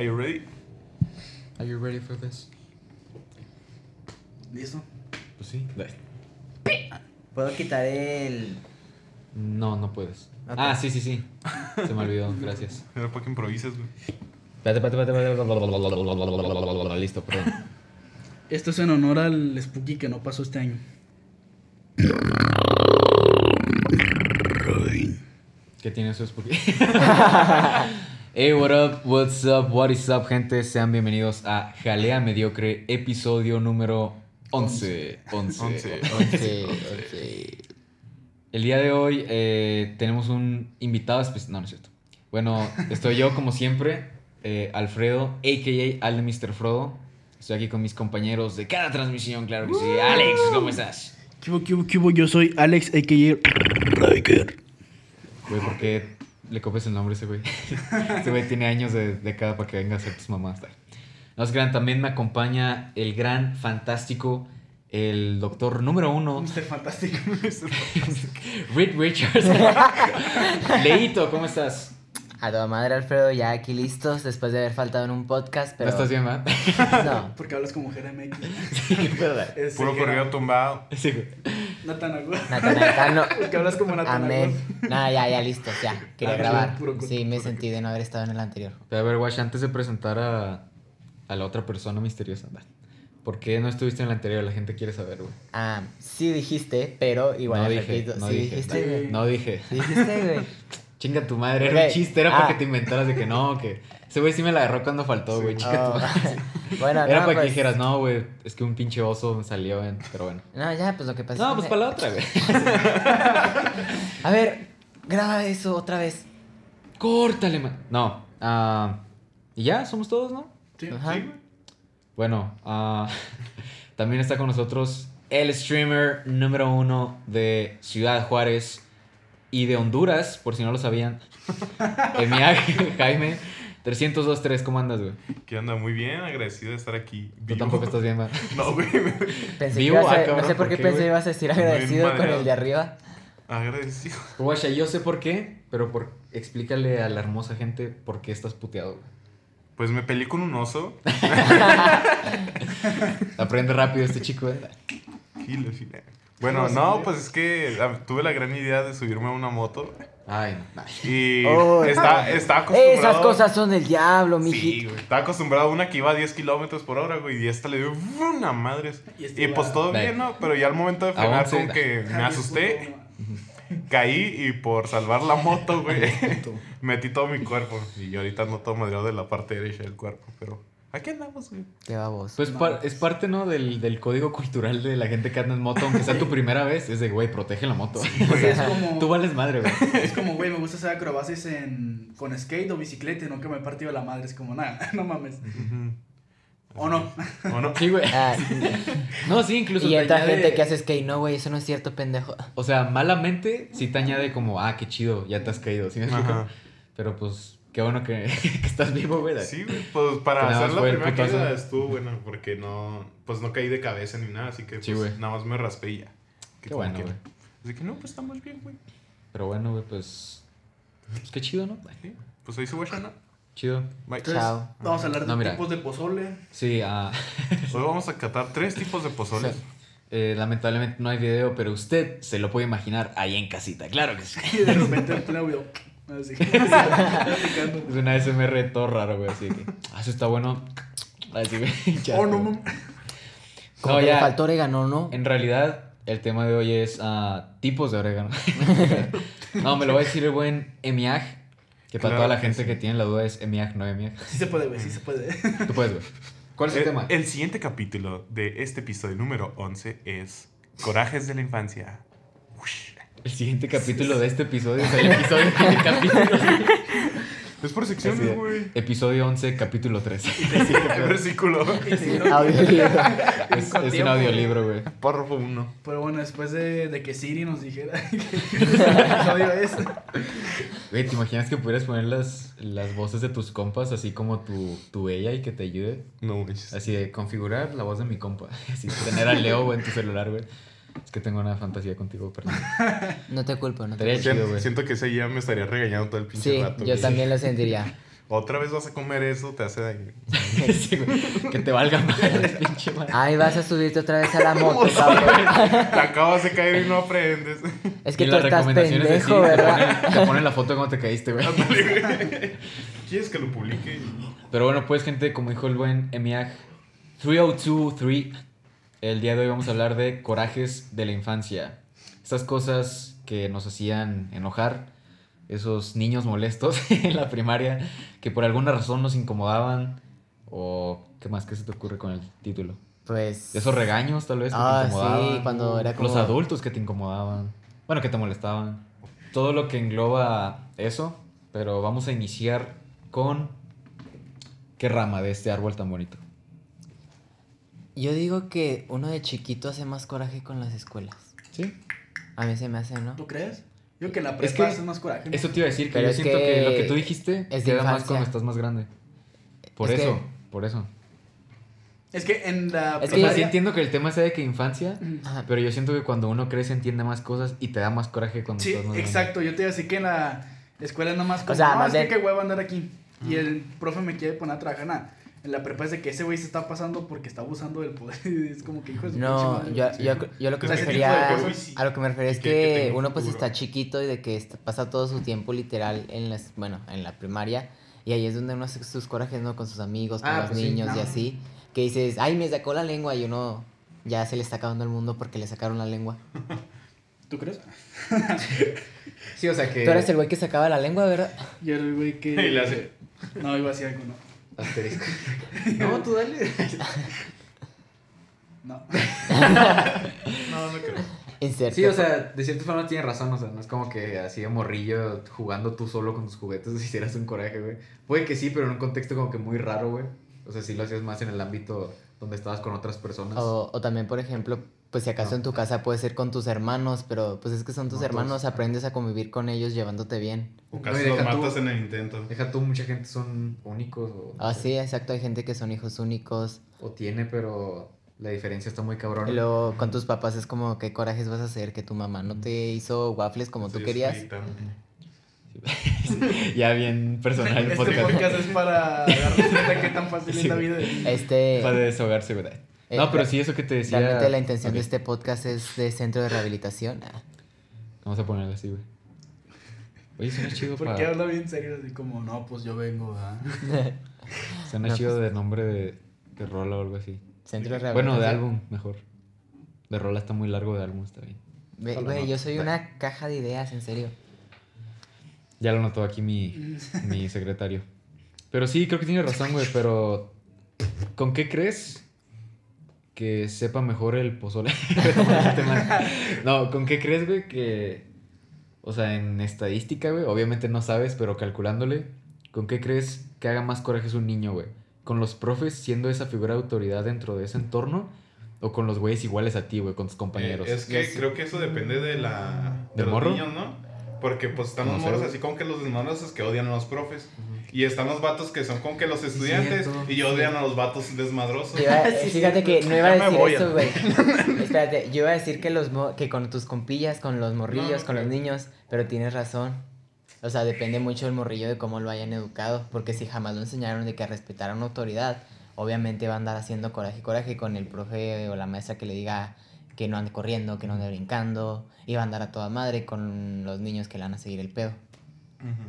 Are you ready? Are you ready for this? ¿Listo? Pues sí. ¿Puedo quitar el...? No, no puedes. Ah, sí, sí, sí. Se me olvidó, gracias. Era para que improvises, güey. Espérate, espérate, espérate, espérate. Listo, perdón. Esto es en honor al Spooky que no pasó este año. ¿Qué tiene su spooky? Hey, what up, what's up, what is up, gente? Sean bienvenidos a Jalea Mediocre, episodio número 11. 11. Once. Once, once. El día de hoy eh, tenemos un invitado especial. No, no es cierto. Bueno, estoy yo como siempre, eh, Alfredo, a.k.a. Al de Mr. Frodo. Estoy aquí con mis compañeros de cada transmisión, claro que sí. Alex, ¿cómo estás? ¿Qué hubo, qué hubo, qué hubo? Yo soy Alex, a.k.a. Riker. Güey, ¿por qué le copias el nombre a ese güey? Ese güey tiene años de década para que venga a hacer tus mamás. No es gran, también me acompaña el gran, fantástico, el doctor número uno, Mr. Fantástico. Reed Richards. Leito, ¿cómo estás? A toda madre, Alfredo, ya aquí listos después de haber faltado en un podcast, pero... ¿No estás bien, man? No. Porque hablas como Jeremy. Es Puro corrido tumbado. Sí, güey. Natanago. Natanael, no. Porque hablas como Natanago. Amén. Nada, ya, ya listos, ya. Quería Ah, grabar. puro- puro- Sí, me puro- sentí de no haber estado en el anterior. Pero a ver, Wash, antes de presentar a, a la otra persona misteriosa, ¿por qué no estuviste en la anterior? La gente quiere saber, güey. Ah, sí dijiste, pero igual No dije, repito. no sí dije. dijiste, güey. No dije. Sí dijiste, güey. Chinga tu madre, era un chiste, era para ah. que te inventaras de que no, que... Ese güey sí me la agarró cuando faltó, güey. Chinga Oh. tu madre. bueno, Era no, para que pues, dijeras, no, güey, es que un pinche oso me salió, en... pero bueno. No, ya, pues lo que pasa No, es pues para la otra, güey. A ver, graba eso otra vez. Córtale, man. No. ah, y ya, somos todos, ¿no? Sí. Ajá. Sí, güey. Bueno, ah, también está con nosotros el streamer número uno de Ciudad Juárez y de Honduras, por si no lo sabían. Emiag, Jaime, 3023, ¿cómo andas, güey? Que anda muy bien, agradecido de estar aquí. Tú vivo. tampoco estás bien, man. No, güey. Pensé Vivo, que ibas a, ah, no sé por ¿por qué qué, pensé que ibas a decir agradecido con el de arriba. Agradecido. Guacha, yo sé por qué, pero por... explícale a la hermosa gente por qué estás puteado, güey. Pues me peleé con un oso. Aprende rápido este chico, ¿eh? Gil, al final. Bueno, No, sí, pues es que tuve la gran idea de subirme a una moto. Ay. Y Oh. está, estaba acostumbrado. Esas cosas son del diablo, Sí, mijito. güey. Estaba acostumbrado a una que iba a 10 kilómetros por hora, güey. Y esta le dio una madre. Y Y, este iba- pues todo bien, ¿no? Pero ya al momento de frenar, 11. como que me asusté. Caí y por salvar la moto, güey, metí todo mi cuerpo. Y yo ahorita no todo madreado de la parte derecha del cuerpo, pero aquí andamos, güey. Qué baboso. Pues par- es parte, ¿no? Del, del código cultural de la gente que anda en moto, aunque sea tu primera vez, es de, güey, protege la moto. Güey, es como, Tú vales madre, güey. es como, güey, me gusta hacer acrobacias en, con skate o bicicleta no que me he partido la madre. Es como, nada, no mames. ¿O no? ¿O no? Sí, güey. Ah, No, sí, incluso y entra añade- gente que hace skate. No, güey, eso no es cierto, pendejo. O sea, malamente sí te añade como, ah, qué chido, ya te has caído, ¿sí me. Pero pues, qué bueno que, que estás vivo, güey. Sí, güey, pues para hacer la primera caída estuvo bueno, porque no, pues no caí de cabeza ni nada, así que Sí, pues, nada más me raspé y ya. Que Qué bueno, güey. Así que no, pues estamos bien, güey. Pero bueno, güey, pues, pues qué chido, ¿no? Sí, Pues ahí se voy a Chido. Bye. Entonces, Chao. vamos a hablar de No, tipos de pozole. Sí, ah, Hoy vamos a catar tres tipos de pozoles. eh, lamentablemente no hay video, pero usted se lo puede imaginar ahí en casita, claro que sí. Y de repente el Claudio. Así. Es una SMR todo raro, güey, así que, ah, eso está bueno. Así, güey. Oh, no. Como No, que ya. le faltó orégano, ¿no? En realidad, el tema de hoy es ah, tipos de orégano. no, me lo va a decir el buen Emiag. Que para Claro toda la que gente sí. que tiene la duda es Emiag, no Emiag. Sí se puede, güey, sí se puede. Tú puedes, güey. ¿Cuál es el, El, tema? el siguiente capítulo de este episodio número 11 es Corajes de la Infancia. Ush. El siguiente capítulo de este episodio es el episodio de capítulo. Es por secciones, güey. Episodio 11, capítulo 3. El versículo. Audiolibro. es, es un audiolibro, güey. Párrafo 1. Pero bueno, después de, de que Siri nos dijera que el episodio es. Güey, ¿te imaginas que pudieras poner las, las voces de tus compas así como tu, tu ella y que te ayude? No, manches. Así de configurar la voz de mi compa. Así tener a Leo güey, en tu celular, güey. Es que tengo una fantasía contigo, perdón. No te culpo, no te culpo. Siento, siento que ese ya me estaría regañando todo el pinche Sí, rato. yo güey. también lo sentiría. Otra vez vas a comer eso, te hace daño. Sí, que te valga madre, pinche madre. Ay, vas a subirte otra vez a la moto, ¿Cómo cabrón. Te acabas de caer y no aprendes. Es que Y tú las estás recomendaciones de pendejo, sí, te ¿verdad? ponen- Te ponen la foto de cómo te caíste, güey. ¿Quieres que lo publique? Pero bueno, pues, gente, como dijo el buen Emiag, 3023, el día de hoy vamos a hablar de corajes de la infancia. Estas cosas que nos hacían enojar, esos niños molestos en la primaria que por alguna razón nos incomodaban. O, ¿qué más? ¿Qué se te ocurre con el título? Pues. Esos regaños, tal vez, que Ah, te incomodaban. sí, cuando era como. Los adultos que te incomodaban. Bueno, que te molestaban. Todo lo que engloba eso. Pero vamos a iniciar con. ¿Qué rama de este árbol tan bonito? Yo digo que uno de chiquito hace más coraje con las escuelas. Sí. A mí se me hace, ¿no? ¿Tú crees? Yo que en la Es prepa que hace más coraje. ¿no? Eso te iba a decir, que Pero yo es siento que, que lo que tú dijiste es de queda más cuando estás más grande. Por Es eso, que- por eso. Es que en la Es O que- sea, sí entiendo que el tema sea de que infancia, Ajá. pero yo siento que cuando uno crece entiende más cosas y te da más coraje cuando Sí, estás más grande. exacto. Yo te iba a decir que en la escuela es nomás como, O sea, no, más es que qué huevo andar aquí. Y el profe me quiere poner a trabajar. Nada. En la prepa es de que ese güey se está pasando porque está abusando del poder. Y es como que hijo de su No, pinche yo, madre. yo, yo lo que O me sea, refería cosas. a lo que me refería es que- que que tenga uno pues futuro. está chiquito y de que est- pasa todo su tiempo literal en las bueno en la primaria y ahí es donde uno hace sus corajes no con sus amigos con Ah, los pues sí. niños y así que dices ay me sacó la lengua y uno ya se le está acabando el mundo porque le sacaron la lengua ¿Tú crees? Sí, o sea que... tú eres el güey que sacaba la lengua verdad Yo era el güey que. Y le hace. No, iba a decir algo, no. Asterisco. no, tú dale. No. No, no creo. Sí, o sea, de cierta forma tiene razón, o sea, no es como que así de morrillo jugando tú solo con tus juguetes hicieras un coraje, güey. Puede que sí, pero en un contexto como que muy raro, güey. O sea, sí lo hacías más en el ámbito donde estabas con otras personas. o, o también por ejemplo pues si acaso No. en tu casa puede ser con tus hermanos pero pues es que son tus No, hermanos todos. aprendes a convivir con ellos llevándote bien O No, casi y los tú- matas en el intento. Deja tú, mucha gente son únicos o... no Ah, sí, exacto. Hay gente que son hijos únicos. O tiene, pero la diferencia está muy cabrona. Y luego con tus papás es como, ¿qué corajes vas a hacer? Que tu mamá no te hizo waffles como tú Sí, querías. estricta. ya bien personal el Este podcast. podcast es para darnos cuenta qué tan fácil es la vida de Este, Para desahogarse, Eh, No, pero sí, eso que te decía... realmente la intención de este podcast es de centro de rehabilitación. Ah, Vamos a ponerlo así, güey. Oye, suena chido ¿Por para... qué habla bien serio? Así como, no, pues yo vengo, ¿ah? Suena No, chido pues- de nombre de, de rola o algo así. Centro de Bueno, rehabilitación. de álbum, mejor. De rola está muy largo, de álbum está bien. Güey, no. yo soy una caja de ideas, en serio. Ya lo notó aquí mi, mi secretario. Pero sí, creo que tiene razón, güey, pero... ¿Con qué crees que sepa mejor el pozole? no, ¿con qué crees, güey, que... O sea, en estadística, güey, obviamente no sabes, pero calculándole, ¿con qué crees que haga más corajes un niño, güey? ¿Con los profes siendo esa figura de autoridad dentro de ese entorno? ¿O con los güeyes iguales a ti, güey, con tus compañeros? Eh, es que creo que eso depende de la. ¿Del de los morro? niños, ¿no? Porque pues están No los sé, morros así como que los desmadrosos que odian a los profes. Y están los vatos que son como que los estudiantes cierto. y odian a los vatos desmadrosos. Iba- fíjate que no iba a decir eso, ¿no? güey. Espérate, yo iba a decir que los mo- que con tus compillas, con los morrillos, No, con los niños, pero tienes razón. O sea, depende mucho del morrillo de cómo lo hayan educado, porque si jamás lo enseñaron de que a respetar a una autoridad, obviamente va a andar haciendo coraje, coraje con el profe o la maestra que le diga que no ande corriendo, que no ande brincando, y va a andar a toda madre con los niños que le van a seguir el pedo.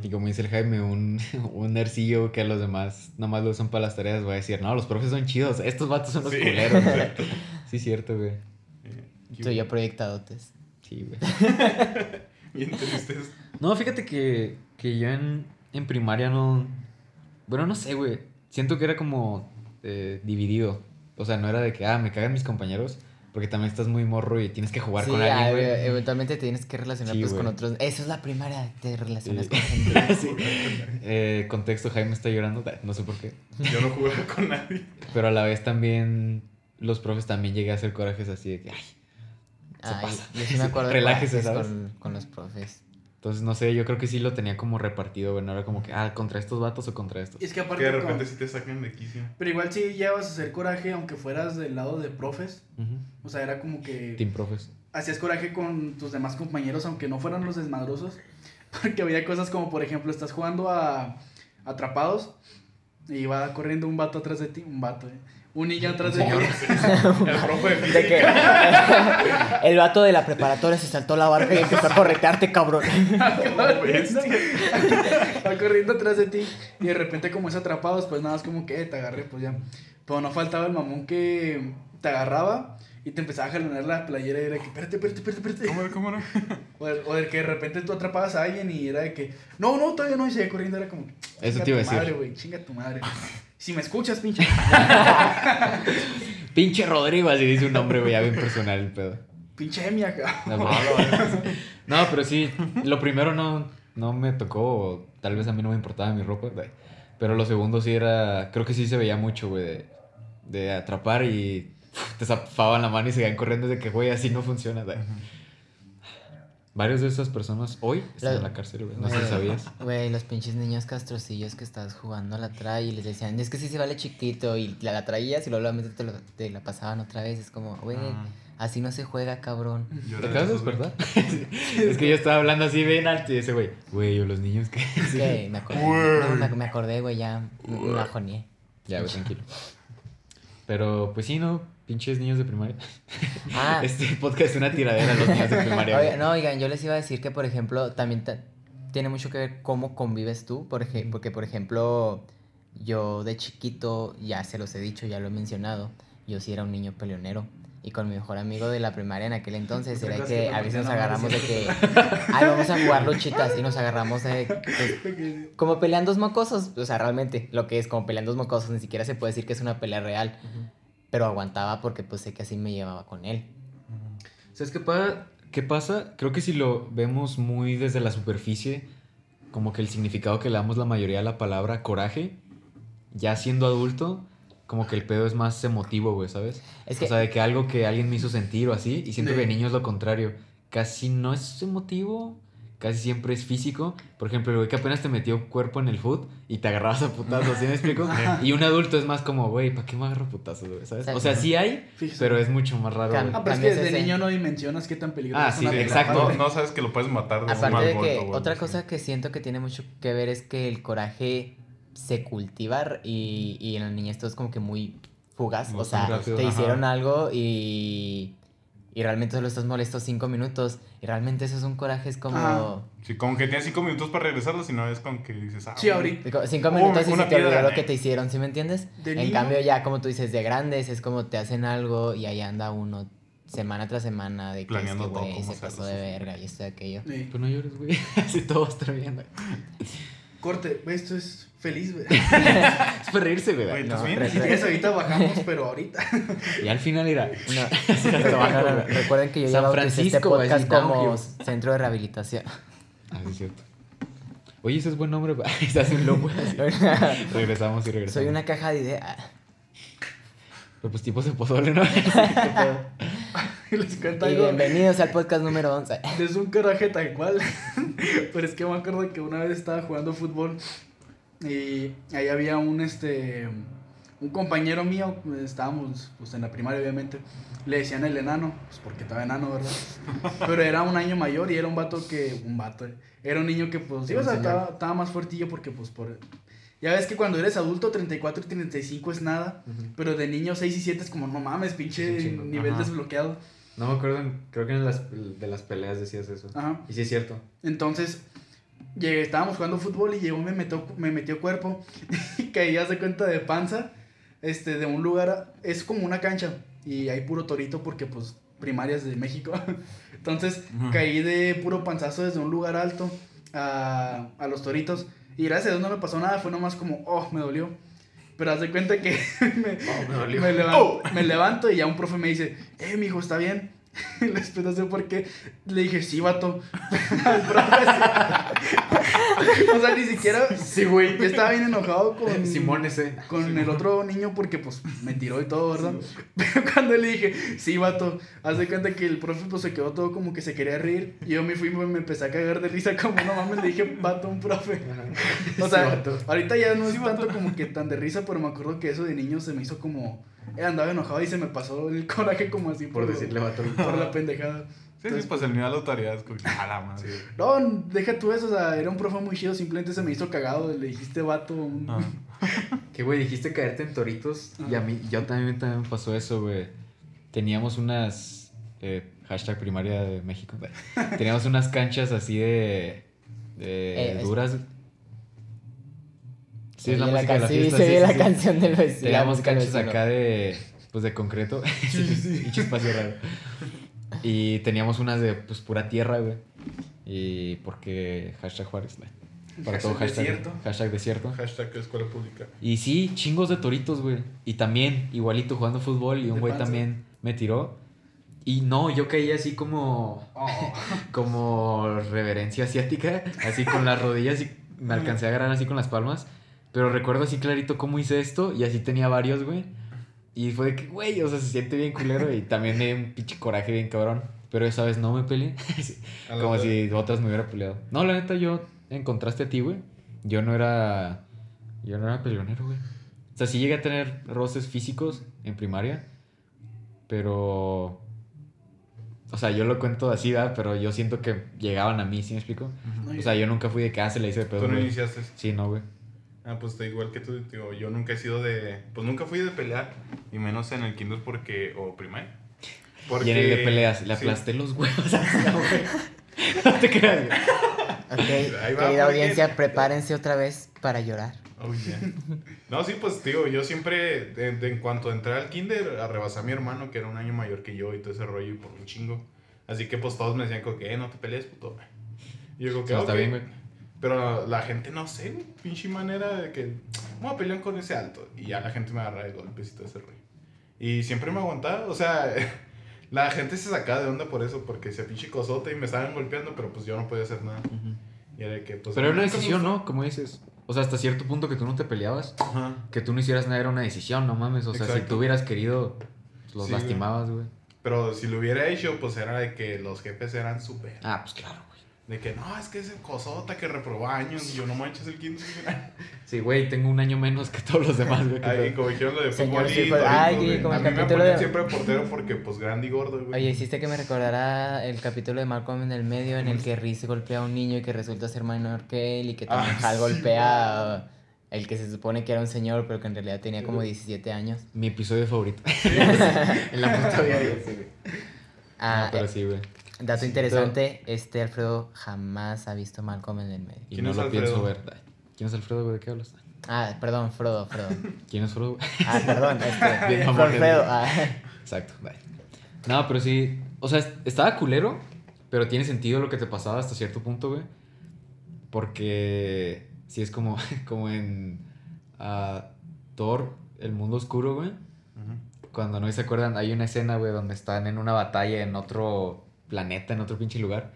Y como dice el Jaime, un, un nercillo que a los demás nomás lo usan para las tareas va a decir, no, los profes son chidos, estos vatos son los Sí. culeros. güey". sí, cierto, güey. Soy yo proyectadotes. Sí, güey. Bien tristes. No, fíjate que, que yo en, en primaria no... Bueno, no sé, güey. Siento que era como eh, dividido. O sea, no era de que, ah, me cagan mis compañeros. Porque también estás muy morro y tienes que jugar Sí, con alguien, güey. eventualmente te tienes que relacionar Sí, pues, con otros. Eso es la primaria, te relacionas Sí. con gente. Sí. Eh, contexto, Jaime está llorando, no sé por qué. Yo no jugaba con nadie. Pero a la vez también los profes también llegué a hacer corajes así de que, ay. Se Ay, pasa. yo sí me acuerdo de Relájese, corajes ¿sabes? con, con los profes. Entonces, no sé, yo creo que sí lo tenía como repartido, güey. No era como que, ah, contra estos vatos o contra estos. Y es que Que aparte. de como- repente sí te sacan de quicio. Pero igual sí llevas a hacer coraje, aunque fueras del lado de profes. O sea, era como que. Team profes. hacías coraje con tus demás compañeros, aunque no fueran los desmadrosos. Porque había cosas como, por ejemplo, estás jugando a, atrapados. Y va corriendo un vato atrás de ti, un vato, eh. Un niño atrás de ti. El profe de De que el vato de la preparatoria se saltó la barca y empezó a corretearte, cabrón. va corriendo atrás de ti y de repente como es atrapados, pues nada, es como que te agarré, pues ya. Pero no faltaba el mamón que te agarraba y te empezaba a jalonar la playera y era de que, espérate, espérate, espérate, espérate. ¿Cómo, cómo no? O de, o de que de repente tú atrapabas a alguien y era de que, no, no, todavía no, y seguía corriendo, era como, Eso "Chinga te iba a tu decir. madre, güey, chinga tu madre. Si me escuchas, pinche. Pinche Rodrigo, así dice un nombre, güey, ya bien personal el pedo. Pinche Emi acá. No, pero- no, pero sí, lo primero no, no me tocó, o tal vez a mí no me importaba mi ropa, güey. Pero lo segundo sí era, creo que sí se veía mucho, güey, de, de atrapar y te zafaban la mano y seguían corriendo de que, güey, así no funciona, güey. Varios de esas personas hoy están La- en la cárcel, güey, no sé si sabías. Güey, los pinches niños castrocillos que estabas jugando a la trae y les decían, es que sí se vale chiquito y la, la traías y luego nuevamente te, lo- te la pasaban otra vez. Es como, güey, Ah. así no se juega, cabrón. Yo ¿Te acabas de despertar? es que yo estaba hablando así bien alto y ese güey, güey, o los niños que... Es que me acordé, no, me, me acordé, güey, ya me me bajoneé. Ya, güey, tranquilo. Pero, pues sí, ¿no? Pinches niños de primaria. Ah, Este podcast es una tiradera a los niños de primaria. No, oigan, yo les iba a decir que, por ejemplo, también ta- tiene mucho que ver cómo convives tú, por ej- porque, por ejemplo, yo de chiquito, ya se los he dicho, ya lo he mencionado, yo sí era un niño peleonero. Y con mi mejor amigo de la primaria en aquel entonces ¿Te era que que a veces nos no, agarramos de que, ay, vamos a jugar luchitas y nos agarramos de, pues, como pelean dos mocosos, o sea, realmente lo que es como pelean dos mocosos, ni siquiera se puede decir que es una pelea real, pero aguantaba porque pues sé que así me llevaba con él. ¿Sabes qué pasa? ¿Qué pasa? Creo que si lo vemos muy desde la superficie, como que el significado que le damos la mayoría a la palabra coraje, ya siendo adulto, como que el pedo es más emotivo, güey, ¿sabes? Es que O sea, de que algo que alguien me hizo sentir o así, y siento Sí. que de niño es lo contrario. Casi no es emotivo, casi siempre es físico. Por ejemplo, el güey que apenas te metió cuerpo en el foot y te agarrabas a putazos, ¿sí me explico? y un adulto es más como, güey, ¿para qué me agarro a putazos, güey? ¿Sabes? O sea, sí hay, Fíjese. pero es mucho más raro. Cam-. Ah, pero es que de ese. niño no dimensionas qué tan peligroso Ah, es sí, una exacto. No, no sabes que lo puedes matar de un Aparte mal de golpe, que güey, otra sí. cosa que siento que tiene mucho que ver es que el coraje se cultiva y, y en la niñez todo es como que muy fugaz. Muy o sea, rápido, te ajá. hicieron algo y, y realmente solo estás molesto cinco minutos. Y realmente eso es un coraje, es como... Ah. Sí, como que tienes cinco minutos para regresarlo, si no es como que dices, ah, Sí, ahorita. Cinco Oh, minutos y una se te olvidó lo que te hicieron, ¿sí me entiendes? De en niño- cambio ya, como tú dices, de grandes es como te hacen algo y ahí anda uno semana tras semana de que, es que, Planeando güey, se pasó de verga y esto y aquello. Sí. Pues no llores, güey. Así todo va a estar bien. Corte, esto es feliz, güey. Es para reírse, güey. Güey, No, ¿estás bien? Si quieres ahorita bajamos, pero ahorita. Y al final irá. No, no, no, no, Recuerden que yo San ya bauticé este Francisco, güey, podcast como centro de rehabilitación. Ah, sí, es cierto. Oye, ese es buen nombre, güey. Se hace un logo. regresamos y regresamos. Soy una caja de ideas. Pero pues tipo se pozole, ¿no? Y les cuento Y algo. bienvenidos al podcast número 11. Es un coraje tal cual. Pero es que me acuerdo que una vez estaba jugando fútbol y ahí había un este un compañero mío, estábamos pues en la primaria obviamente, le decían el enano, pues porque estaba enano, ¿verdad? Pero era un año mayor y era un vato que, un vato, eh, era un niño que pues, sí, o sea, estaba, estaba más fuertillo porque pues por... Ya ves que cuando eres adulto 34 y 35 es nada, pero de niño 6 y 7 es como, no mames, pinche nivel Ajá. desbloqueado. No me acuerdo, creo que en las, de las peleas decías eso. Ajá. Y sí es cierto. Entonces, llegué, estábamos jugando fútbol y llegó, me metió, me metió cuerpo y caí, de cuenta de panza, este, de un lugar, es como una cancha y hay puro torito porque pues primarias de México. Entonces, caí de puro panzazo desde un lugar alto a, a los toritos y gracias a Dios no me pasó nada, fue nomás como, oh, me dolió. Pero haz de cuenta que me, me dolió. me levanto, me levanto y ya un profe me dice, eh, mijo, ¿está bien? Y después no sé por qué le dije, sí, vato. Al profe sí. O sea, ni siquiera. Sí, güey. Yo estaba bien enojado con. Simón ese. Con el otro niño porque pues me tiró y todo, ¿verdad? Pero cuando le dije, sí, vato, haz de cuenta que el profe pues se quedó todo como que se quería reír. Y yo me fui y me empecé a cagar de risa como no mames, le dije, vato, un profe. O sea, Sí, ahorita ya no es tanto como que tan de risa, pero me acuerdo que eso de niño se me hizo como... eh, andaba enojado y se me pasó el coraje como así Por decirle vato. por la pendejada. Sí, sí, pues el mío a la autoridad es como a la madre. No, deja tú eso, o sea, era un profe muy chido, simplemente se me hizo cagado, le dijiste vato. un- Ah. Que, güey, dijiste caerte en toritos. Y a mí, yo también, también me pasó eso, güey. Teníamos unas. eh, hashtag primaria de México. Teníamos unas canchas así de. de Eh, es- duras. Sí, es la oye música de la fiesta. Sí, se sí, sí, la sí. canción del vecino. la Teníamos canchas acá de. Pues de concreto. y espacio raro. Y teníamos unas de pues pura tierra, güey. Y porque hashtag Juárez, güey. Para todo Hashtag hashtag desierto. Hashtag desierto. Hashtag escuela pública. Y sí, chingos de toritos, güey. Y también, igualito jugando fútbol, y un güey también me tiró. Y no, yo caí así como. Oh. como reverencia asiática, así con las rodillas y me alcancé a agarrar así con las palmas. Pero recuerdo así clarito cómo hice esto y así tenía varios, güey. Y fue de que, güey, o sea, se siente bien culero y también me dio un pinche coraje bien cabrón. Pero esa vez no me peleé. Como si otras me hubiera peleado. No, la neta, yo en contraste a ti, güey. Yo no era. Yo no era peleonero, güey. O sea, sí llegué a tener roces físicos en primaria. Pero. O sea, yo lo cuento así, ¿verdad? Pero yo siento que llegaban a mí, ¿sí me explico? O sea, yo nunca fui de que ah, le hice de pedo. Tú no iniciaste. Sí, no, güey. Ah, pues está igual que tú, digo, yo nunca he sido de, pues nunca fui de pelear, y menos en el kinder porque, o primaria. Porque, Y en el de peleas, le sí. aplasté los huevos. a no te creas. Ok, Ahí va, querida audiencia, prepárense otra vez para llorar. Oh, yeah. No, sí, pues, digo, yo siempre, de- de- en cuanto entré al kinder, arrebasé a mi hermano, que era un año mayor que yo, y todo ese rollo, y por un chingo. Así que, pues, todos me decían como que, eh, no te pelees, puto. Y yo digo que, No, está bien, güey. Pero la gente, no sé, güey, pinche manera de que, voy a pelear con ese alto. Y ya la gente me agarra de golpes y todo ese rollo. Y siempre me aguantaba, o sea, la gente se sacaba de onda por eso, porque se pinche cosote y me estaban golpeando, pero pues yo no podía hacer nada. Y era que, pues... Pero era una decisión. ¿no? Como dices. O sea, hasta cierto punto que tú no te peleabas. Ajá. Que tú no hicieras nada era una decisión, no mames. O sea, si Exacto. tú hubieras querido, pues, los Sí, lastimabas, güey. Pero si lo hubiera hecho, pues era de que los jefes eran súper. Ah, pues claro. De que no, es que ese cosota que reprobó años y yo no manches el quinto. Sí, güey, tengo un año menos que todos los demás, güey. pedo. como dijeron lo de fútbol sí fue- ay, güey. como A el mí me capítulo de- siempre portero porque, pues, grande y gordo, güey. Oye, hiciste que me recordara el capítulo de Malcolm en el medio en el que Reese golpea a un niño y que resulta ser menor que él y que también Ah, Hal sí. golpea a el que se supone que era un señor pero que en realidad tenía como 17 años. Mi episodio favorito. en la puta vida, sí, güey. Ah, No, pero eh, sí, güey. Dato interesante, este Alfredo jamás ha visto Malcolm en el medio. Y ¿Quién no es lo Alfredo? pienso ver. ¿Quién es Alfredo, güey? ¿De qué hablas? Ah, perdón, Frodo, Frodo. ¿Quién es Frodo? güey? Ah, perdón, este, Alfredo. Ah. Exacto, bye. No, pero sí. O sea, est- estaba culero, pero tiene sentido lo que te pasaba hasta cierto punto, güey. Porque sí es como, como en ah, Thor, el mundo oscuro, güey. Cuando no se acuerdan, hay una escena, güey, donde están en una batalla en otro planeta, en otro pinche lugar.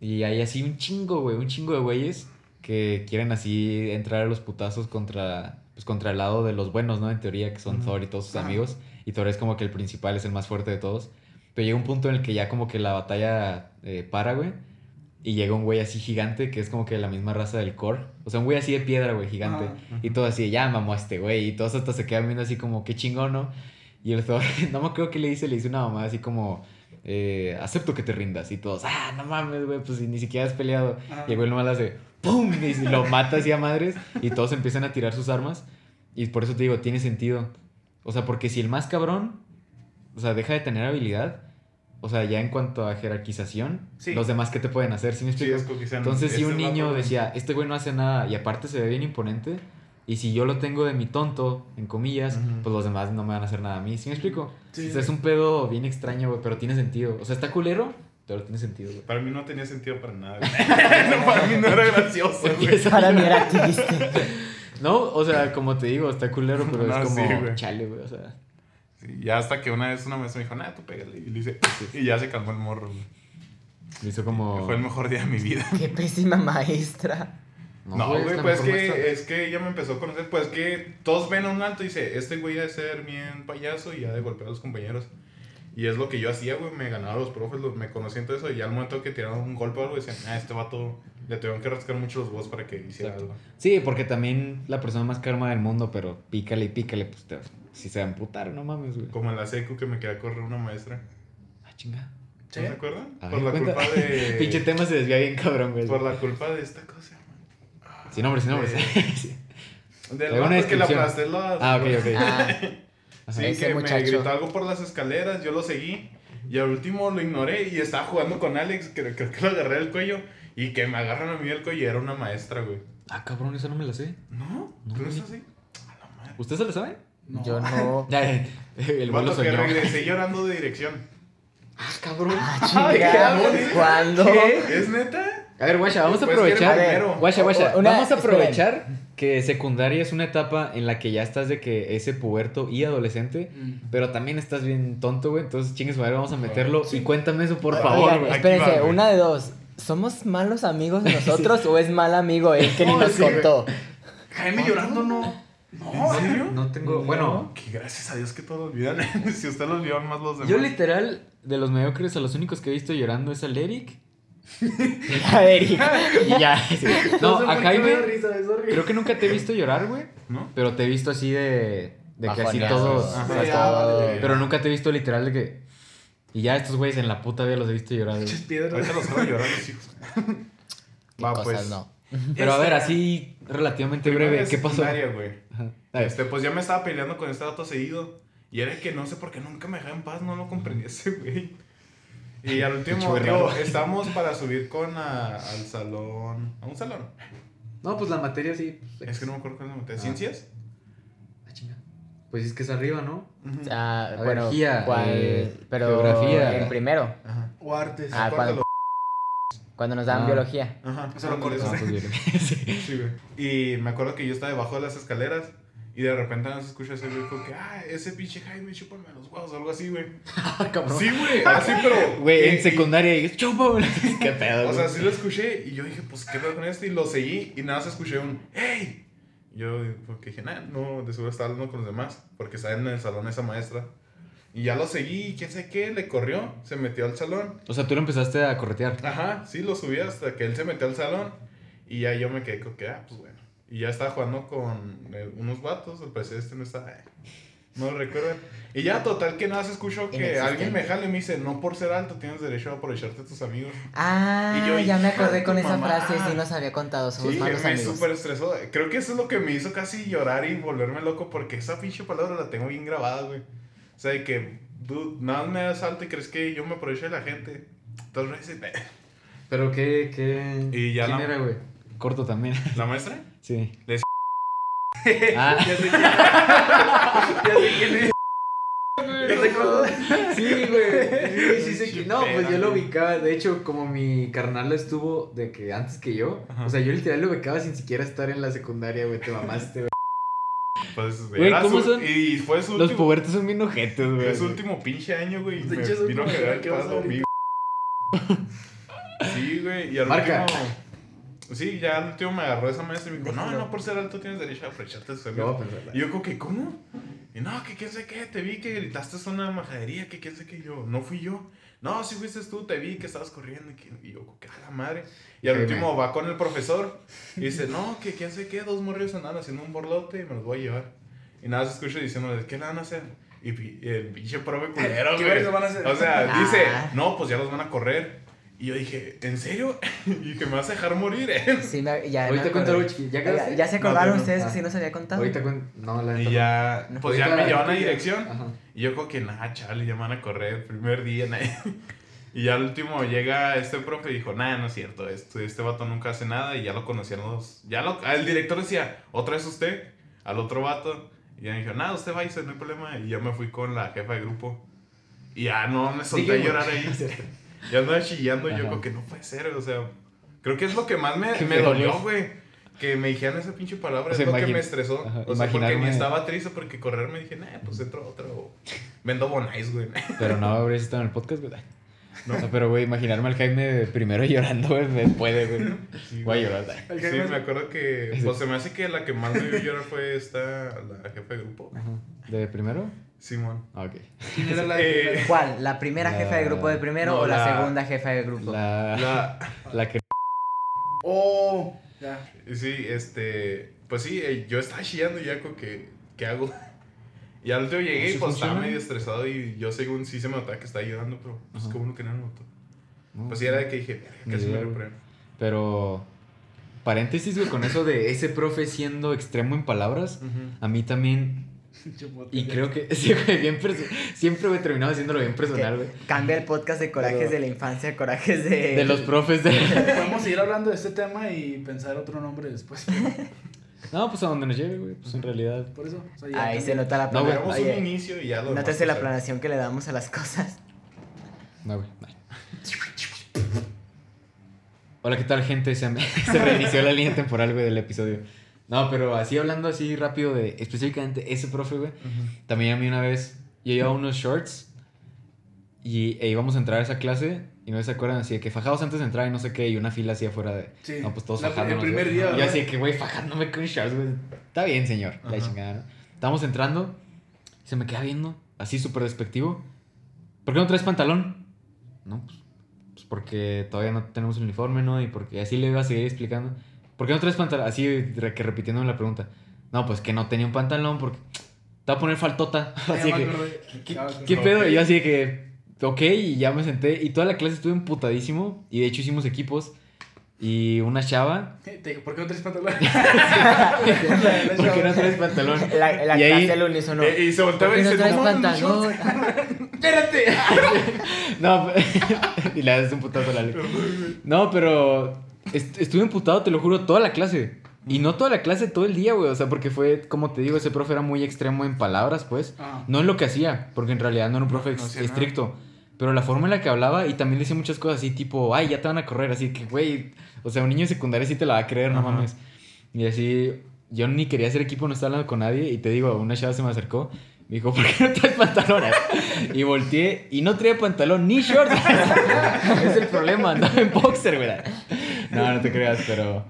Y hay así un chingo, güey, un chingo de güeyes que quieren así entrar a los putazos contra, pues contra el lado de los buenos, ¿no? En teoría, que son Ujú. Thor y todos sus amigos. Y Thor es como que el principal, es el más fuerte de todos. Pero llega un punto en el que ya como que la batalla eh, para, güey. Y llega un güey así gigante que es como que la misma raza del core. O sea, un güey así de piedra, güey, gigante. Y todo así, ya mamó a este güey. Y todos hasta se quedan viendo así como, qué chingón, ¿no? Y el Thor, no me acuerdo qué le dice, le dice una mamá así como, eh, acepto que te rindas. Y todos, ah, no mames, güey, pues si ni siquiera has peleado. Ajá. Y el güey nomás hace, ¡pum! Y lo mata así a madres. Y todos empiezan a tirar sus armas. Y por eso te digo, tiene sentido. O sea, porque si el más cabrón, o sea, deja de tener habilidad. O sea, ya en cuanto a jerarquización, Sí. los demás, ¿qué te pueden hacer? ¿Sí me Sí, explico? sean- Entonces, si este un niño decía, este güey no hace nada y aparte se ve bien imponente, y si yo lo tengo de mi tonto, en comillas, pues los demás no me van a hacer nada a mí. ¿Sí me explico? Sí. O sea, es un pedo bien extraño, güey, pero tiene sentido. O sea, está culero, pero tiene sentido, güey. Para mí no tenía sentido para nada. güey. no, para mí no era gracioso, güey. Para mí era triste. No, o sea, como te digo, está culero, pero No, es como sí, güey. chale, güey. O sea, Sí, ya hasta que una vez una maestra me dijo, nah, tú pégale. Y, le hice, y ya se calmó el morro, güey. me hizo como. Fue el mejor día de mi vida. Qué pésima maestra. No, güey, pues es que, es que ella me empezó a conocer. Pues que todos ven a un alto y dice, este güey ha de ser bien payaso y ha de golpear a los compañeros. Y es lo que yo hacía, güey. Me ganaba los profes, me conocían todo eso. Y al momento que tiraron un golpe o algo, decían, ah, este vato le tuvieron que rascar mucho los huevos para que hiciera Exacto. algo. Sí, porque también la persona más karma del mundo, pero pícale y pícale, pues te, si se va a emputar, no mames, güey. Como en la secu que me quería correr una maestra. Ah, chinga. Sí. ¿No se acuerdan? Por la cuenta. culpa de. Pinche tema se desvía bien cabrón, güey. Por la culpa de esta cosa. Sin nombres, sin nombres. De- Sí. Del Alguna vato que descripción. aplasté las. Ah, ok, ok. Ah, Sí, Ese que muchacho. me gritó algo por las escaleras, yo lo seguí. Y al último lo ignoré y estaba jugando con Alex, que creo que lo agarré del cuello. Y que me agarran a mí del cuello y era una maestra, güey. Ah, cabrón, esa no me la sé. ¿No? No, ¿Tú no güey. estás así? A la madre. ¿Usted se la sabe? No. Yo no. Ya, el El vuelo que regresé llorando de dirección. Ah, cabrón. Chinga, ¿Cuándo? ¿Es neta? A ver, guacha, vamos a aprovechar. Guacha, guacha. Una- vamos a esperen. aprovechar que secundaria es una etapa en la que ya estás de que ese puberto y adolescente, Mm. pero también estás bien tonto, güey. Entonces, chingues, madre, vamos a meterlo. Y cuéntame eso, por favor, güey. Espérense, va, una de dos. ¿Somos malos amigos nosotros o es mal amigo él que ni No, nos sí, contó? Jaime llorando no. No. ¿En serio? No tengo. Bueno, Que gracias a Dios que todos olvidan. si usted lo olvidan más los demás. yo literal, de los mediocres, a los únicos que he visto llorando es al Eric. A Eric. Y ya. sí. No, sé por a Jaime. risa. Creo que nunca te he visto llorar, güey. ¿No? Pero te he visto así de. De que así todos. Ajá. Sí, ah, vale. Pero nunca te he visto literal de que. Y ya estos güeyes en la puta vida los he visto llorar. Ahorita los llorar los hijos. ¿Qué Va, cosas pues. no? Pero a ver, Esta- así relativamente breve, ¿qué pasó? A ver, Este, pues ya me estaba peleando con este dato seguido. Y era que no sé por qué nunca me dejaba en paz, no lo comprendía ese güey. Y al último, digo, raro. estábamos para subir con a- al salón. A un salón. No, pues la materia sí. Es que no me acuerdo cuál es la materia. Ah. ¿Ciencias? Ah, chinga. Pues es que es arriba, ¿no? Ujú. Ah, ver, bueno, eh, pero geografía. en primero, Ajá. O artes. Ah, Cuéntalo. cuando nos daban Ah. biología. Ajá. Eso lo cortas. No, eso. pues. Sí, güey. Y me acuerdo que yo estaba debajo de las escaleras. Y de repente nos escucha ese güey que, ah, ese pinche Jaime, chúpame los huevos, algo así, güey. Ah, cabrón. Sí, güey, así, pero. Güey, y- en secundaria y chupa, güey. Qué pedo, O güey. sea, sí lo escuché y yo dije, pues, ¿qué pedo con esto? Y lo seguí y nada más escuché un, ¡Hey! Yo, porque dije, nah, no, de seguro estaba hablando con los demás, porque estaba en el salón esa maestra. Y ya lo seguí quién sabe qué, le corrió, se metió al salón. O sea, tú lo empezaste a corretear. Ajá, sí, lo subí hasta que él se metió al salón. Y ya yo me quedé con que, ah, pues bueno. Y ya estaba jugando con eh, unos vatos, al parecer este no está, eh, no lo recuerdo. Y ya, total, que nada se escuchó que alguien me jale y me dice, no por ser alto tienes derecho a aprovecharte de tus amigos. Ah, Y yo, ya me acordé con esa mamá. frase, sí nos había contado, somos Sí, malos me amigos. súper estresó. Creo que eso es lo que me hizo casi llorar y volverme loco porque esa pinche palabra la tengo bien grabada, güey. O sea, de que, dude, nada más me das alto y crees que yo me aprovecho de la gente. Entonces, me dice, Pero qué, qué. Y ya ¿Quién la- era, güey? Corto también. ¿la maestra? Sí. Les- Ah, Ya sé quién Ya sé quién es. Ya sé cómo- sí, güey. Sí, sí, sé que- No, pues yo lo ubicaba. De hecho, como mi carnal estuvo de que antes que yo. Ajá. O sea, yo literal lo ubicaba sin siquiera estar en la secundaria, güey. Te mamaste, güey. Pues, Güey, ¿cómo su- son? Y fue su Los último, pubertos son bien ojetes, güey. fue su último pinche año, güey. Me vino a cagar el palo a mí. Sí, güey. Y al Marca. último... Sí, ya al último me agarró esa maestra y me dijo, no, no, por ser alto tienes derecho a amigos. No, pero- Y yo como que, ¿cómo? Y no, que quién sé qué, te vi que gritaste una majadería, que quién sé qué, yo, no fui yo. No, sí fuiste tú, te vi que estabas corriendo. Y, yo, que a la madre. Y al último va con el profesor y dice, no, que quién sé qué, dos morrillos andan haciendo un borlote y me los voy a llevar. Y nada, se escucha diciéndole, ¿qué le van a hacer? Y el pinche profe culero, ¿Qué güey. verga van a hacer? O sea, Ah. dice, no, pues ya los van a correr. Y yo dije, ¿en serio? y que me vas a dejar morir, ¿eh? Sí, me, ya, Ahorita me cuento algo ¿Ya Ya, acabaste? ya se No, acordaron no. ustedes Ah. que sí nos había contado. Ahorita cuento. No, la Y ya, No. pues ya me llevan a dirección. Ajá. Y yo como que, nada, chale, ya me van a correr el primer día. nah. Y ya al último llega este profe y dijo, nada, no es cierto, este, este vato nunca hace nada y ya lo conocían los... Ya lo, el director decía, ¿otra vez usted? Al otro vato. Y ya me dijo, nada, usted va y se no hay problema. Y ya me fui con la jefa de grupo. Y ya no me solté a llorar ahí. Ya andaba chillando y yo como que no puede ser, o sea... Creo que es lo que más me, me dolió, güey. Que me dijeran esa pinche palabra, O sea, es lo que me estresó. Ajá, o sea, porque ni estaba triste porque correr me dije, nah, pues entro a otra o vendo bonais, güey. Pero no habrías estado en el podcast, güey. No, pero güey, imaginarme al Jaime primero llorando, güey, me puede, güey. Sí, Voy a llorar. Sí, me acuerdo que. Pues se me hace que la que más me vio llorar fue esta, la jefa de grupo. Ajá. ¿De primero? Simón. Ok. ¿Quién era la Eh, ¿Cuál? ¿La primera La- jefa de grupo de primero no, o la, la- segunda jefa de grupo? La, la... La, que... Oh, ya. sí, este. Pues sí, eh, yo estaba chillando y ya con que. ¿Qué hago? Y al último llegué y ¿Sí pues estaba medio estresado y yo según sí se me notaba que estaba ayudando, pero pues Ajá. como uno que no lo notó. No, Pues sí era de que dije, casi me repruebo. Pero, paréntesis, güey, con eso de ese profe siendo extremo en palabras, a mí también, y creo que, sí, güey, bien perso- siempre, güey, terminaba haciéndolo bien personal, güey. Cambia el podcast de corajes Pero- de la infancia a corajes de... De los profes de... Podemos seguir hablando de este tema y pensar otro nombre después. No, pues a donde nos lleve, güey, pues en realidad. Por eso. o sea, ya Ahí se nota la No, güey, un inicio y ya lo demás, Nótese la planeación que le damos a las cosas. No, güey, no. Hola, ¿qué tal, gente? Se, me- se reinició la línea temporal, güey, del episodio. No, pero así hablando así rápido de específicamente ese profe, güey. También a mí una vez, yo llevaba unos shorts y e íbamos a entrar a esa clase y no se acuerdan así de que fajados antes de entrar y no sé qué y una fila así afuera de... Sí. No, pues todos La- fajándonos. el primer día, así que, güey, fajándome con shorts, güey. Está bien, señor. La Ajá. chingada, ¿no? Estábamos entrando, se me queda viendo, así súper despectivo. ¿Por qué no traes pantalón? No, pues, pues porque todavía no tenemos el uniforme, ¿no? Y porque así le iba a seguir explicando. ¿Por qué no traes pantalón? Así re- que repitiéndome la pregunta. No, pues que no tenía un pantalón porque te va a poner faltota. Así que. ¿qué, pedo? Y yo así de que, ok, y ya me senté. Y toda la clase estuve emputadísimo. Y de hecho hicimos equipos. Y una chava. Te dije, ¿por qué no traes pantalón? ¿Por qué no traes pantalón? La, la Y ahí- clase al unísono. Eh, y se ¿Por volteaba y no se traes "No, pantalón? ¡Espérate! No, y le das un putazo a la ley. No, pero est- estuve emputado, te lo juro, toda la clase. Y no toda la clase, todo el día, güey. O sea, porque fue, como te digo, ese profe era muy extremo en palabras, pues. Ah. No en lo que hacía, porque en realidad no era un profe No hacía estricto. Pero la forma en la que hablaba y también decía muchas cosas así, tipo, ay, ya te van a correr. Así que, güey, o sea, un niño de secundaria sí te la va a creer, no Ajá. mames. Y así, yo ni quería hacer equipo, no estaba hablando con nadie. Y te digo, una chava se me acercó. Me dijo, ¿por qué no traes pantalones? Y volteé y no traía pantalón ni shorts. es el problema, andaba en boxer, güey. No, no te creas, pero.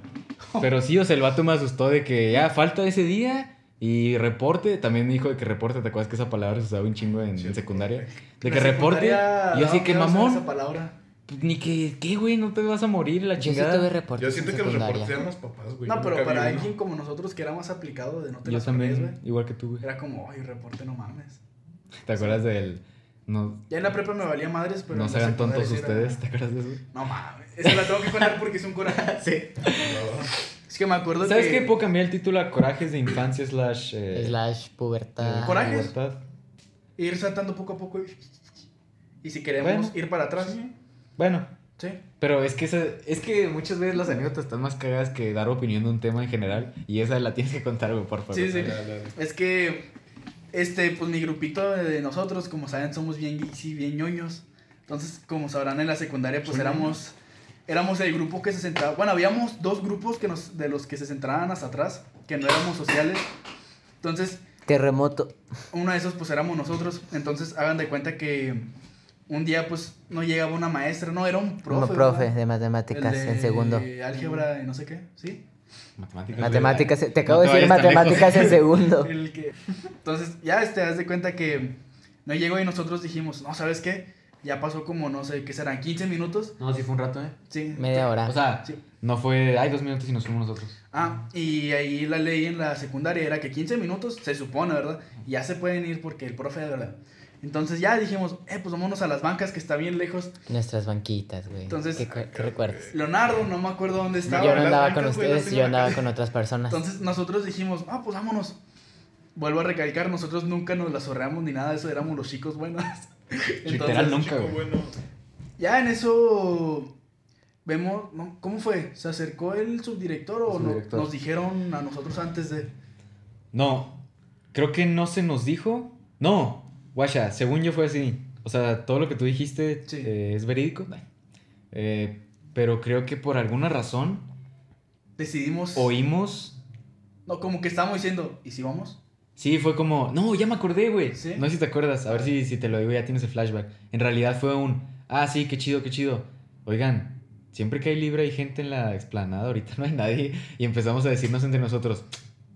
Pero sí, o sea, el vato me asustó de que ya falta ese día y reporte. También me dijo de que reporte, ¿te acuerdas que esa palabra se usaba un chingo en, en secundaria? De que reporte. Y yo así que mamón. Esa palabra. pues, Ni que, ¿qué, güey? No te vas a morir la Yo sí chingada. reportes Yo siento en que los reportes eran los papás, güey. No, pero nunca para alguien como nosotros que era más aplicado de no te Yo también, güey. igual que tú, güey. Era como, ay, reporte, no mames. ¿Te acuerdas del. No, Ya en la prepa me valía madres, pero. no en se la hagan tontos sí era- ustedes, ¿te acuerdas de eso? No mames. Esa la tengo que contar porque es un coraje. Sí. Es que me acuerdo ¿Sabes que. qué? Puedo cambiar el título a Corajes de Infancia slash... eh, Slash pubertad. eh, Corajes. pubertad. Ir saltando poco a poco y. Y si queremos Bueno. ir para atrás. Bueno, Sí. Pero es que, esa- es que muchas veces las anécdotas están más cagadas que dar opinión de un tema en general. Y esa la tienes que contar, güey, por favor. Sí, sí. Dale, dale. Es que. Este, pues mi grupito de nosotros, como saben, somos bien, sí, bien ñoños. Entonces, como sabrán en la secundaria, pues ¿Son éramos. Éramos el grupo que se sentaba. Bueno, habíamos dos grupos que nos, de los que se sentaban hasta atrás, que no éramos sociales. Entonces, Terremoto. uno de esos pues éramos nosotros. Entonces hagan de cuenta que un día pues no llegaba una maestra, no, era un profe. Como profe ¿verdad? de matemáticas El en de segundo. Álgebra y no sé qué, ¿sí? Matemáticas. Matemáticas, te No acabo de te decir matemáticas en segundo. El que... Entonces ya este, haz de cuenta que no llegó y nosotros dijimos, no, ¿sabes qué? Ya pasó como, no sé, ¿qué serán? ¿15 minutos? No, sí fue un rato, ¿eh? Sí. Media hora. O sea, Sí. no fue... Ay, dos minutos y nos fuimos nosotros. Ah, y ahí la ley en la secundaria era que 15 minutos, se supone, ¿verdad? Y ya se pueden ir porque el profe, de verdad. Entonces ya dijimos, eh, pues vámonos a las bancas que está bien lejos. Nuestras banquitas, güey. Entonces- ¿Qué, qué recuerdas? Leonardo, no me acuerdo dónde estaba. yo no las andaba con bancas, las ustedes, yo andaba con otras personas. Entonces nosotros dijimos, ah, pues vámonos. Vuelvo a recalcar, nosotros nunca nos la zorreamos ni nada de eso, éramos los chicos buenos. Literal, nunca, Chico, güey. bueno. Ya en eso vemos, ¿no? ¿cómo fue? ¿Se acercó el subdirector o El no- nos dijeron a nosotros antes de... No, creo que no se nos dijo. No, guacha, según yo fue así. O sea, todo lo que tú dijiste Sí. eh, es verídico. Eh, pero creo que por alguna razón Decidimos... oímos. No, como que estábamos diciendo, ¿y si vamos? Sí, fue como, no, ya me acordé, güey. ¿Sí? No sé si te acuerdas, a ver si, si te lo digo, ya tienes el flashback. En realidad fue un, ah, sí, qué chido, qué chido. Oigan, siempre que hay libre hay gente en la explanada, ahorita no hay nadie. Y empezamos a decirnos entre nosotros,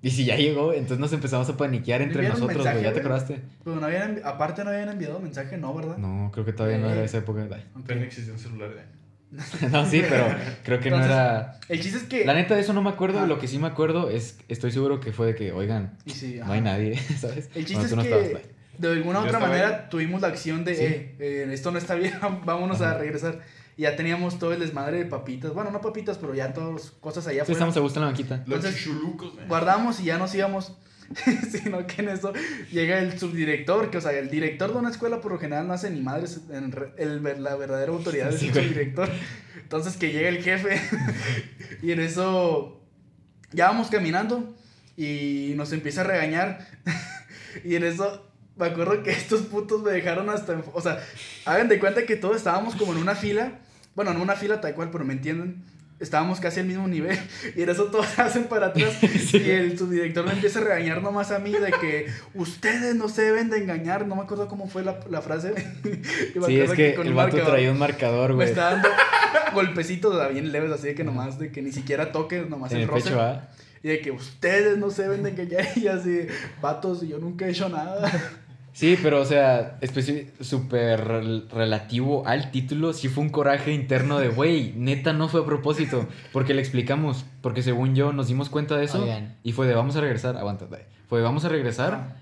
y si ya llegó, entonces nos empezamos a paniquear entre ¿Enviaron nosotros, güey, ¿ya te acordaste? Pero no habían, aparte no habían enviado mensaje, ¿no, verdad? No, creo que todavía no era esa época. Ay, Ok. Pero no existía un celular, no, sí, pero creo que no era... El chiste es que. La neta de eso no me acuerdo, Ah. lo que sí me acuerdo es, estoy seguro que fue de que, oigan, Y sí, no hay nadie, ¿sabes? El chiste Bueno, es no que estabas, de alguna Yo otra manera tuvimos la acción de, Sí. eh, eh, esto no está bien, vamos a regresar. Y ya teníamos todo el desmadre de papitas. Bueno, no papitas, pero ya todas cosas allá Sí, afuera. estamos a gusto en la banquita. Los chuchulucos, güey. Guardamos y ya nos íbamos. Sino que en eso llega el subdirector, que o sea, el director de una escuela por lo general no hace ni madres, en el, la verdadera autoridad es el güey. subdirector. Entonces que llega el jefe y en eso ya vamos caminando y nos empieza a regañar y en eso me acuerdo que estos putos me dejaron hasta, en- o sea, hagan de cuenta que todos estábamos como en una fila, bueno, no una fila tal cual, pero me entienden. Estábamos casi al mismo nivel y en eso todos hacen para atrás y el subdirector me empieza a regañar nomás a mí de que ustedes no se deben de engañar, no me acuerdo cómo fue la, la frase. Me Sí, es que con el vato traía un marcador, Me güey. está dando golpecitos bien leves, así de que nomás, de que ni siquiera toque, nomás En el el roce. pecho. Y de que ustedes no se deben de engañar y así, vatos, yo nunca he hecho nada. Sí, pero o sea, súper rel- relativo al título, sí fue un coraje interno de, güey, neta no fue a propósito, porque le explicamos, porque según yo nos dimos cuenta de eso Oigan. y fue de vamos a regresar, aguanta, dale. fue de vamos a regresar Ah,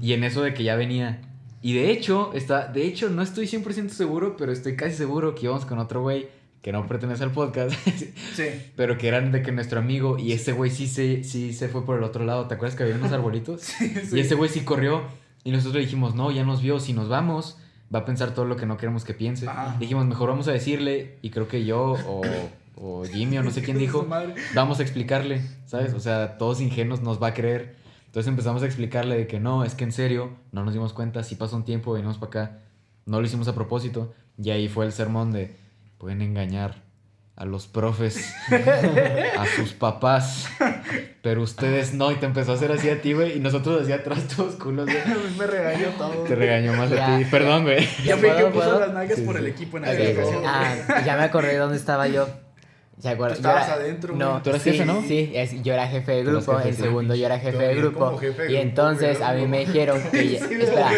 y en eso de que ya venía. Y de hecho, está, de hecho no estoy 100% seguro, pero estoy casi seguro que íbamos con otro güey que no pertenece al podcast, Sí. pero que eran de que nuestro amigo y ese güey sí se, sí se fue por el otro lado, ¿te acuerdas que había unos arbolitos? Sí, sí. Y ese güey sí corrió. Y nosotros dijimos, no, ya nos vio. Si nos vamos, va a pensar todo lo que no queremos que piense. Dijimos, mejor vamos a decirle. Y creo que yo o, o Jimmy o no sé quién dijo, vamos a explicarle, ¿sabes? O sea, todos ingenuos nos va a creer. Entonces empezamos a explicarle de que no, es que en serio, no nos dimos cuenta. Si pasó un tiempo, venimos para acá. No lo hicimos a propósito. Y ahí fue el sermón de, pueden engañar a los profes, a sus papás, pero ustedes no. Y te empezó a hacer así a ti, güey. Y nosotros así atrás todos culos, güey. A mí me regañó todo. Te regañó más Ya, a ti. Perdón, güey. Yo fui que ¿Puedo, puso las nalgas Sí, por sí. el equipo en esa ocasión. Ah, ya me acordé dónde estaba yo. ¿Se acuerdan? Tú Yo estabas era- adentro, güey. No, Tú eras sí, jefe, ¿no? Sí, es- yo era jefe de grupo. sí. segundo yo era jefe de grupo. como jefe de y entonces a mí me dijeron que ya, Sí, espera,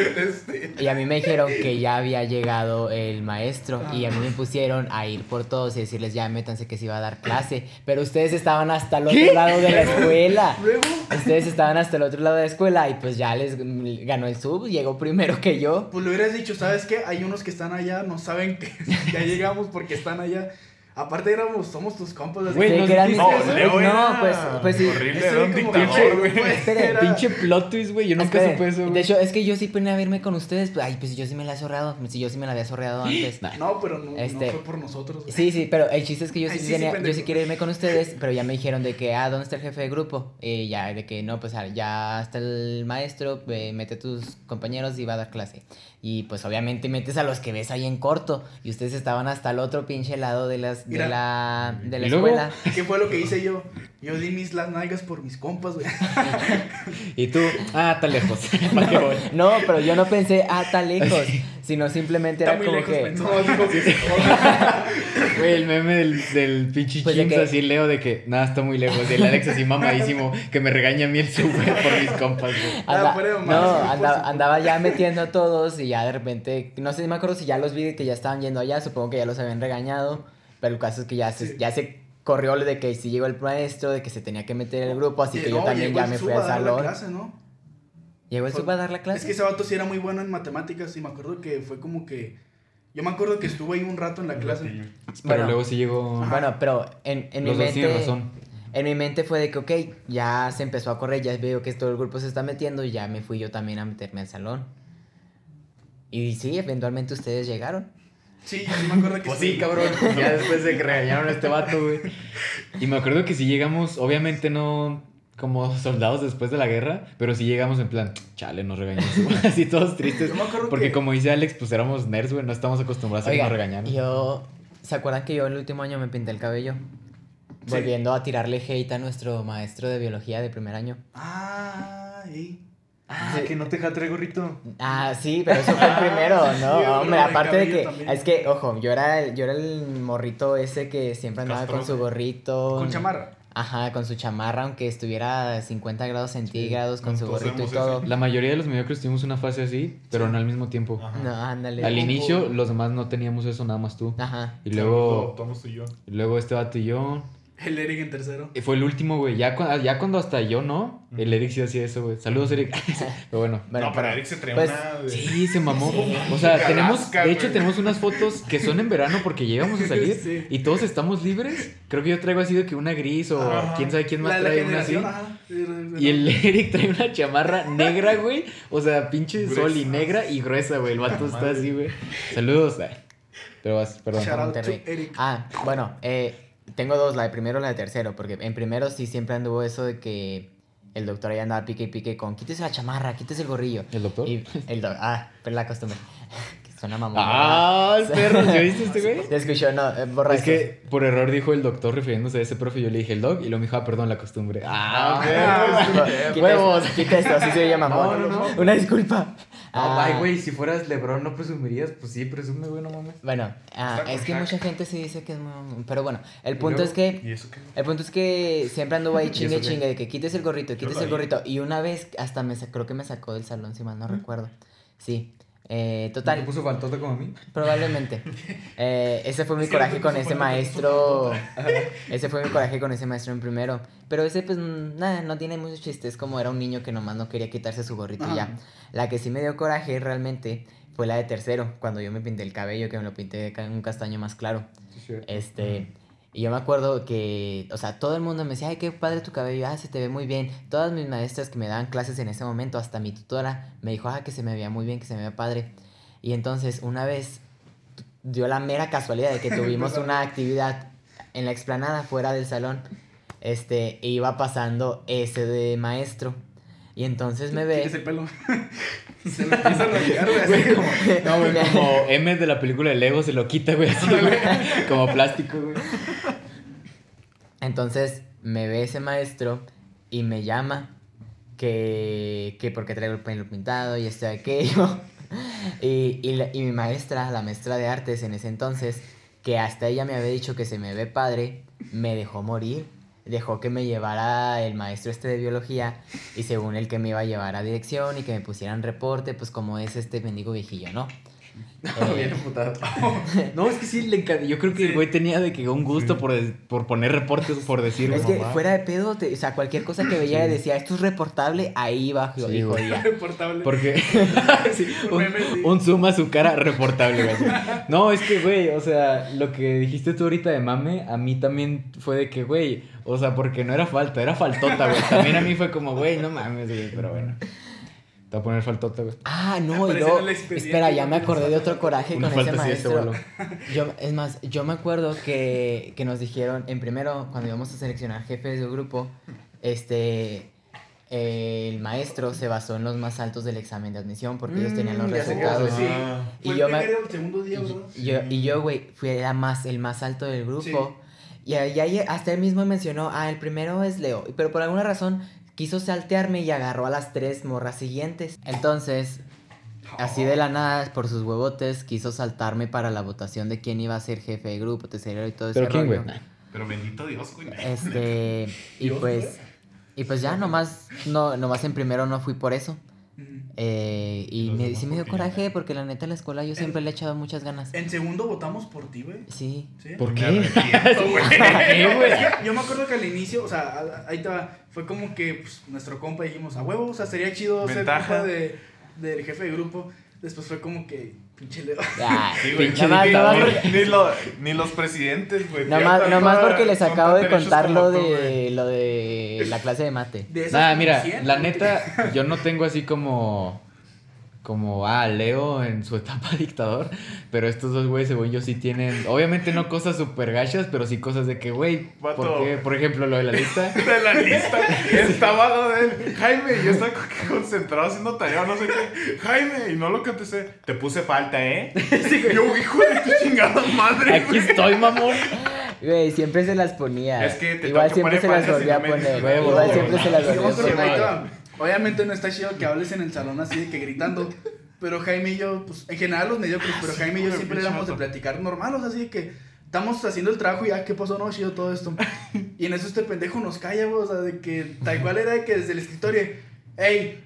y a mí me dijeron que ya había llegado el maestro y a mí Ah. me pusieron a ir por todos y decirles ya métanse que se iba a dar clase, pero ustedes estaban hasta el otro ¿Qué? lado de la escuela. Luego, Ustedes estaban hasta el otro lado de la escuela y pues ya les ganó el sub, llegó primero que yo. pues le hubieras dicho, ¿sabes qué? Hay unos que están allá, no saben que ya llegamos porque están allá. Aparte éramos, somos tus compas. así Güey, que- no eran. No, Leo no, era pues, pues sí. horrible, era un dictador, pinche- güey. Pinche plot twist, güey. Yo nunca Esperen, supe eso. De hecho, es que yo sí ponía a verme con ustedes. pues, Ay, pues yo sí me la he zorreado. Si yo sí me la había zorreado antes. Nah. No, pero no, no Este- fue por nosotros. güey. Sí, sí, pero el chiste es que yo sí, Ay, sí, sí, tenía- yo sí quería irme con ustedes, pero ya me dijeron de que, ah, ¿dónde está el jefe de grupo? Y ya, de que no, pues ya está el maestro, ve, mete a tus compañeros y va a dar clase. Y pues obviamente metes a los que ves ahí en corto. Y ustedes estaban hasta el otro pinche lado de, las, de Mira. la, de la ¿Y luego? escuela. ¿Qué fue lo que hice yo? Yo di mis las nalgas por mis compas, güey. Y tú, ah, está lejos. ¿Para qué voy? No, pero yo no pensé, ah, tan lejos, sino simplemente era como que... pensó. No, dijo que Güey, el meme del, del pinche Pues de Chimps que- así leo de que nada, está muy lejos. Y el Alex así mamadísimo que me regaña a mí el super por mis compas, güey. Anda- no, andaba, andaba ya metiendo a todos y ya de repente, no sé, me acuerdo si ya los vi que ya estaban yendo allá, supongo que ya los habían regañado, pero el caso es que ya se, Sí. ya se corrió de que si llegó el maestro, de que se tenía que meter el grupo, así que yo también ya me fui a al salón. clase, ¿no? ¿Llegó el Fue- sub a dar la clase? Es que ese vato sí era muy bueno en matemáticas y me acuerdo que fue como que... Yo me acuerdo que estuvo ahí un rato en la clase. Pero Bueno. luego sí llegó. Bueno, pero en, en mi Los mente... razón. En mi mente fue de que, ok, ya se empezó a correr, ya veo que todo el grupo se está metiendo y ya me fui yo también a meterme al salón. Y sí, eventualmente ustedes llegaron. Sí, yo sí me acuerdo que... Pues sí, cabrón. Ya después de que regañaron a este vato, güey. Y me acuerdo que si llegamos, obviamente no como soldados después de la guerra, pero sí llegamos en plan, chale, nos regañó. Así todos tristes. Yo me acuerdo Porque que- como dice Alex, pues éramos nerds, güey. No estamos acostumbrados a que nos regañaran. yo... ¿Se acuerdan que yo el último año me pinté el cabello? Sí. Volviendo a tirarle hate a nuestro maestro de biología de primer año. Ah, ey. Ah, que no te el gorrito. Ah, sí, pero eso fue el primero, ¿no? Sí, Hombre, aparte de que... también. Es que, ojo, yo era, el, yo era el morrito ese que siempre andaba con su gorrito. Con chamarra. Ajá, con su chamarra, aunque estuviera a 50 grados centígrados, con su gorrito y todo. La mayoría de los mediocres tuvimos una fase así, pero no al mismo tiempo. Ajá. No, ándale. Al inicio, los demás no teníamos eso, nada más tú. Ajá. Y luego, Tomamos tú y yo. y luego este vato y yo. El Eric en tercero. Y Fue el último, güey. Ya, ya cuando hasta yo no, el Eric sí hacía eso, güey. Saludos, Eric. pero bueno. Bueno, no, pero Eric se trae pues, una. Sí, se mamó. Sí. O sea, tenemos, de hecho, güey. tenemos unas fotos que son en verano porque llegamos a salir Sí. y todos estamos libres. Creo que yo traigo así de que una gris o Ajá. quién sabe quién más La de la trae una así. ajá. Y el Eric trae una chamarra negra, güey. O sea, pinche Gruesa. sol y negra y gruesa, güey. El vato está así, güey. Saludos. Pero vas, perdón. Shout out to Monterrey. Eric. Ah, bueno, eh, tengo dos, la de primero y la de tercero, porque en primero sí siempre anduvo eso de que el doctor ahí andaba pique y pique con quítese la chamarra, quítese el gorrillo. ¿El doctor? Y el do- ah, pero la costumbre. que suena mamón. Ah, el perro. ¿Ya viste este güey? Se escuchó, no, eh, borra Es eso. que por error dijo el doctor refiriéndose a ese profe. Yo le dije el dog y lo me dijo, ah, perdón, la costumbre. Ah, Ah, quita huevos. Quita esto, así se oye mamón. No, no, no. Una disculpa. Ah, Ay, güey, si fueras Lebron, ¿no presumirías? Pues sí, presume, güey, no mames. Bueno, ah, es que Shaq. mucha gente sí dice que es muy... Pero bueno, el ¿Y punto luego? es que... ¿Y eso qué? El punto es que siempre anduvo ahí ¿Y chingue chingue de que quites el gorrito, quites el gorrito. Y una vez hasta me creo que me sacó del salón, si mal no recuerdo. Sí. Eh, ¿Te total, puso faltota como a mí? probablemente. Eh, ese fue mi coraje con ese maestro. Ese fue mi coraje con ese maestro en primero. Pero ese, pues, nada, no tiene muchos chistes. Como era un niño que nomás no quería quitarse su gorrito y ya. La que sí me dio coraje realmente fue la de tercero, cuando yo me pinté el cabello, que me lo pinté de un castaño más claro. Este, y yo me acuerdo que, o sea, todo el mundo me decía, ay, qué padre tu cabello, ah, se te ve muy bien. Todas mis maestras que me daban clases en ese momento, hasta mi tutora, me dijo, ah, que se me veía muy bien, que se me veía padre. Y entonces, una vez, dio la mera casualidad de que tuvimos una actividad en la explanada fuera del salón, este, e iba pasando ese de maestro. Y entonces me ve... el pelo. se lo empieza a arrancar, güey. así. Como, no, güey, como M de la película de Lego se lo quita, güey, así, güey. Como plástico, güey. Entonces me ve ese maestro y me llama que, que porque traigo el pelo pintado y esto y aquello. y, y, la- y mi maestra, la maestra de artes en ese entonces, que hasta ella me había dicho que se me ve padre, me dejó morir. Dejó que me llevara el maestro este de biología y según él que me iba a llevar a dirección y que me pusieran reporte, pues como es este mendigo viejillo, ¿no? Eh, Bien emputado. No, es que sí, le encanta. Yo creo que el güey tenía de que un gusto por, por poner reportes, por decir, Es que mamá. fuera de pedo, te- o sea, cualquier cosa que veía y decía, esto es reportable, ahí iba Sí, jodía. Reportable. Porque sí, Un sí. un zoom a su cara reportable, güey. No, es que, güey, o sea, lo que dijiste tú ahorita de mame, a mí también fue de que, güey, o sea, porque no era falta, era faltota, güey. También a mí fue como, güey, no mames, güey, pero bueno. Te voy a poner faltota, güey. Ah, no, y luego, espera, ya me acordé de otro coraje con ese este maestro. vuelo. Yo, es más, yo me acuerdo que, que nos dijeron, en primero, cuando íbamos a seleccionar jefes de grupo, este, el maestro se basó en los más altos del examen de admisión porque ellos tenían los Mm, resultados. sí. Ah. Y yo me- primero o el segundo día, ¿verdad? Y yo, y yo, güey, fui la más, el más alto del grupo. Y ahí ahí hasta él mismo mencionó, ah, el primero es Leo. Pero por alguna razón quiso saltearme y agarró a las tres morras siguientes. Entonces, así de la nada, por sus huevotes, quiso saltarme para la votación de quién iba a ser jefe de grupo, tesorero y todo ese ¿Pero quién, güey? Pero bendito Dios, güey. Este, y Dios, pues, y pues ya, nomás, no, nomás en primero no fui por eso. Eh, y me, sí me dio ya- coraje porque la neta en la escuela yo siempre le he echado muchas ganas. En segundo votamos por ti, güey. Sí. ¿Sí? ¿Por Me qué? arrepiento, güey. yo me acuerdo que al inicio, o sea, ahí estaba, fue como que pues, nuestro compa dijimos, a huevo, o sea, sería chido ser compa de, del jefe de grupo. Después fue como que, pinche Leo. Ah, Sí, güey. Pinche Nada más- nada más Ni- porque- ni, lo- ni los presidentes, güey. Nada Ya más, están nada más todas- porque les acabo de contar lo de, lo de la clase de mate. De Nada, mira, 100, la neta, yo no tengo así como. Como, ah, Leo en su etapa dictador. Pero estos dos güeyes, según yo, sí tienen. Obviamente no cosas súper gachas, pero sí cosas de que, güey. ¿Por qué? Por ejemplo, lo de la lista. de la lista. Estaba lo de él. Jaime, yo estaba concentrado haciendo tarea, no sé qué. Jaime, y no lo contesté. Te puse falta, ¿eh? yo, hijo de tu chingada madre. Aquí estoy, mamón. Güey, siempre se las ponía. Es que te Igual siempre se las volvía a poner. Igual siempre se las volvía a poner. Obviamente no está chido que hables en el salón así de que gritando. Pero Jaime y yo, pues en general los mediocres, pero Jaime y yo siempre éramos de platicar normal, o sea, así de que estamos haciendo el trabajo y ya, ¿qué pasó? No, chido todo esto. Y en eso este pendejo nos calla, güey, o sea, de que tal cual era de que desde el escritorio, ¡ey!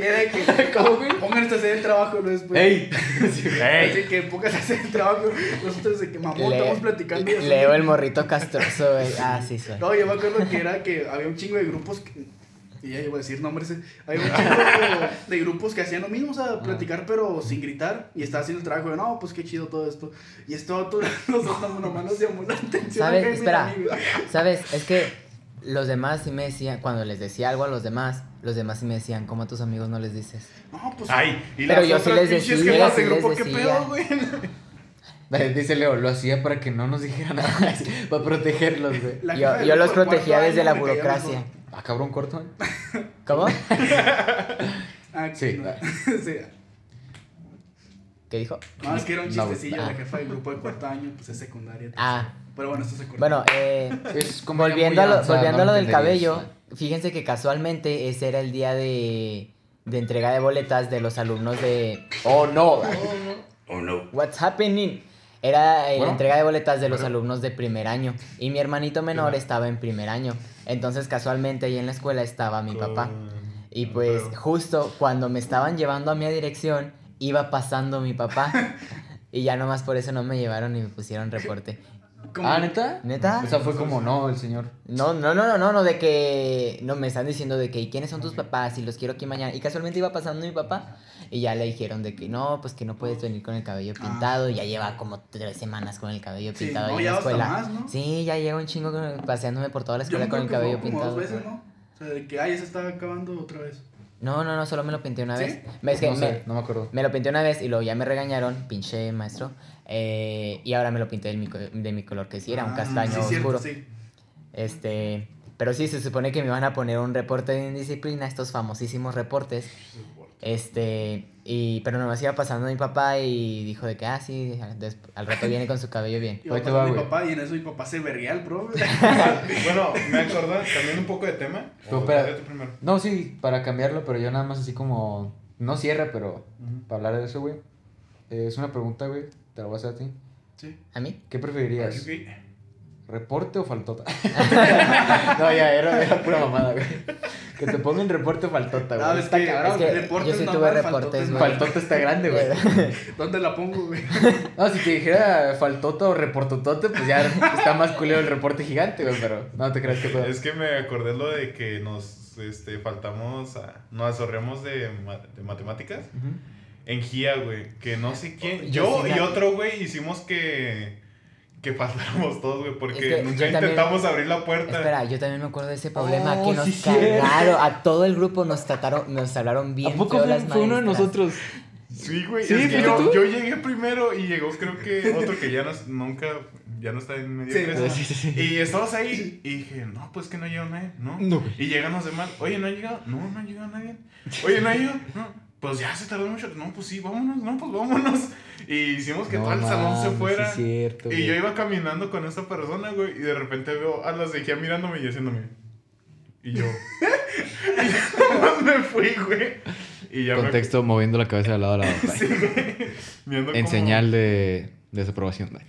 era de que, ¿cómo, güey? Pónganse a hacer el trabajo, ¿no? Después. ¡Ey! Así que pónganse a hacer el trabajo. Nosotros de que, mamón, Le- estamos platicando. y así. Leo el morrito castroso, güey. Ah, sí, soy. No, yo me acuerdo que era que había un chingo de grupos que, y ya iba a decir nombres, eh, había un chingo de grupos que hacían lo mismo, o sea, platicar pero sin gritar y estaba haciendo el trabajo de, no, pues qué chido todo esto. Y esto, nosotros nomás nos llamó la atención. ¿Sabes? Espera. ¿Sabes? Es que los demás sí me decían, cuando les decía algo a los demás, los demás sí me decían, ¿cómo a tus amigos no les dices? No, pues. Ay, y Pero yo sí les decía, de sí les grupo, ¿qué decía. pedo, güey? Eh, Dice Leo, lo hacía para que no nos dijeran nada, para protegerlos, güey. La Yo, yo los protegía desde la burocracia. Ah, cabrón, corto. ¿Cómo? Ah, Sí. No, sí. ¿Qué dijo? No, es que era un No, chistecillo, ah. la jefa del grupo de cuarto año, pues es secundaria. Ah. Pero bueno, esto se corta. Bueno, eh, Es como volviendo a lo, volviendo a lo del cabello fíjense que casualmente ese era el día de, de entrega de boletas de los alumnos de... Oh, no. Oh, no. What's happening? Era eh, la entrega de boletas de los Bueno. alumnos de primer año. Y mi hermanito menor estaba en primer año. Entonces, casualmente ahí en la escuela estaba mi papá. Y pues, pero- justo cuando me estaban llevando a mi dirección, iba pasando mi papá. y ya nomás por eso no me llevaron y me pusieron reporte. Como- Ah, ¿neta? ¿Neta? O sea, fue como, no, el señor. No, no, no, no, no, no, de que. No, me están diciendo de que, ¿y quiénes son tus papás? Y los quiero aquí mañana. Y casualmente iba pasando mi papá. Y ya le dijeron de que no, pues que no puedes venir con el cabello pintado. Y ya lleva como tres semanas con el cabello Ah. Sí, pintado no, ahí en ya la escuela. más, ¿no? Sí, ya lleva un chingo paseándome por toda la escuela me con el cabello como pintado. dos veces, ¿no? O sea, de que, ay, ya se está acabando otra vez. No, no, no, solo me lo pinté una ¿Sí? vez. Me, es que no me, sé, no me acuerdo. me lo pinté una vez y luego ya me regañaron, pinche maestro. Eh, y ahora me lo pinté de mi, de mi color, que sí, era un Ah, castaño sí, cierto, oscuro. sí. Este, pero sí, se supone que me iban a poner un reporte de indisciplina, estos famosísimos reportes. Este, y, pero nomás iba pasando mi papá y dijo de que, ah, sí, al rato viene con su cabello bien. Iba pasando mi papá y en eso mi papá se verguía al profe. bueno, me acordé también un poco de tema. Pero, ¿O espera. date primero? No, sí, para cambiarlo, pero yo nada más así como. No cierre, pero para hablar de eso, güey. eh, es una pregunta, güey. Te la voy a hacer a ti. Sí. ¿A mí? ¿Qué preferirías? Ok. ¿Reporte o faltota? no, ya, era, era pura mamada, güey. Que te pongan reporte o faltota, güey. No, es Está que- cabrón. es que güey. reportes yo sí no tuve reportes, güey. Faltota está grande, güey. ¿Dónde la pongo, güey? No, si te dijera faltota o reportotote, pues ya está más culero el reporte gigante, güey, pero no te creas que puedo. Es que me acordé lo de que nos este, faltamos, a, nos azorreamos de, ma- de matemáticas Ujú. En GIA, güey. Que no sé quién. Yo Yo sí y otro, güey, hicimos que, que faltáramos todos, güey. Porque Es que nunca también- intentamos abrir la puerta. Espera, yo también me acuerdo de ese problema Oh, que nos sí, cagaron. A todo el grupo nos trataron, nos hablaron bien ¿A poco fue, las fue uno de nosotros? Sí, güey. ¿Sí? es que ¿Fuiste yo, llegué primero y llegó, creo que otro que ya no, nunca, ya no está en medio Sí, de Sí, sí, sí. Y estabas ahí y dije, no, pues que no llegó nadie, ¿no? No. Y llegan los demás, oye, ¿no ha llegado? No, no ha llegado nadie. Oye, ¿no ha llegado? No. Pues ya se tardó mucho. No, pues sí, vámonos, no, pues vámonos. Y hicimos que No todo el salón se es cierto, y güey. yo iba caminando con esta persona, güey, y de repente veo a las de Gia mirándome y haciéndome. Y yo. y yo nomás me fui, güey. Y ya Contexto, moviendo la cabeza de lado a lado. Sí, güey. En como- señal de desaprobación. güey.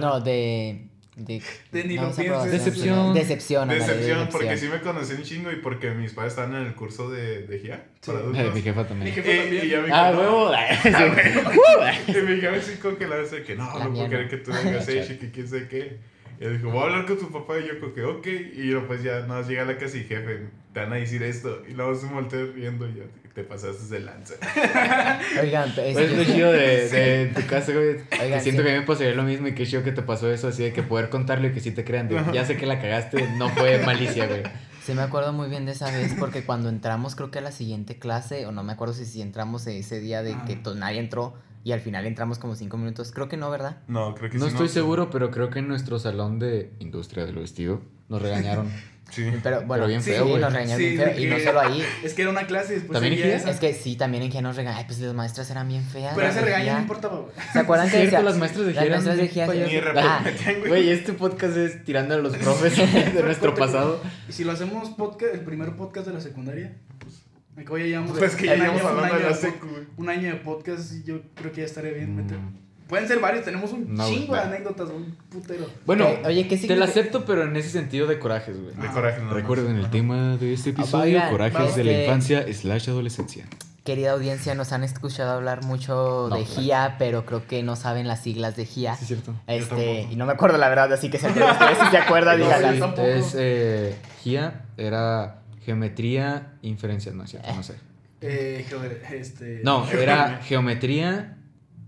No, de. De, De ni no, lo pienses. Decepción. Decepción, Decepción, porque sí me conocí un chingo y porque mis padres estaban en el curso de, de GIA. Sí. para adultos. mi jefa Mi también. jefa Y- también. y ya me Ah, huevo. Y me dijeron así como que la vez de que no, La no puedo creer que tú vengas y que quién sabe qué. Y él dijo, voy a hablar con tu papá y yo como que, ok. Y yo pues ya nada más llega a la casa y jefe, te van a decir esto. Y luego se voltea riendo y ya te pasaste de lanza. Oigan, es, Pues es lo yo- chido de, de tu casa, güey. Que siento sí. que a mí me pasaría lo mismo y que chido que te pasó eso, así de que poder contarlo y que sí te crean. de, ya sé que la cagaste, no fue malicia, güey. Sí me acuerdo muy bien de esa vez porque cuando entramos creo que a la siguiente clase, o no me acuerdo si, si entramos ese día de que nadie entró y al final entramos como cinco minutos, creo que no, ¿verdad? No, creo que No sí. estoy seguro, pero creo que en nuestro salón de industria del vestido nos regañaron. Sí. Pero bueno, bien sí, feo, güey. nos regañaron Sí, bien feo, y no solo ahí. Es que era una clase y después ¿También en esa. Es que sí, también en GIA nos regañaron. Ay, pues las maestras eran bien feas. Pero ese las regaño no importaba, güey. ¿Se acuerdan que Cierto, decía- las maestras de las GIA eran maestras de bien GIA Ah, güey. Güey, este podcast es tirando a los profes de nuestro pasado. Y si lo hacemos podcast, el primer podcast de la secundaria, pues. Acá ya llevamos. Pues que un ya un hablando de la secu, güey. Un año de podcast y yo creo que ya estaría bien meter. Mm, Pueden ser varios, tenemos un No, chingo de anécdotas, un putero. Bueno, Eh, oye, ¿qué te lo acepto, pero en ese sentido de corajes, güey. De coraje, no. Recuerden el tema de este episodio, corajes de la infancia slash adolescencia. Querida audiencia, nos han escuchado hablar mucho No, de claro. GIA, pero creo que no saben las siglas de GIA. Sí, es cierto. Este, y no me acuerdo la verdad, así que si alguien de ustedes sí se acuerda, No, dígala. sí. Es, eh, GIA era geometría, inferencia, no es cierto, no sé. Eh, este. No, era geometría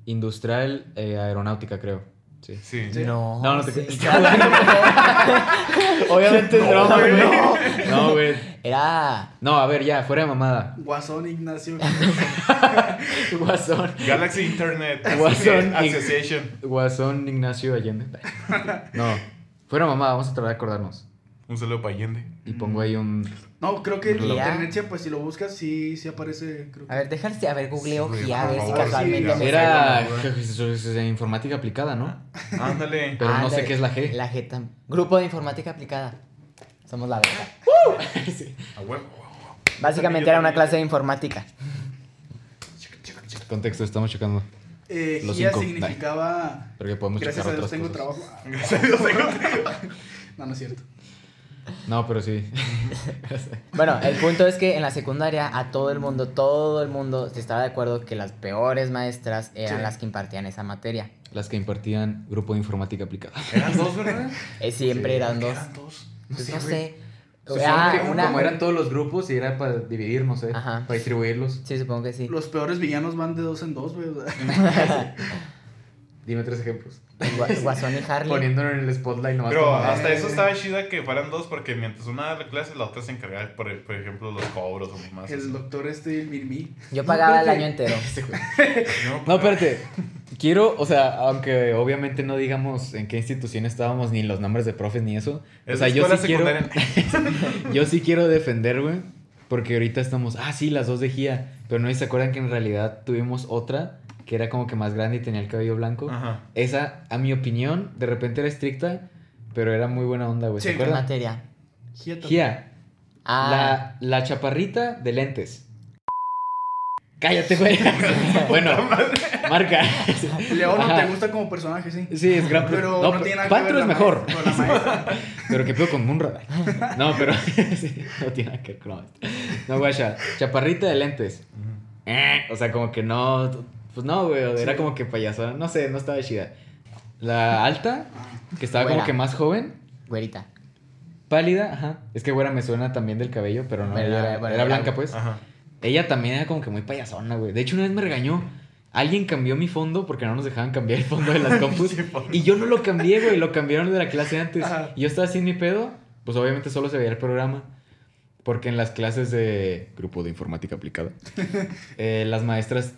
industrial eh, aeronáutica, creo. Sí. Sí. Sí. No, No, no te sí. Obviamente es broma, güey. No, güey. Era. No, a ver, ya, fuera de mamada. Guasón Ignacio. Guasón. Galaxy Internet Guasón. Association. Guasón Ignacio Allende. No, fuera de mamada, vamos a tratar de acordarnos. Un saludo para Allende. Y pongo ahí un. No, creo que en GIA. internet, pues si lo buscas, sí, sí aparece. Creo que- A ver, déjate, a ver, googleo Sí, GIA, a ver si casualmente sí, me Era informática aplicada, ¿no? Ándale. Pero no sé qué es la G. La G tam- Grupo de informática aplicada. Somos la verdad. A huevo. Básicamente era una clase de informática. Contexto, estamos checando. Eh, Los GIA cinco. significaba. Porque podemos Gracias a Dios tengo cosas. trabajo. Gracias a Dios tengo trabajo. No, no es cierto. No, pero sí. Bueno, el punto es que en la secundaria a todo el mundo, todo el mundo se estaba de acuerdo que las peores maestras eran Sí. las que impartían esa materia. Las que impartían grupo de informática aplicada. Eran dos, ¿verdad? Eh, siempre Sí. eran dos. Eran dos. Pues Sí, no güey. sé. Supongo Ah, que una- Como eran todos los grupos y era para dividir, no sé. Ajá. Para distribuirlos. Sí, supongo que sí. Los peores villanos van de dos en dos, güey. o. Dime tres ejemplos. Gua- Guasón y Harley. Poniéndolo en el spotlight nomás. Pero como- hasta eso estaba chida que fueran dos, porque mientras una daba la clase, la otra se encargaba, por, por ejemplo, los cobros o más. El doctor este, el Mirmi. Yo pagaba el año entero. No, espérate. Quiero, o sea, aunque obviamente no digamos en qué institución estábamos, ni los nombres de profes, ni eso. O Es sea, yo sí escuela quiero. secundaria. Yo sí quiero defender, güey. Porque ahorita estamos, ah, sí, las dos de GIA. Pero no se acuerdan que en realidad tuvimos otra que era como que más grande y tenía el cabello blanco. Ajá. Esa, a mi opinión, de repente era estricta, pero era muy buena onda, güey. ¿Se Sí, ¿Qué acuerdan? materia? Gia Ah, la, la chaparrita de lentes. Cállate, güey. bueno, marca. León no te gusta como personaje, sí. Sí, es gran Pero no, no, tiene nada Pantro que ver es mejor. con la. Pero que pedo con Munra. No, pero sí, no tiene nada que ver con. No, guacha, chaparrita de lentes. Eh, O sea, como que no. Pues no, güey. Era Sí. como que payasada. No sé, no estaba chida. La alta, que estaba como que más joven, güerita. pálida, ajá. Es que güera me suena también del cabello, pero no. Bueno, era- era, bueno, era era- blanca, pues. Ajá. Ella también era como que muy payasona, güey. De hecho, una vez me regañó. Alguien cambió mi fondo porque no nos dejaban cambiar el fondo de las compus. Y yo no lo cambié, güey. Lo cambiaron de la clase antes. Ajá. Y yo estaba así en mi pedo. Pues obviamente solo se veía el programa. Porque en las clases de grupo de informática aplicada, eh, las maestras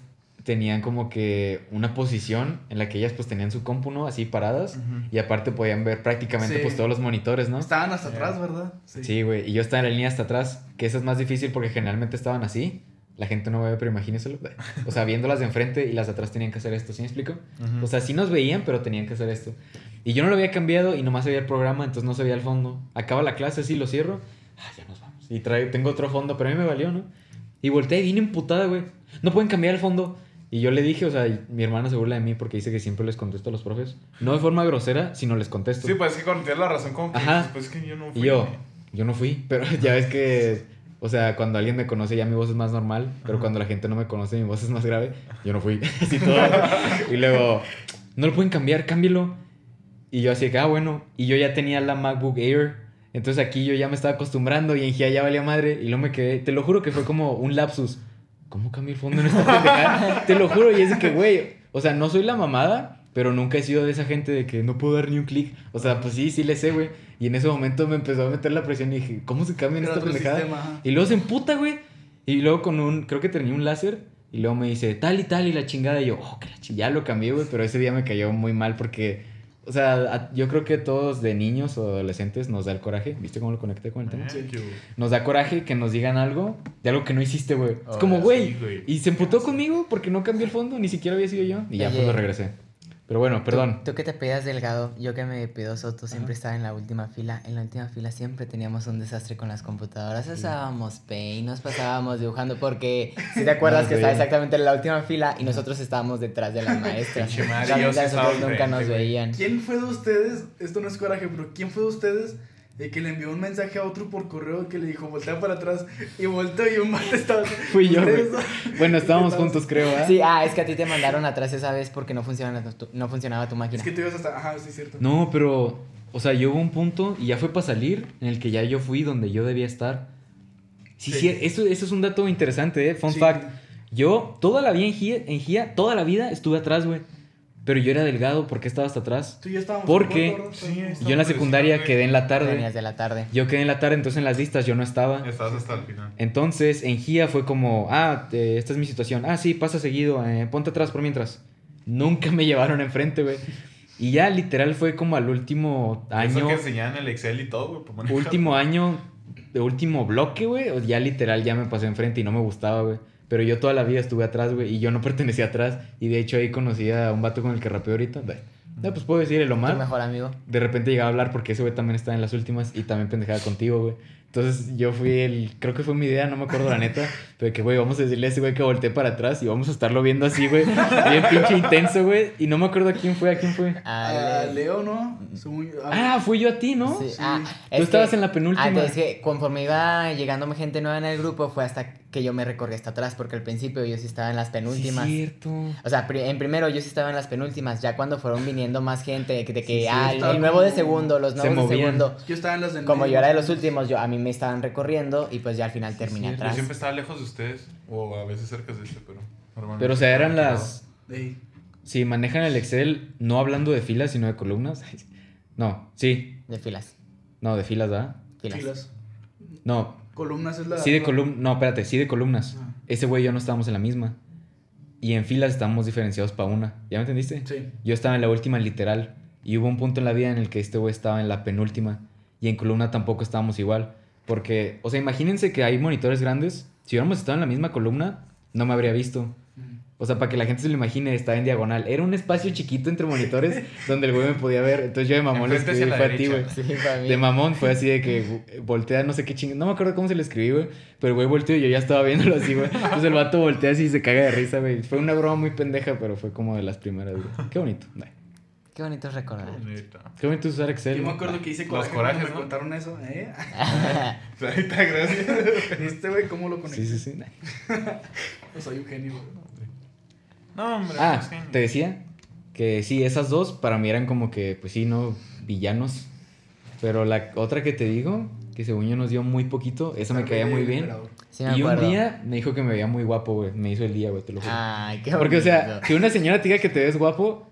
tenían como que una posición en la que ellas pues tenían su compu, ¿no? Así paradas. Y aparte podían ver prácticamente Sí. pues todos los monitores, ¿no? Estaban hasta atrás, ¿verdad? Sí, güey. Y yo estaba en la línea hasta atrás, que eso es más difícil porque generalmente estaban así. La gente no me ve, pero imagínenselo. O sea, viéndolas de enfrente y las de atrás tenían que hacer esto, ¿sí me explico? O sea, sí nos veían, pero tenían que hacer esto. Y yo no lo había cambiado y nomás veía el programa, entonces no se veía el fondo. Acaba la clase, sí, lo cierro. Ah, ya nos vamos. Y traigo, tengo otro fondo, pero a mí me valió, ¿no? Y volteé bien emputada, güey. No pueden cambiar el fondo. Y yo le dije, o sea, mi hermana se burla de mí porque dice que siempre les contesto a los profes. No de forma grosera, sino les contesto. Sí, pues es que cuando tienes la razón, como que Ajá. pues es que yo no fui. Y yo, yo no fui, pero ya ves que, o sea, cuando alguien me conoce ya mi voz es más normal, pero Ajá. cuando la gente no me conoce mi voz es más grave. Yo no fui, así todo. y luego, no lo pueden cambiar, cámbielo. Y yo así que, ah, bueno. Y yo ya tenía la MacBook Air. Entonces aquí yo ya me estaba acostumbrando y en GIA ya valía madre. Y luego me quedé, te lo juro que fue como un lapsus. ¿Cómo cambié el fondo en esta pendejada? te lo juro, y es que, güey, o sea, no soy la mamada, pero nunca he sido de esa gente de que no puedo dar ni un clic. O sea, pues sí, sí le sé, güey. Y en ese momento me empezó a meter la presión y dije, ¿cómo se cambia en esta pendejada? sistema. Y luego se emputa, güey. Y luego con un, creo que tenía un láser. Y luego me dice, tal y tal, y la chingada. Y yo, oh, que la chingada. Ya lo cambié, güey. Pero ese día me cayó muy mal porque, o sea, a- yo creo que todos de niños o adolescentes nos da el coraje. ¿Viste cómo lo conecté con el tema? Que- Nos da coraje que nos digan algo de algo que no hiciste, güey. Es Oh, como, güey. sí, y se emputó conmigo porque no cambié el fondo, ni siquiera había sido yo. Y ya, pues lo regresé. Pero bueno, perdón. Tú, tú que te pedías delgado, yo que me pido soto, siempre estaba en la última fila. En la última fila siempre teníamos un desastre con las computadoras. Usábamos Paint, nos pasábamos dibujando porque si te acuerdas Ah, que estaba sí. exactamente en la última fila y nosotros estábamos detrás de las maestras. Pinche madre, sí nunca nos veían. ¿Quién fue de ustedes? Esto no es coraje, pero ¿quién fue de ustedes el que le envió un mensaje a otro por correo que le dijo voltea para atrás y volteó y un mate estaba. Fui yo, Bueno, estábamos juntos, creo, ¿eh? Sí, ah, es que a ti te mandaron atrás esa vez porque no funcionaba tu, no funcionaba tu máquina. Es que tú ibas hasta. Ajá, sí, cierto. No, pero, o sea, yo hubo un punto y ya fue para salir en el que ya yo fui donde yo debía estar. Sí, sí, Sí. eso, eso es un dato interesante, ¿eh? Fun Sí. fact. Yo toda la vida en GIA, en GIA, toda la vida estuve atrás, güey. Pero yo era delgado, ¿por qué estaba hasta atrás? Tú y yo estábamos. Porque- corto, Sí, Yo en la secundaria quedé en la Venías tarde. de la tarde. Yo quedé en la tarde, entonces en las listas yo no estaba. Estás hasta el final. Entonces en GIA fue como, ah, te- esta es mi situación. Ah, sí, pasa seguido, eh, ponte atrás por mientras. Nunca me llevaron enfrente, güey. Y ya literal fue como al último Eso año. que enseñaban el Excel y todo, güey. último año, de último bloque, güey, ya literal ya me pasé enfrente y no me gustaba, güey. Pero yo toda la vida estuve atrás, güey, y yo no pertenecía atrás. Y de hecho ahí conocí a un vato con el que rapeo ahorita. No, pues puedo decir el Tu Omar. mejor amigo. De repente llegaba a hablar porque ese güey también estaba en las últimas y también pendejaba contigo, güey. Entonces yo fui el, creo que fue mi idea, no me acuerdo la neta, pero que, güey, vamos a decirle a ese güey que voltee para atrás y vamos a estarlo viendo así, güey. Bien pinche intenso, güey. Y no me acuerdo a quién fue, a quién fue. Ah, Ale- Leo, ¿no? Ah, fui yo a ti, ¿no? Sí, Sí. ah, Tú es estabas que- en la penúltima. Ah, es que conforme iba llegando gente nueva en el grupo fue hasta que yo me recorrí hasta atrás porque al principio yo sí estaba en las penúltimas. Sí, cierto. O sea, pri- en primero yo sí estaba en las penúltimas, ya cuando fueron viniendo más gente, de que, de Sí, ah, el- nuevo de segundo, los Se nuevos de movían. segundo. Yo estaba en las del Como yo era de los últimos, yo, a mí me estaban recorriendo y pues ya al final terminé cierto. Yo atrás. siempre estaba lejos de ustedes. O a veces cerca de este, pero. normalmente Pero, o sea, eran las... Ey. Si manejan el Excel, no hablando de filas, sino de columnas. No, sí. De filas, No, de filas, ¿verdad? filas. Filas. No, Columnas es la. sí de columnas. No, espérate, sí de columnas. Ah. Ese güey y yo no estábamos en la misma. Y en filas estábamos diferenciados para una. ¿Ya me entendiste? Sí. Yo estaba en la última literal. Y hubo un punto en la vida en el que este güey estaba en la penúltima. Y en columna tampoco estábamos igual. Porque, o sea, imagínense que hay monitores grandes. Si hubiéramos estado en la misma columna, no me habría visto. O sea, para que la gente se lo imagine, estaba en diagonal. Era un espacio chiquito entre monitores donde el güey me podía ver. Entonces yo de mamón le escribí, fue a ti, güey. Sí, para mí. De mamón fue así de que voltea no sé qué chingada. No me acuerdo cómo se le escribí, güey. Pero el güey volteó y yo ya estaba viéndolo así, güey. Entonces el vato voltea así y se caga de risa, güey. Fue una broma muy pendeja, pero fue como de las primeras, güey. Qué bonito. Ay, Qué bonito recordar. Neta. Qué bonito usar Excel. Yo me ¿no? acuerdo que hice Los coraje corajes, cuando me ¿no? contaron eso, ¿eh? Ahorita, gracias. Este güey, ¿cómo lo conecté? Sí, sí, sí. Pues soy un genio, güey. No, hombre. Ah, no sé. te decía que sí, esas dos para mí eran como que, pues sí, no, villanos. Pero la otra que te digo, que según yo nos dio muy poquito, esa me caía muy bien. emperador. Sí, me y un día me dijo que me veía muy guapo, güey. Me hizo el día, güey, te lo juro. Ay, qué Porque, o sea, bonito. que una señora te diga que te ves guapo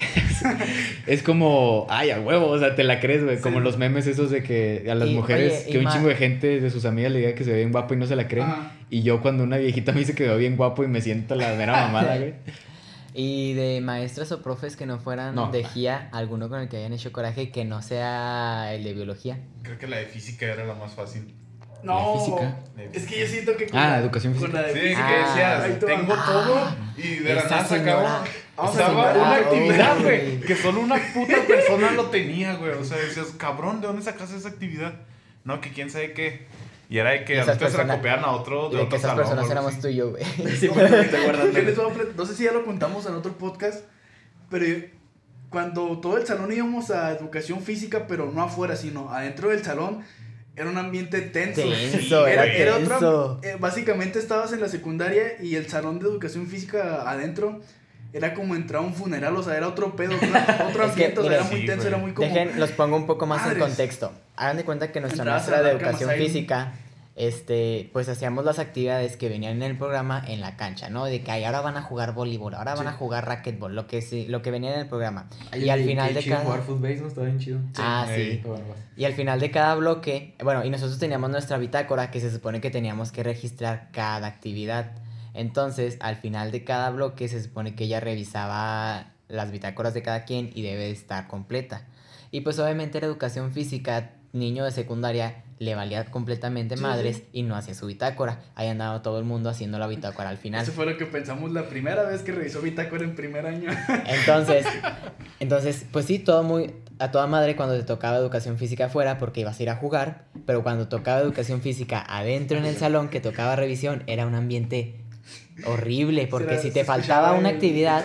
es como, ay, a huevo, o sea, te la crees, güey. Como los memes esos de que a las Y, mujeres, oye, que un ma- chingo de gente de sus amigas le diga que se ve bien guapo y no se la creen. Ajá. Y yo cuando una viejita me dice que veo bien guapo y me siento la mera mamada, güey. Y de maestras o profes que no fueran No. de GIA, alguno con el que hayan hecho coraje que no sea el de biología. Creo que la de física era la más fácil. No, física? es que yo siento que. con Ah, la- educación con física. la de Sí, física, que Ah, decías, tengo todo y de la nada sacaba. Usaba señora, una actividad, güey. Que solo una puta persona lo tenía, güey. O sea, decías, cabrón, ¿de dónde sacas esa actividad? No, que quién sabe qué. Y era de que a nosotros se la copiaran a otro de de otro que esas salón. personas o éramos tú y yo, güey. Voy a plat- No sé si ya lo contamos en otro podcast, pero cuando todo el salón íbamos a educación física, pero no afuera, sino adentro del salón, era un ambiente tenso. Tenso, era, era era otro- tenso. eh, básicamente estabas en la secundaria y el salón de educación física adentro era como entrar a un funeral, o sea, era otro pedo, otro Es que, ambiente, o sea, mira, era muy tenso, güey. era muy como... Dejen, los pongo un poco más en contexto. Hagan de cuenta que nuestra Entrabas maestra de educación física, este, pues hacíamos las actividades que venían en el programa en la cancha, ¿no? De que ay, ahora van a jugar voleibol, ahora van a jugar racquetball, lo que sí, lo que venía en el programa. y al final de cada footbase no estaba bien chido. Ah, sí. Y al final de cada bloque, bueno, y nosotros teníamos nuestra bitácora que se supone que teníamos que registrar cada actividad. Entonces, al final de cada bloque se supone que ella revisaba las bitácoras de cada quien y debe de estar completa. Y pues obviamente la educación física, niño de secundaria, le valía completamente Sí, madres sí. y no hacía su bitácora. Ahí andaba todo el mundo haciendo la bitácora al final. Eso fue lo que pensamos la primera vez que revisó Bitácora en primer año. Entonces, entonces, pues sí, todo muy a toda madre cuando te tocaba educación física afuera porque ibas a ir a jugar, pero cuando tocaba educación física adentro en el salón que tocaba revisión era un ambiente horrible porque Era- si te faltaba una actividad,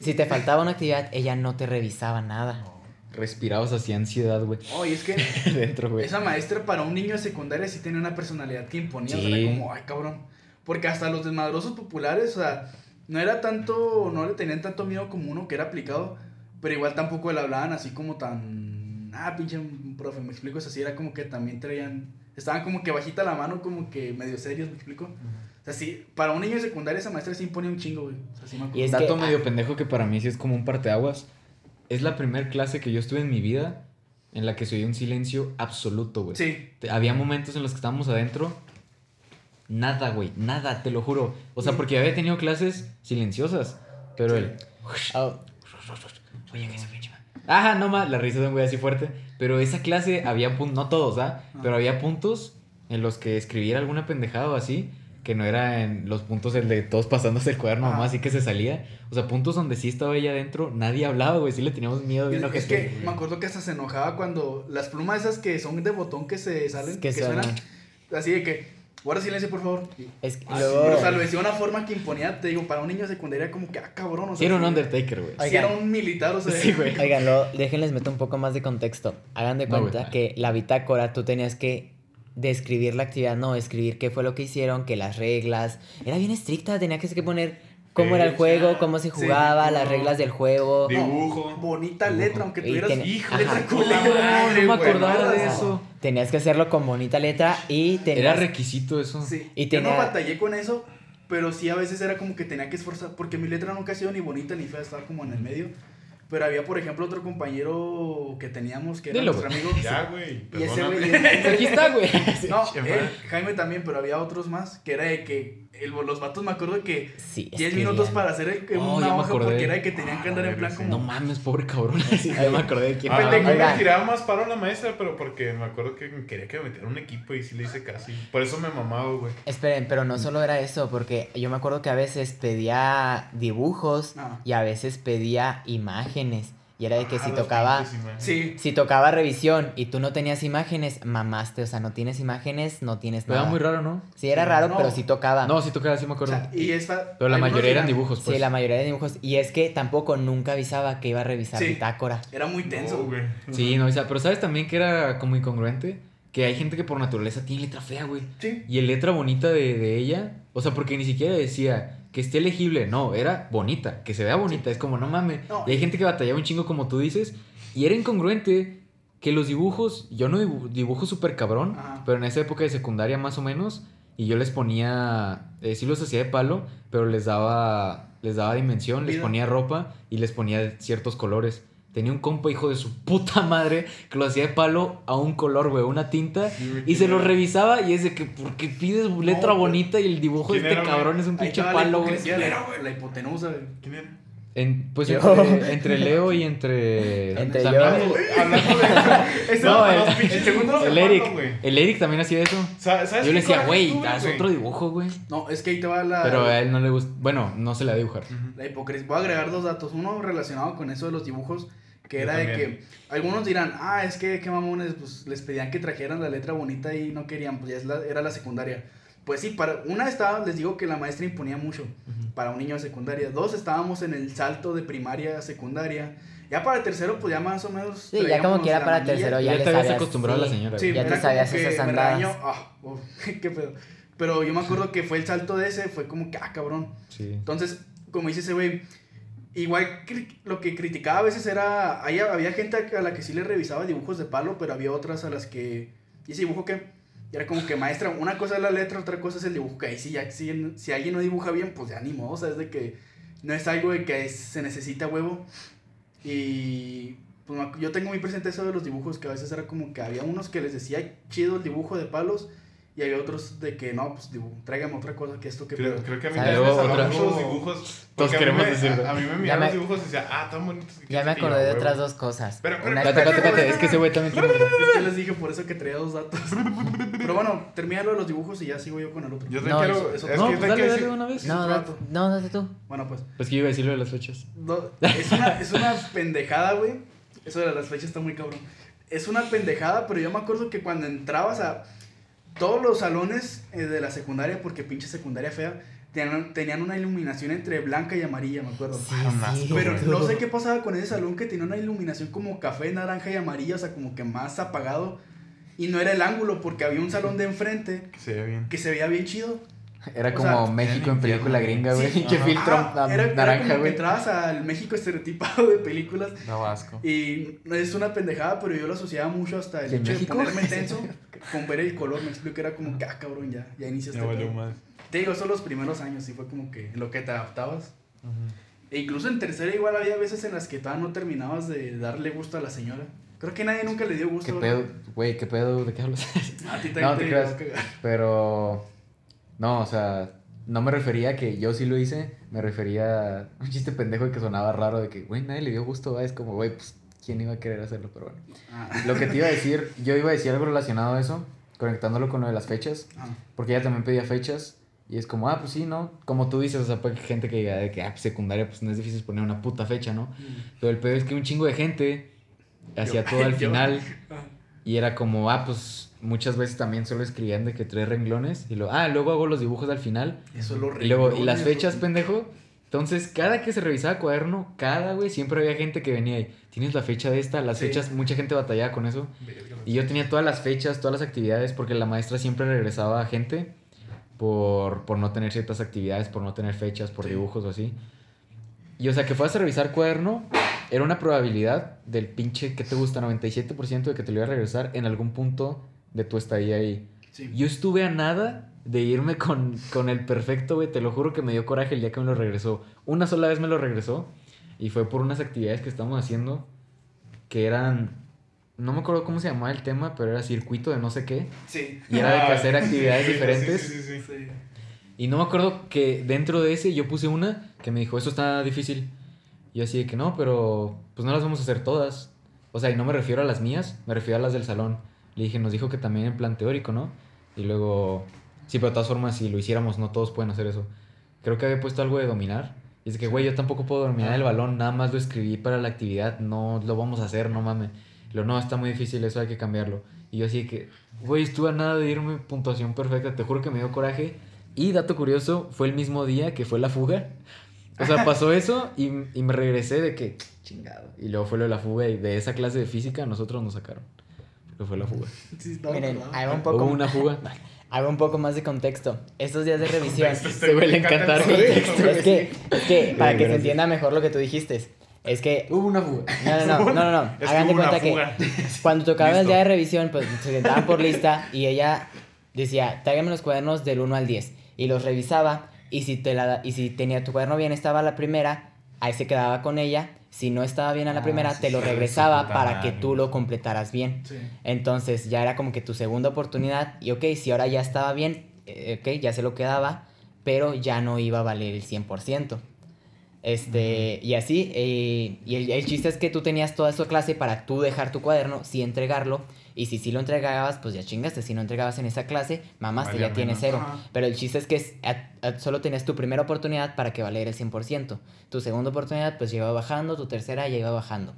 si te faltaba una actividad, ella no te revisaba nada. Respirabas así ansiedad, güey. Oh, y es que Dentro, güey. esa maestra para un niño de secundaria sí tenía una personalidad que imponía. O sea, como, ay, cabrón. Porque hasta los desmadrosos populares, o sea, no era tanto, no le tenían tanto miedo como uno que era aplicado, pero igual tampoco le hablaban así como tan, ah, pinche profe, me explico, es así, era como que también traían, estaban como que bajita la mano, como que medio serios, me explico. O sea, sí, para un niño de secundaria esa maestra sí imponía un chingo, güey. O sea, sí me acuerdo. Y es Dato que- medio pendejo que para mí sí es como un parteaguas. Es la primera clase que yo estuve en mi vida en la que se oía un silencio absoluto, güey. Sí, Había momentos en los que estábamos adentro. Nada, güey. Nada, te lo juro. O sea, porque había tenido clases silenciosas. Pero el. Oh, Oye, que se pinche. Ajá, no más. La risa de un güey así fuerte. Pero esa clase había puntos. No todos, ¿ah? Pero había puntos en los que escribiera alguna pendejada o así. Que no era en los puntos el de todos pasándose el cuaderno nomás así que se salía. O sea, puntos donde sí estaba ella adentro. Nadie hablaba, güey. Sí le teníamos miedo. Es, es que me acuerdo que hasta se enojaba cuando las plumas esas que son de botón que se salen, Que que, suenan. suenan, así de que, guarda silencio por favor. Es que Ah, luego- Pero o sea, lo decía de una forma que imponía, te digo, para un niño de secundaria como que, ah, cabrón, o sea. Sí, era un Undertaker, güey. sí era un militar, o sea. Sí, güey. Oigan, déjenles meto un poco más de contexto. Hagan de cuenta que la bitácora tú tenías que describir la actividad, no, escribir qué fue lo que hicieron, que las reglas. Era bien estricta, tenía que poner cómo era el juego, cómo se Sí, jugaba, las no. reglas del juego. Dibujo. Bonita letra, aunque Y tuvieras ten- hijo, ajá. letra culera, madre, no me acordaba de eso. Tenías que hacerlo con bonita letra y Era tenías... requisito eso. Sí, Y yo tenía- no batallé con eso, pero sí a veces era como que tenía que esforzar, porque mi letra nunca ha sido ni bonita ni fea, estaba como en el medio. Pero había, por ejemplo, otro compañero que teníamos, que era Dilo, nuestro amigo. Ya, güey. Y ese güey, Aquí está, güey. No, él. Jaime también, pero había otros más, que era de que el- los vatos me acuerdo que Sí, 10 minutos para hacer el- Oh, una hoja porque era de que tenían que andar Ah, en plan sí. como... No mames, pobre cabrón. Sí, ya me acordé de quién. Ah, me tiraba más paro la maestra, pero porque me acuerdo que quería que me metiera un equipo y sí le hice casi. Por eso me mamaba, güey. Esperen, pero no solo era eso, porque yo me acuerdo que a veces pedía dibujos Ah. y a veces pedía imágenes. Y era de que Ah, si tocaba... Sí, Si tocaba revisión y tú no tenías imágenes, mamaste, o sea, no tienes imágenes, no tienes nada. era muy raro, ¿no? Sí, era raro, No. pero sí tocaba. No, sí tocaba, sí me o acuerdo. sea, y esta... Pero la mayoría eran dibujos, pues. Sí, la mayoría de dibujos. Y es que tampoco nunca avisaba que iba a revisar Sí. bitácora. Era muy tenso. No, güey. Sí, no, o sea, pero ¿sabes también que era como incongruente? Que hay gente que por naturaleza tiene letra fea, güey. Sí. Y el letra bonita de, de ella, o sea, porque ni siquiera decía que esté legible, no, era bonita, que se vea bonita, es como, no mames. No. Y hay gente que batallaba un chingo, como tú dices, y era incongruente que los dibujos, yo no dibu- dibujo súper cabrón, Ajá. pero en esa época de secundaria más o menos, y yo les ponía, eh, sí los hacía de palo, pero les daba, les daba dimensión, les ponía ropa y les ponía ciertos colores. Tenía un compa, hijo de su puta madre, que lo hacía de palo a un color, güey, una tinta. Y se lo revisaba y es de que, ¿por qué pides letra bonita y el dibujo de ¿Quién este era, cabrón es un pinche palo, güey? la, la hipotenusa, güey. ¿Quién era? En- pues entre, entre Leo y entre. Entre también yo- el- Hablando de eso. No, el- los pinches el segundo el Eric. güey. El Eric también hacía eso. Sa- ¿Sabes Yo le decía, güey, haz otro dibujo, güey. No, es que ahí te va la... Pero a él no le gusta. Bueno, no se le va a dibujar. La hipocresía. Voy a agregar dos datos. Uno relacionado con eso de los dibujos, que Yo era de también. que algunos dirán, ah, es que qué mamones, pues les pedían que trajeran la letra bonita y no querían, pues ya es la- era la secundaria. Pues sí, para una estaba, les digo que la maestra imponía mucho para un niño de secundaria. Dos, estábamos en el salto de primaria a secundaria. Ya para el tercero, pues ya más o menos. Sí, ya como que era para manilla. tercero, ya, Ya te habías acostumbrado a la sí. señora. Sí. Ya te sabías esas andadas. regañó, ah, uf, qué pedo. Pero yo me acuerdo que fue el salto de ese, fue como que, ah, cabrón. Sí. Entonces, como dice ese güey, igual lo que criticaba a veces era, ahí había gente a la que sí le revisaba dibujos de palo, pero había otras a las que, ¿y ese dibujo qué? Y era como que maestra, una cosa es la letra, otra cosa es el dibujo, que ahí ya, si, si alguien no dibuja bien, pues ya ni o sea, es de que no es algo de que se necesita huevo. Y pues yo tengo muy presente eso de los dibujos, que a veces era como que había unos que les decía chido el dibujo de palos, Y había otros de que no, pues digo, tráigame otra cosa que esto que Creo, creo que a mí me salvaron mucho los dibujos. mí queremos me- decirlo. A, a mí me Ya miraban me- los dibujos y decía, ah, tan bonitos. que Ya me quise". Y yo, acordé de otras dos cosas. Pero, pero, Una pero, que- Espérate, espérate, espérate, es que ese güey también tiene. Es que les dije por eso que traía dos datos. Pero bueno, termina lo de los dibujos y ya sigo yo con el otro. Yo te No, quiero. eso- es que No, yo pues dale, dale decir- una vez. No, date, no, date tú. Bueno, pues. Es que iba a decirlo de las fechas. No, es, una, es una pendejada, güey. Eso de las fechas está muy cabrón. Es una pendejada, pero yo me acuerdo que cuando entrabas a todos los salones eh, de la secundaria, porque pinche secundaria fea, tenían, tenían una iluminación entre blanca y amarilla, me acuerdo. Pero no sé qué pasaba con ese salón que tenía una iluminación como café, naranja y amarilla, o sea, como que más apagado. Y no era el ángulo, porque había un salón de enfrente Que se ve bien. que se veía bien chido. Era O como sea, México en película gringa, güey. Sí, que ajá. filtro Ah, era, era naranja, como que güey. entrabas al México estereotipado de películas. Da asco. Y no es una pendejada, pero yo lo asociaba mucho hasta el ¿De hecho México? de ponerme tenso con ver el color. Me explico que era como que, ah, cabrón, ya, ya iniciaste. Más. Te digo, son los primeros años y fue como que lo que te adaptabas. E incluso en tercera igual había veces en las que todavía no terminabas de darle gusto a la señora. Creo que nadie nunca le dio gusto. ¿Qué pedo? Güey, ¿qué pedo? ¿De qué hablas? A ti también No, te te creas. cagar. Pero. No, o sea, no me refería a que yo sí lo hice. Me refería a un chiste pendejo de que sonaba raro de que, güey, nadie le dio gusto. ¿va? Es como, güey, pues, ¿quién iba a querer hacerlo? Pero bueno. Ah, Lo que te iba a decir, yo iba a decir algo relacionado a eso, conectándolo con lo de las fechas. ah. Porque ella también pedía fechas. Y es como, ah, pues sí, ¿no? Como tú dices, o sea, pues gente que diga de que, ah, pues, secundaria, pues no es difícil poner una puta fecha, ¿no? Pero el pedo es que un chingo de gente hacía todo al final. Ah. Y era como, ah, pues muchas veces también solo escribían de que tres renglones. Y luego, ah, luego hago los dibujos al final. Eso es lo Y luego, ¿y las fechas, pendejo? Entonces, cada que se revisaba cuaderno, cada, güey, siempre había gente que venía y, ¿tienes la fecha de esta? Las Sí. fechas, mucha gente batallaba con eso. Y yo tenía todas las fechas, todas las actividades, porque la maestra siempre regresaba a gente por, por no tener ciertas actividades, por no tener fechas, por Sí. dibujos o así. Y o sea, que fueras a revisar cuaderno, era una probabilidad del pinche, ¿qué te gusta? 97% de que te lo iba a regresar en algún punto de tu estadía ahí. Sí. Yo estuve a nada de irme con, con el perfecto, güey. Te lo juro que me dio coraje el día que me lo regresó. Una sola vez me lo regresó. Y fue por unas actividades que estábamos haciendo. Que eran. No me acuerdo cómo se llamaba el tema, pero era circuito de no sé qué. Sí. Y era de que Ah, hacer actividades sí, diferentes. Sí, sí, sí. sí. Sí. Y no me acuerdo que dentro de ese yo puse una que me dijo, eso está difícil. Y yo así de que no, pero pues no las vamos a hacer todas. O sea, y no me refiero a las mías, me refiero a las del salón. Le dije, nos dijo que también en plan teórico, ¿no? Y luego, sí, pero de todas formas, si lo hiciéramos, no todos pueden hacer eso. Creo que había puesto algo de dominar. Y es que, güey, yo tampoco puedo dominar el balón, nada más lo escribí para la actividad, no lo vamos a hacer, no mames. Lo, no, está muy difícil, eso hay que cambiarlo. Y yo así que, güey, estuve a nada de irme puntuación perfecta, te juro que me dio coraje. Y dato curioso, fue el mismo día que fue la fuga. O sea, pasó eso y, y me regresé de que, chingado. Y luego fue lo de la fuga y de esa clase de física nosotros nos sacaron. Porque fue la fuga. Sí, Miren, acordado. ahí va un Hubo poco, una fuga. va un poco más de contexto. Estos días de revisión. Este güey le encanta el Sí, contexto. es que, es que para que se entienda mejor lo que tú dijiste, es que Hubo una fuga. No, no, no, no, no, no. Es Hagan de hubo cuenta que cuando tocaba el Listo. día de revisión, pues se sentaban por lista y ella decía, tráigame los cuadernos del 1 al 10. Y los revisaba y si, te la, y si tenía tu cuaderno bien, estaba la primera, ahí se quedaba con ella. Si no estaba bien a la Ah, primera, sí, te lo regresaba para que tú lo completaras bien. Sí. Entonces ya era como que tu segunda oportunidad y ok, si ahora ya estaba bien, eh, ok, ya se lo quedaba, pero ya no iba a valer el 100%. Este, y así, eh, y el, el chiste es que tú tenías toda esa clase para tú dejar tu cuaderno, sí entregarlo, y si sí lo entregabas, pues ya chingaste, si no entregabas en esa clase, mamaste, Valía ya tienes menos. cero. Ajá. Pero el chiste es que es- a- a- solo tenías tu primera oportunidad para que valiera el 100%. Tu segunda oportunidad pues ya iba bajando, tu tercera ya iba bajando.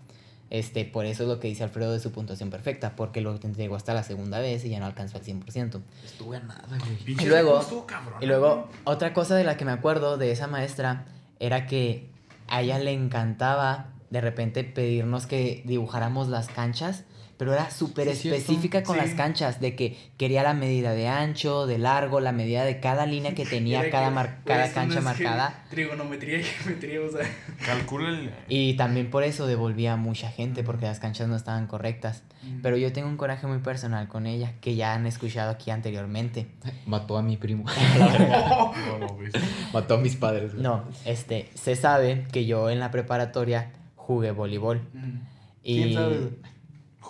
Este, por eso es lo que dice Alfredo de su puntuación perfecta, porque lo entregó hasta la segunda vez y ya no alcanzó al 100%. Estuve a nada, güey. Y luego- seco estuvo cabrón, Y luego, otra cosa de la que me acuerdo de esa maestra era que a ella le encantaba de repente pedirnos que dibujáramos las canchas, pero era súper Sí, es cierto. específica con Sí. las canchas, de que quería la medida de ancho, de largo, la medida de cada línea que tenía cada, que, mar- cada cancha marcada. Trigonometría y geometría, o sea. Calcula el. Y también por eso devolvía a mucha gente, porque las canchas no estaban correctas. Pero yo tengo un coraje muy personal con ella, que ya han escuchado aquí anteriormente. Mató a mi primo. No, no. Mató a mis padres. No, este, se sabe que yo en la preparatoria jugué voleibol. Mm. Y ¿Quién sabe?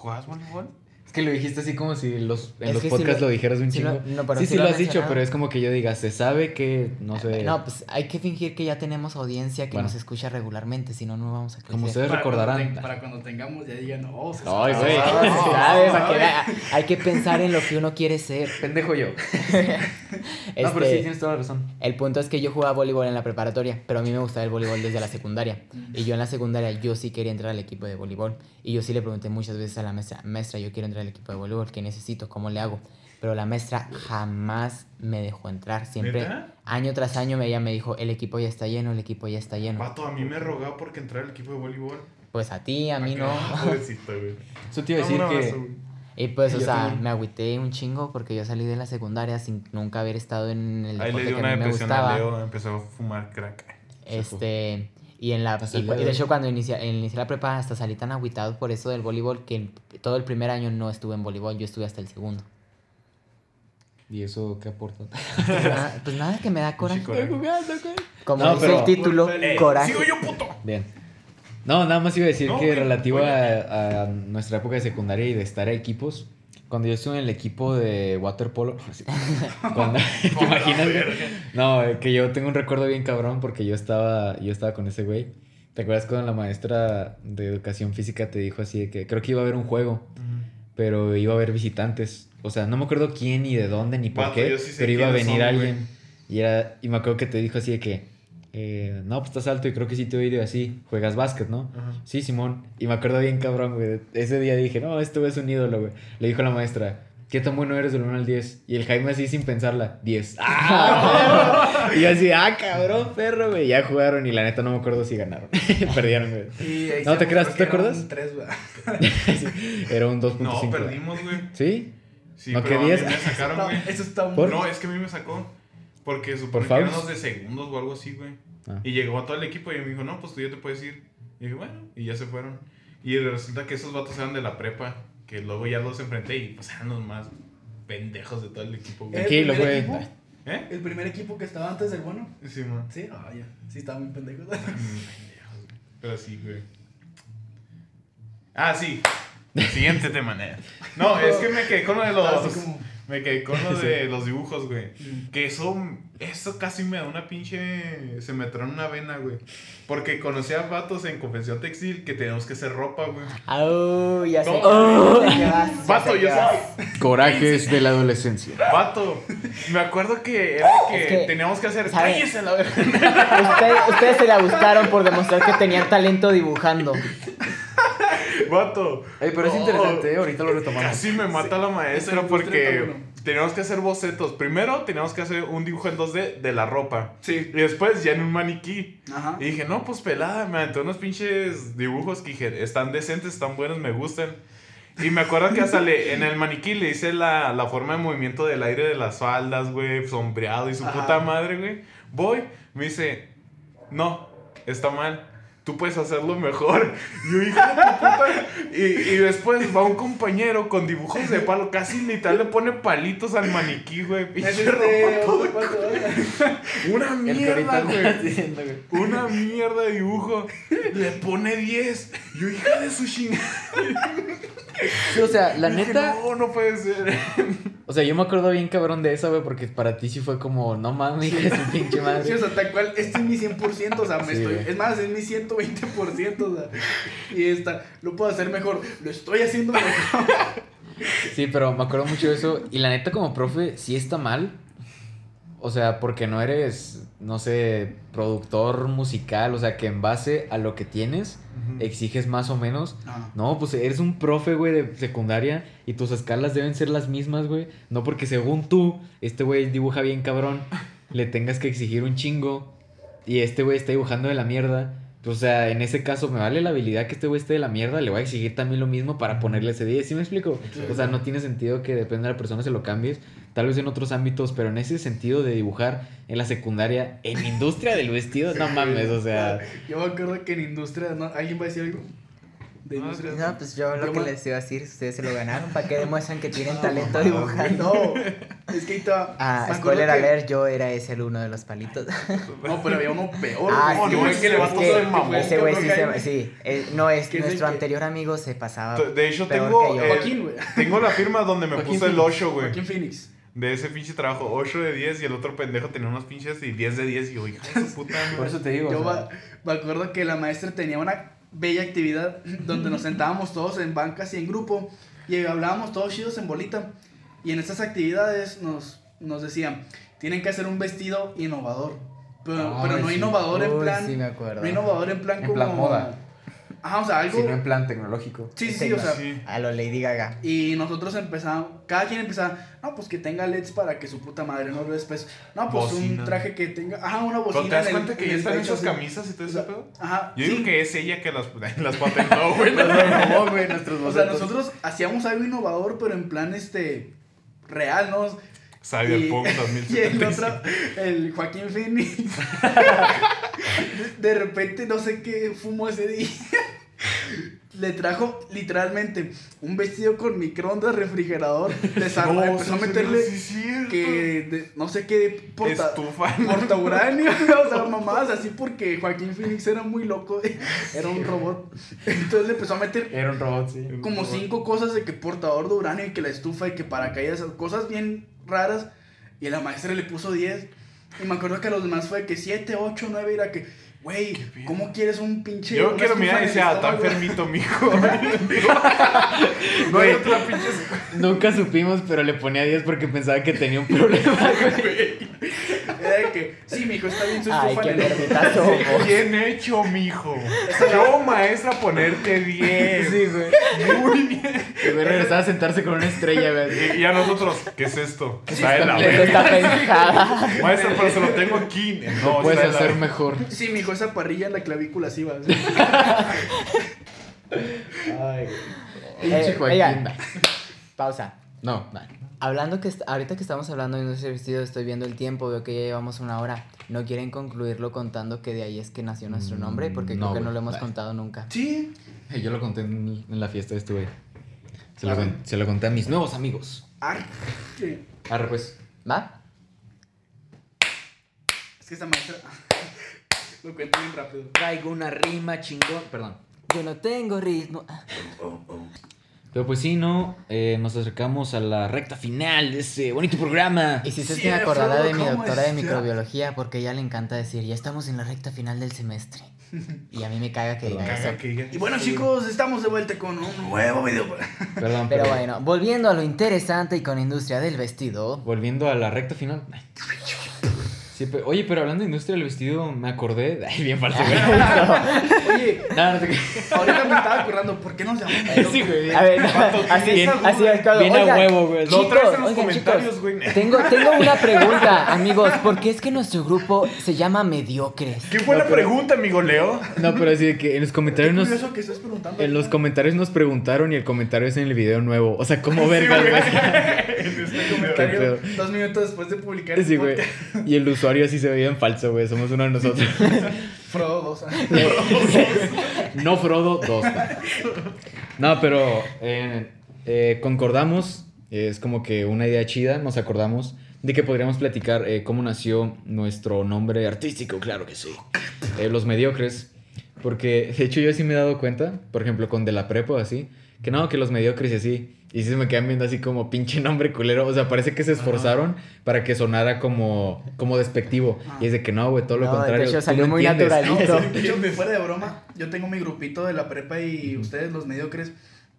¿Jugabas voleibol? Es que lo dijiste así como si los, en Es los podcasts lo- lo, dijeras un sí chingo. lo- no, pero sí, sí sí lo has dicho, pero es como que yo diga, se sabe que, no sé, No, pues hay que fingir que ya tenemos audiencia que Bueno. nos escucha regularmente, si no, no vamos a crecer. como ustedes Para cuando recordarán. para cuando tengamos, ya digan, oh, se Ay, sabe. güey. No, Ah. Hay que pensar en lo que uno quiere ser. Pendejo yo. Este, No, pero sí tienes toda la razón. El punto es que yo jugaba voleibol en la preparatoria, pero a mí me gustaba el voleibol desde la secundaria. Y yo en la secundaria yo sí quería entrar al equipo de voleibol. Y yo sí le pregunté muchas veces a la maestra, maestra, yo quiero entrar al equipo de voleibol, ¿qué necesito? ¿Cómo le hago? Pero la maestra jamás me dejó entrar. Siempre, ¿Neta? año tras año, ella me dijo, el equipo ya está lleno, el equipo ya está lleno. Vato, a mí me rogaba porque entrar al equipo de voleibol. Pues a ti, a mí no. Pobrecito, güey. Eso te iba a decir Un que... abrazo, güey. Y pues, Y o sea, también. me agüité un chingo porque yo salí de la secundaria sin nunca haber estado en el Ahí le deporte dio que una a mí me depresión a gustaba. Leo, empezó a fumar crack. Este, y en la y, de hecho cuando inicié, inicié la prepa hasta salí tan agüitado por eso del voleibol que todo el primer año no estuve en voleibol, yo estuve hasta el segundo. ¿Y eso qué aporta? Ah, pues nada que me da coraje. coraje. Como No, dice pero- el título, Eh, coraje. ¡Sigo yo, puto! Bien. No, nada más iba a decir No, que relativo a, a nuestra época de secundaria y de estar a equipos, cuando yo estuve en el equipo de waterpolo, cuando, ¿te imaginas? No, eh, que yo tengo un recuerdo bien cabrón porque yo estaba, yo estaba con ese güey. ¿Te acuerdas cuando la maestra de educación física te dijo así de que creo que iba a haber un juego, pero iba a haber visitantes? O sea, no me acuerdo quién ni de dónde ni por qué, sí pero iba a venir son, alguien. Y, era, y me acuerdo que te dijo así de que, eh, no, pues estás alto y creo que sí te he oído así, juegas básquet, ¿no? Ajá. Sí, Simón. Y me acuerdo bien, cabrón, güey. Ese día dije, no, este güey es un ídolo, güey. Le dijo la maestra, ¿qué tan bueno eres del 1 al 10? Y el Jaime así sin pensarla, 10. ¡Ah! y yo así, ah, cabrón, perro, güey. Ya jugaron y la neta no me acuerdo si ganaron. Perdieron, güey. Y ahí No te creas, creo ¿te que era acuerdas? un tres, güey. Era un 2.5. No, perdimos, güey. ¿Sí? Sí, ¿No pero a mí querías? me sacaron, güey. eso está muy... ¿Por? No, es que a mí me sacó. Porque supone ¿Por que eran los de segundos o algo así, güey. Ah. Y llegó a todo el equipo y me dijo, no, pues tú ya te puedes ir. Y dije, bueno, y ya se fueron. Y resulta que esos vatos eran de la prepa, que luego ya los enfrenté y pues eran los más pendejos de todo el equipo, güey. ¿El Tranquilo, primer güey. equipo? ¿Eh? El primer equipo que estaba antes del bueno. Sí, man. Sí, ah, ya. Sí, estaba muy pendejo. Mm, pendejos, güey. Pero sí, güey. Ah, sí. Siguiente tema. No, es que me quedé con lo de los. como- Me quedé con lo de los dibujos, güey. Mm. Que eso, eso casi me da una pinche. Se me trae una vena, güey. Porque conocí a vatos en confección textil que tenemos que hacer ropa, güey. Ya sé. No. ya sé vas, ya Vato, qué vas. sé. Corajes de la adolescencia. Vato. Me acuerdo que era que, Es que, teníamos que hacer. ¿sabe? ¡Cállese la verga! Ustedes, ustedes se la buscaron por demostrar que tenían talento dibujando. Vato. Ey, pero es interesante, ¿eh? ahorita lo retomamos. Casi me mata la maestra porque teníamos que hacer bocetos. Primero teníamos que hacer un dibujo en 2D de la ropa. Sí. Y después ya en un maniquí. Ajá. Y dije, no, pues pelada, me aventé unos pinches dibujos que dije, están decentes, están buenos, me gustan. Y me acuerdo que hasta le, en el maniquí le hice la, la forma de movimiento del aire de las faldas, güey, sombreado y su Ajá. puta madre, güey. Voy, me dice, no, está mal. Tú puedes hacerlo mejor. Y yo, hija de tu puta. Y, y después va un compañero con dibujos de palo. Casi literal le pone palitos al maniquí, güey. Este, una mierda, güey. Una mierda de dibujo. Le pone 10. Yo, hija de su chingada. Sí, o sea, la Dije, neta. No, no puede ser. O sea, yo me acuerdo bien cabrón de esa, güey, porque para ti sí fue como, no mames, hija de su pinche madre. Sí, o sea, tal cual, este es mi 100%, o sea, me Sí, estoy, güey. es más, es mi 120%, o sea, y esta, lo puedo hacer mejor, lo estoy haciendo mejor. Sí, pero me acuerdo mucho de eso. Y la neta, como profe, sí está mal. O sea, porque no eres, no sé, productor musical. O sea, que en base a lo que tienes, exiges más o menos. Ajá. No, pues eres un profe, güey, de secundaria. Y tus escalas deben ser las mismas, güey. No porque según tú, este güey dibuja bien cabrón, le tengas que exigir un chingo. Y este güey está dibujando de la mierda. O sea, en ese caso, me vale la habilidad que este güey esté de la mierda. Le voy a exigir también lo mismo para ponerle ese 10. ¿Sí me explico? O sea, no tiene sentido que depende de la persona se lo cambies. Tal vez en otros ámbitos, pero en ese sentido de dibujar en la secundaria, en industria del vestido, no mames, o sea. Yo me acuerdo que en industria, ¿no? ¿alguien va a decir algo? De No, industrias. No, pues yo lo Yo que les iba a decir, ustedes se lo ganaron. ¿Para qué demuestran que tienen No, talento dibujando? No, es que ahí va- Ah, spoiler que- alert, yo era ese el uno de los palitos. No, pero había uno peor. Ah, sí, fue es que le es que el mamón, Ese güey sí se... Sí, eh, no, es Que es nuestro que- anterior amigo se pasaba De hecho, peor tengo, que yo. Joaquín, güey. tengo la firma donde me Joaquín puso el Phoenix. 8, güey. Joaquín Phoenix. De ese pinche trabajo, 8 de 10 y el otro pendejo tenía unos pinches y 10 de 10 y yo, hija de su puta Por eso te digo. Yo o sea, va- me acuerdo que la maestra tenía una bella actividad donde nos sentábamos todos en bancas y en grupo y hablábamos todos chidos en bolita. Y en estas actividades nos, nos decían, tienen que hacer un vestido innovador. Pero, Ay, pero no sí. innovador en plan... sí me acuerdo. No innovador en plan En como... plan moda. Ajá, o sea, algo... Si no en plan tecnológico. Sí, sí, sí, o sea... Sí. A lo Lady Gaga. Y nosotros empezamos, cada quien empezaba, no, pues que tenga LEDs para que su puta madre no lo después. No, pues Bocina. un traje que tenga, ajá, una ¿Pero bocina. te das en el- cuenta que ya el están así. camisas y todo O ese sea, pedo? Ajá, Yo sí. digo que es ella que las, las patentó, güey. robó, güey, nuestros O sea, nosotros hacíamos algo innovador, pero en plan, este, real, ¿no? Cyberpunk Y el 2075. otro, el Joaquín Phoenix. de, de repente, no sé qué fumó ese día. Le trajo literalmente un vestido con microondas, refrigerador, desarmó, No, empezó a meterle sí, que de- no sé qué porta, Estufa. porta uranio, o sea, mamadas así porque Joaquín Phoenix era muy loco, era un robot. Entonces le empezó a meter Era un robot, sí. como cinco cosas de que portador de uranio y que la estufa y que paracaídas, cosas bien raras. Y la maestra le puso 10. Y me acuerdo que los demás fue que 7, 8, 9 era que, güey? ¿cómo quieres un pinche... Yo quiero mirar y decía, está estómago?" enfermito, mijo. no hay otra pinche. Nunca supimos, pero le ponía 10 porque pensaba que tenía un problema. Era de que, sí, mijo, está bien su Ay, estufa qué verdetazo. vos. Bien hecho, mijo. Yo, maestra, ponerte 10. Sí, güey. Muy bien. Güey regresaba a sentarse con una estrella, güey. Y, y a nosotros, ¿qué es esto? Está en la Eso verga. está. Maestra, pero se lo tengo aquí. No, puedes está hacer mejor. Sí, mijo, esa parrilla en la clavícula sí va. Pinche Eh, oigan, pausa. No, va. Hablando que ahorita que estamos hablando de del vestido, estoy viendo el tiempo, veo que ya llevamos una hora. ¿No quieren concluirlo contando que de ahí es que nació nuestro Mm, nombre? Porque no, creo que no lo hemos contado nunca. Sí, Yo lo conté en, en la fiesta de este güey. Se, lo A ver. con- se lo conté a mis nuevos amigos. ar- sí. Arre, pues. ¿Va? Es que esta maestra... Lo cuento bien rápido. Traigo una rima chingón. Perdón. Yo no tengo ritmo. Pero pues sí, ¿no? Eh, nos acercamos a la recta final de este bonito programa. Y si se Sí, me acordará de mi ¿cómo doctora de microbiología porque a ella le encanta decir, ya estamos en la recta final del semestre. Y a mí me caga que diga eso. que. Y bueno, chicos, estamos de vuelta con un nuevo video. Perdón, Pero bueno, volviendo a lo interesante y con industria del vestido. Volviendo a la recta final. Sí, oye, pero hablando de industria del vestido, me acordé. Ay, bien falso, güey. Oye, No, no te creas. ahorita me estaba acordando, ¿por qué nos llamamos? Sí, güey. A ver, así, bien- así bien a huevo, güey. Lo traes en los oigan, comentarios, güey. Tengo, tengo una pregunta, amigos. ¿Por qué es que nuestro grupo se llama Mediocres? Qué buena No, pero- pregunta, amigo Leo. No, pero así de que en los comentarios nos. curioso que estés preguntando. En los comentarios nos preguntaron y el comentario es en el video nuevo. O sea, ¿cómo verga, Sí, güey? Este comentario, dos minutos después de publicar Sí, güey. Y el usuario así se veía en falso, güey. Somos uno de nosotros. Frodo, dos. no Frodo 2. No, pero eh, eh, concordamos. Es como que una idea chida. Nos acordamos de que podríamos platicar eh, cómo nació nuestro nombre artístico. Claro que sí. Los mediocres. Porque, de hecho, yo sí me he dado cuenta, por ejemplo, con De la Prepa así, que no, que los mediocres y así. Y sí se me quedan viendo así como pinche nombre culero. O sea, parece que se esforzaron para que sonara como, como despectivo. Y es de que no, güey, todo lo No, contrario. de hecho salió no muy entiendes. natural. De hecho, me fuera de broma, yo tengo mi grupito de la prepa y ustedes, los mediocres.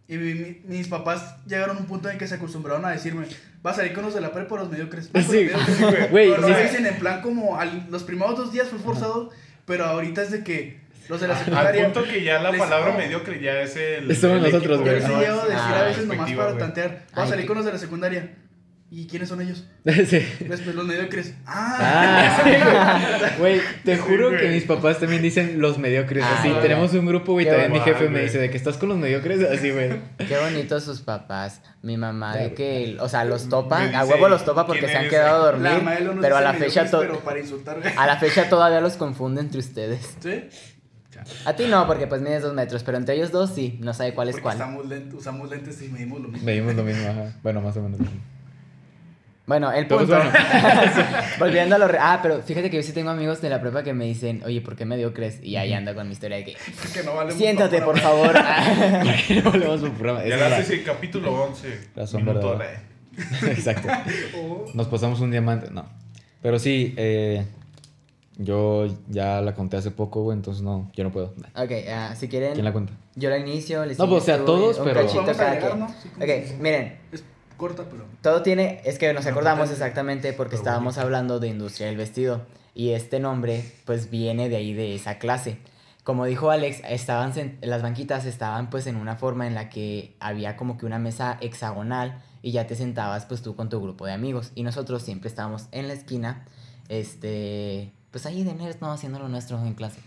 Y mi- mi- mis papás llegaron a un punto en que se acostumbraron a decirme, ¿vas a salir con los de la prepa o los mediocres? "Vas con Sí, los mediocres". güey, Pero no sí. dicen en plan como al- los primeros dos días fue forzado, pero ahorita es de que los de la Al secundaria. punto que ya la les- palabra mediocre ya es el. Somos el nosotros, Yo güey. ¿no? llego a decir Ah, a veces nomás para tantear. Vas a salir con los de la secundaria. ¿Y quiénes son ellos? sí. Después los mediocres. Ah, Ah, sí, güey. Te Sí, juro que mis papás también dicen los mediocres. Ah, así, güey. tenemos un grupo, güey. También mi jefe me dice de que estás con los mediocres. Así, güey. Qué bonitos sus papás. Mi mamá de que, o sea, los topa, a huevo los topa porque ¿quién se han quedado a dormir, pero a la fecha pero para insultar. a la fecha todavía los confunde entre ustedes. ¿Sí? A ti no, porque pues mides dos metros, pero entre ellos dos sí, no sabe cuál es Porque cuál. estamos lent- usamos lentes y medimos lo mismo. Medimos lo mismo, ajá. Bueno, más o menos. Bueno, el punto. bueno. Volviendo a lo. re- Ah, pero fíjate que yo sí tengo amigos de la prepa que me dicen, oye, ¿por qué medio crees? Y ahí anda con mi historia de que. Que no vale Siéntate, por favor. no volvemos por programa. Ya la es haces el capítulo 11. Razón minuto verdadera. de- Exacto. Oh. Nos pasamos un diamante. No. Pero sí, eh, yo ya la conté hace poco, güey, entonces no, yo no puedo. ok, ah, si quieren. ¿Quién la cuenta? Yo la inicio. les No, pues, o sea, todos, un pero- cachito cada quien. ¿no? Sí, Ok, miren. Es corta, pero. Todo tiene, es que nos No, acordamos exactamente porque Pero estábamos bonito. hablando de industria del vestido y este nombre pues viene de ahí de esa clase. Como dijo Alex, estaban las banquitas estaban pues en una forma en la que había como que una mesa hexagonal y ya te sentabas pues tú con tu grupo de amigos y nosotros siempre estábamos en la esquina, este, pues ahí de nerds, ¿no? Haciendo lo nuestro en clase.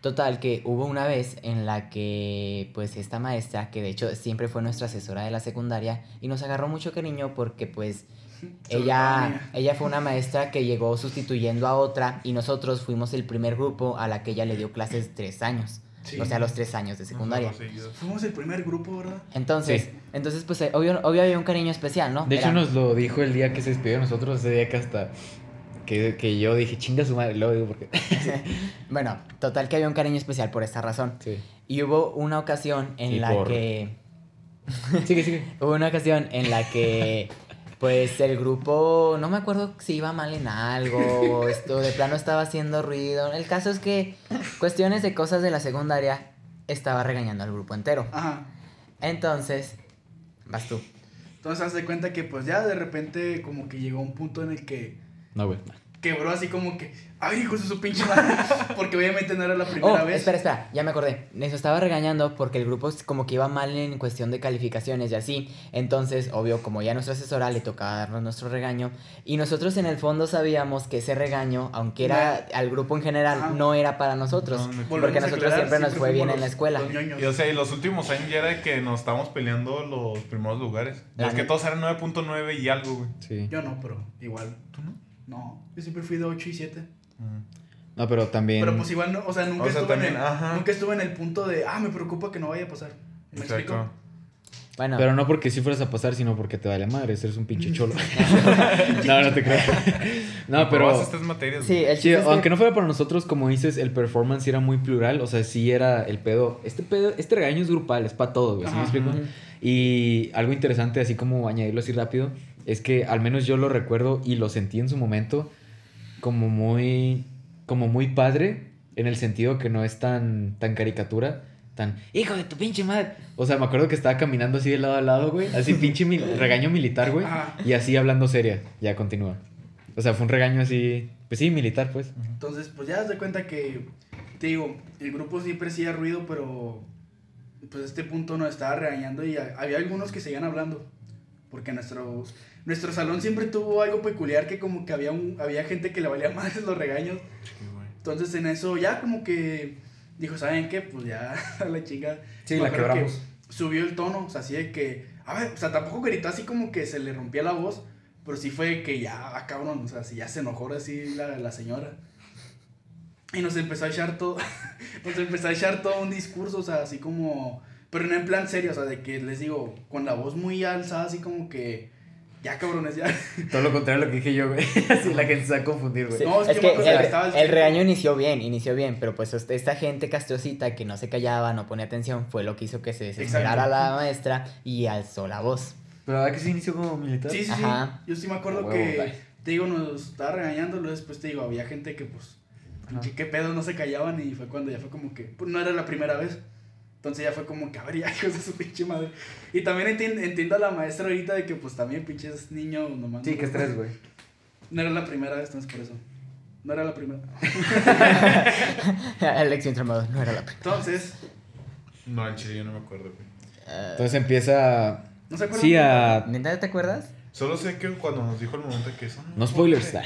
Total, que hubo una vez en la que, pues, esta maestra, que de hecho siempre fue nuestra asesora de la secundaria, y nos agarró mucho cariño porque, pues, ella, ella fue una maestra que llegó sustituyendo a otra, y nosotros fuimos el primer grupo a la que ella le dio clases tres años. Sí. O sea, los tres años de secundaria. Fuimos el primer grupo, ¿verdad? Entonces, Sí. entonces pues, obvio, obvio había un cariño especial, ¿no? De hecho, nos lo dijo el día que se despidió de nosotros, ese día que hasta. Que, que yo dije, chinga su madre, lo digo porque. Bueno, total que había un cariño especial por esta razón. Sí. Y hubo una ocasión en Y la por- que... Sigue, sigue. Hubo una ocasión en la que, pues, el grupo, no me acuerdo si iba mal en algo, o esto de plano estaba haciendo ruido. El caso es que, cuestiones de cosas de la secundaria, estaba regañando al grupo entero. Ajá. Entonces, vas tú. Entonces, haz de cuenta que, pues ya de repente, como que llegó un punto en el que No, güey. quebró así como que, ay, hijos de su pinche madre. Porque obviamente no era la Oh, primera vez. espera, espera, ya me acordé. Nos estaba regañando porque el grupo como que iba mal en cuestión de calificaciones y así. Entonces, obvio, como ya nuestra asesora le tocaba darnos nuestro regaño. Y nosotros en el fondo sabíamos que ese regaño, aunque era al grupo en general, no era para nosotros. No, no. Porque a nosotros aclarar, siempre nos fue fuimos bien en la los- escuela. los. Y o sea, y los últimos años ya era que nos estábamos peleando los primeros lugares. La Es que todos eran 9.9 y algo, güey. Sí. Yo no, pero igual. ¿Tú no? No, yo siempre fui de 8 y 7. No, pero también. Pero pues igual, no, o sea, nunca, O sea, estuve también, en el, ajá. nunca estuve en el punto de, ah, me preocupa que no vaya a pasar. ¿Me explico? Bueno, Pero no porque sí fueras a pasar, sino porque te vale madre, eres un pinche cholo. no, no te creo. No, pero. Estas materias. sí, el Sí, que- aunque no fuera para nosotros, como dices, el performance era muy plural, o sea, sí era el pedo. Este pedo, este regaño es grupal, es para todos, güey, ¿sí me explico? Y algo interesante, así como añadirlo así rápido, es que al menos yo lo recuerdo y lo sentí en su momento como muy, como muy padre, en el sentido que no es tan, tan caricatura, tan, hijo de tu pinche madre. O sea, me acuerdo que estaba caminando así de lado a lado, güey, así pinche mil- regaño militar, güey, y así hablando seria, ya continúa. O sea, fue un regaño así, pues sí, militar, pues. Entonces, pues ya das de cuenta que, te digo, el grupo siempre hacía ruido, pero pues a este punto nos estaba regañando y ha- había algunos que seguían hablando. Porque nuestro, nuestro salón siempre tuvo algo peculiar que como que había, un, había gente que le valía más los regaños. Entonces en eso ya como que dijo, ¿saben qué? Pues ya la chica. Sí, la que quebramos. Subió el tono, o sea, así de que, a ver, o sea, tampoco gritó así como que se le rompía la voz, pero sí fue que ya, ah, cabrón, o sea, si ya se enojó así la, la señora. Y nos empezó a echar todo, nos empezó a echar todo un discurso, o sea, así como, pero no en plan serio, o sea, de que les digo, con la voz muy alzada, así como que, ya cabrones, ya. Todo lo contrario a lo que dije yo, güey. Así la gente se va a confundir, güey. Sí, No, es es, que que el, que el regaño inició bien, inició bien, pero pues este- esta gente castrosita que no se callaba, no ponía atención, fue lo que hizo que se desesperara la maestra y alzó la voz. ¿Pero verdad que sí inició como militar? Sí, sí, Ajá. sí. Yo sí me acuerdo huevo, que, dale. te digo, nos estaba regañando, luego después te digo, había gente que pues, pinche, qué pedo, no se callaban y fue cuando ya fue como que, pues no era la primera vez. Entonces ya fue como que, a ver, ya, hijos de su pinche madre. Y también entiendo, entiendo a la maestra ahorita de que pues también pinches niños nomás. Sí, no- que estrés, güey. No era la primera vez, entonces por eso. No era la primera. Alex Intermado, no era la primera. Entonces, No, al chile yo no me acuerdo, güey. Eh, Entonces empieza. ¿no se acuerdan? Sí, a. ¿Neta te acuerdas? Solo sé que cuando nos dijo el momento que eso. No spoilers. sé.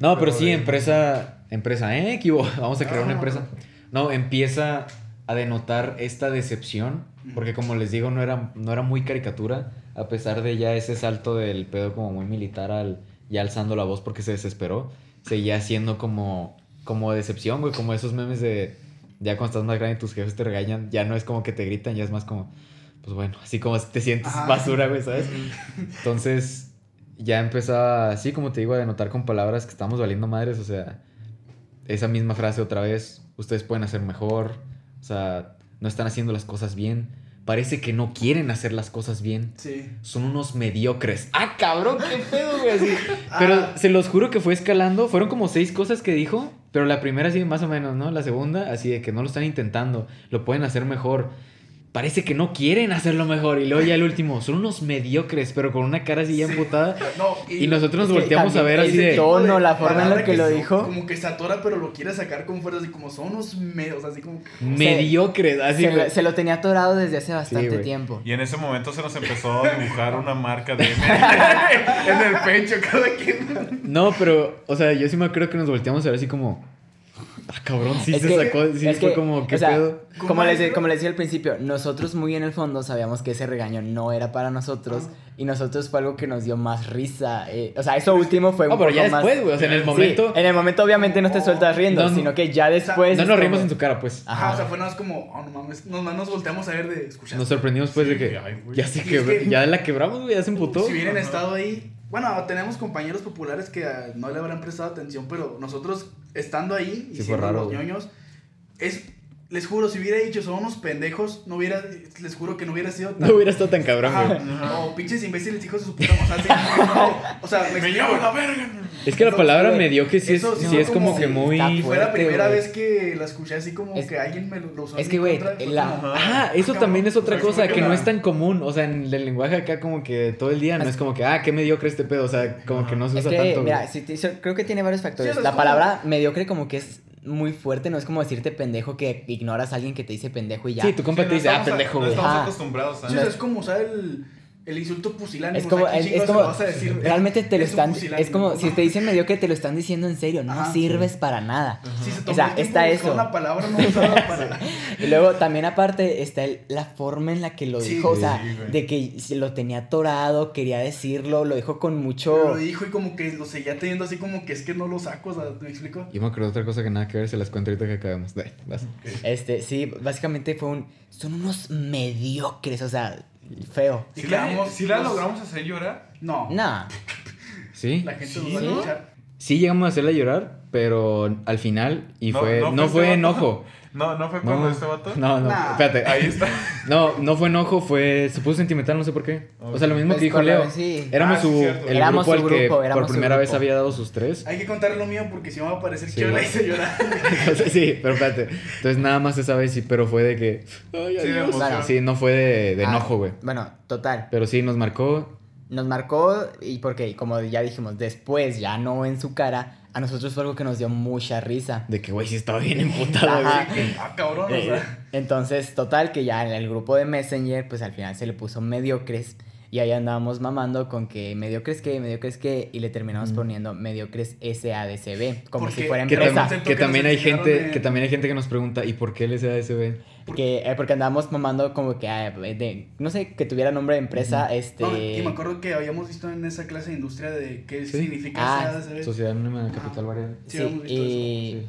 No, pero Pero sí, de- empresa. Empresa, ¿eh? Equivo. Vamos a crear una Ah. empresa. No, empieza a denotar esta decepción. Porque como les digo, no era, no era muy caricatura. A pesar de ya ese salto del pedo como muy militar al ya alzando la voz porque se desesperó. Seguía siendo como, como decepción, güey. Como esos memes de Ya cuando estás más grande y tus jefes te regañan, ya no es como que te gritan, ya es más como, pues bueno, así como te sientes Ajá. basura, güey, ¿sabes? Entonces, ya empezaba así, como te digo, a denotar con palabras que estamos valiendo madres, o sea, esa misma frase otra vez, ustedes pueden hacer mejor, o sea, no están haciendo las cosas bien, parece que no quieren hacer las cosas bien, Sí. son unos mediocres. Ah, cabrón, qué pedo, güey, así. Ah. Pero se los juro que fue escalando, fueron como seis cosas que dijo, pero la primera sí, más o menos, ¿no? La segunda, así de que no lo están intentando, lo pueden hacer mejor. Parece que no quieren hacerlo mejor. Y luego ya el último, son unos mediocres, pero con una cara así ya emputada. No, Y nosotros nos volteamos a ver así el de... tono, la forma en la que lo dijo. Como que se atora, pero lo quiere sacar con fuerza, así como son unos medios, así como. Mediocres, así, se, lo, güey. se lo tenía atorado desde hace bastante tiempo. Y en ese momento se nos empezó a dibujar una marca de en el pecho, cada quien. No, pero, o sea, yo sí me acuerdo que nos volteamos a ver así como... Ah, cabrón, sí Es se que- sacó, sí es fue que, como, ¿qué o sea, pedo? ¿Cómo Como les, como les decía al principio, nosotros muy en el fondo sabíamos que ese regaño no era para nosotros Ah. y nosotros fue algo que nos dio más risa. eh, o sea, eso último fue un No, pero poco ya más... después, güey, o sea, en el Sí, momento... en el momento obviamente no te sueltas riendo, No, no. sino que ya después... No nos como- rimos en su cara, pues. Ajá, Ajá. o sea, fue nada más como, oh, no mames, nos, nos volteamos a ver de escuchar. Nos sorprendimos pues de que ay, güey. ya se que- ya la quebramos, güey, ya se emputó. Si hubieran Ajá. estado ahí. Bueno, tenemos compañeros populares que ah, no le habrán prestado atención, pero nosotros estando ahí y Sí, siendo raro, los ñoños, es. Les juro, si hubiera dicho son unos pendejos, no hubiera. Les juro que no hubiera sido tan. No hubiera estado tan cabrón, güey. O pinches imbéciles hijos de su puta madre. O sea, no, o sea, me Me llevo la verga. Es que la palabra güey, mediocre sí es, eso sí es como como- que muy... Y fue la fuerte, primera güey. vez que la escuché así como Es- que alguien me lo, usó es que, güey, la- Ah, eso cabrón, también es otra sea, cosa que no es tan común. O sea, en el lenguaje acá como que todo el día no es como que, ah, qué mediocre este pedo. O sea, como que no se Es usa que, tanto. mira, sí, creo que tiene varios factores. La es palabra mediocre como que es muy fuerte, no es como decirte pendejo que ignoras a alguien que te dice pendejo y ya. Sí, tu compa Sí, te no dice, ah, estamos pendejo, No güey. estamos Ajá. acostumbrados a Sí, o sea, es como usar el, el insulto pusilánime. Es como, o sea, ¿quién es, es como, vas a decir? realmente te lo Es están, es como, ¿no? si te dicen mediocre te lo están diciendo en serio, no Ajá. sirves para nada. Sí, se O sea, está eso. una palabra no para... Y luego también aparte está el- la forma en la que lo Sí, dijo, o sea, sí, de que lo tenía atorado, quería decirlo, lo dijo con mucho... Pero lo dijo y como que lo seguía teniendo así como que es que no lo saco, o sea, ¿me explico? Yo me acuerdo de otra cosa que nada que ver, se las cuento ahorita que acabemos. Dale, vas. Este, sí, básicamente fue un... Son unos mediocres, o sea, feo. Y ¿Sí la, quedamos- sí la logramos hacer llorar? No, Nah, ¿Sí? la gente Sí. nos va a escuchar. Sí llegamos a hacerla llorar, pero al final, y No, fue, no no, fue enojo. No, no fue cuando No, este vato. no, no, Nah. espérate. Ahí está. No, no fue enojo, fue. Se puso sentimental, no sé por qué. O sea, lo mismo Pues que dijo con la- Leo. sí. Éramos Ah, su, cierto. el Éramos grupo su al que grupo, éramos por primera vez había dado sus tres. Hay que contar lo mío porque si no va a parecer Sí, que yo la hice llorar. Sí, pero espérate. Entonces nada más esa vez sí, pero fue de que. Ay, Sí, adiós. no fue de, de Ah, enojo, güey. Bueno, total. Pero sí nos marcó. Nos marcó y porque, como ya dijimos, después, ya no en su cara, a nosotros fue algo que nos dio mucha risa. De que, güey, sí estaba bien emputado, güey. ah, cabrón, o Eh, sea. Entonces, total, que ya en el grupo de Messenger, pues al final se le puso mediocres. Y ahí andábamos mamando con que mediocres que, mediocres que, y le terminamos poniendo mediocres SADCB, como Porque- si fuera Que, Empresa. tam- que que también hay gente en- que también hay gente que nos pregunta ¿y por qué el SASB? Que, eh, porque andábamos mamando como que, ah, de, no sé, que tuviera nombre de empresa, este... No, y me acuerdo que habíamos visto en esa clase de industria de qué Sí. significa Ah, ADCB. Sociedad Anónima de Capital Variable. Sí, Sí, habíamos visto y... Sí.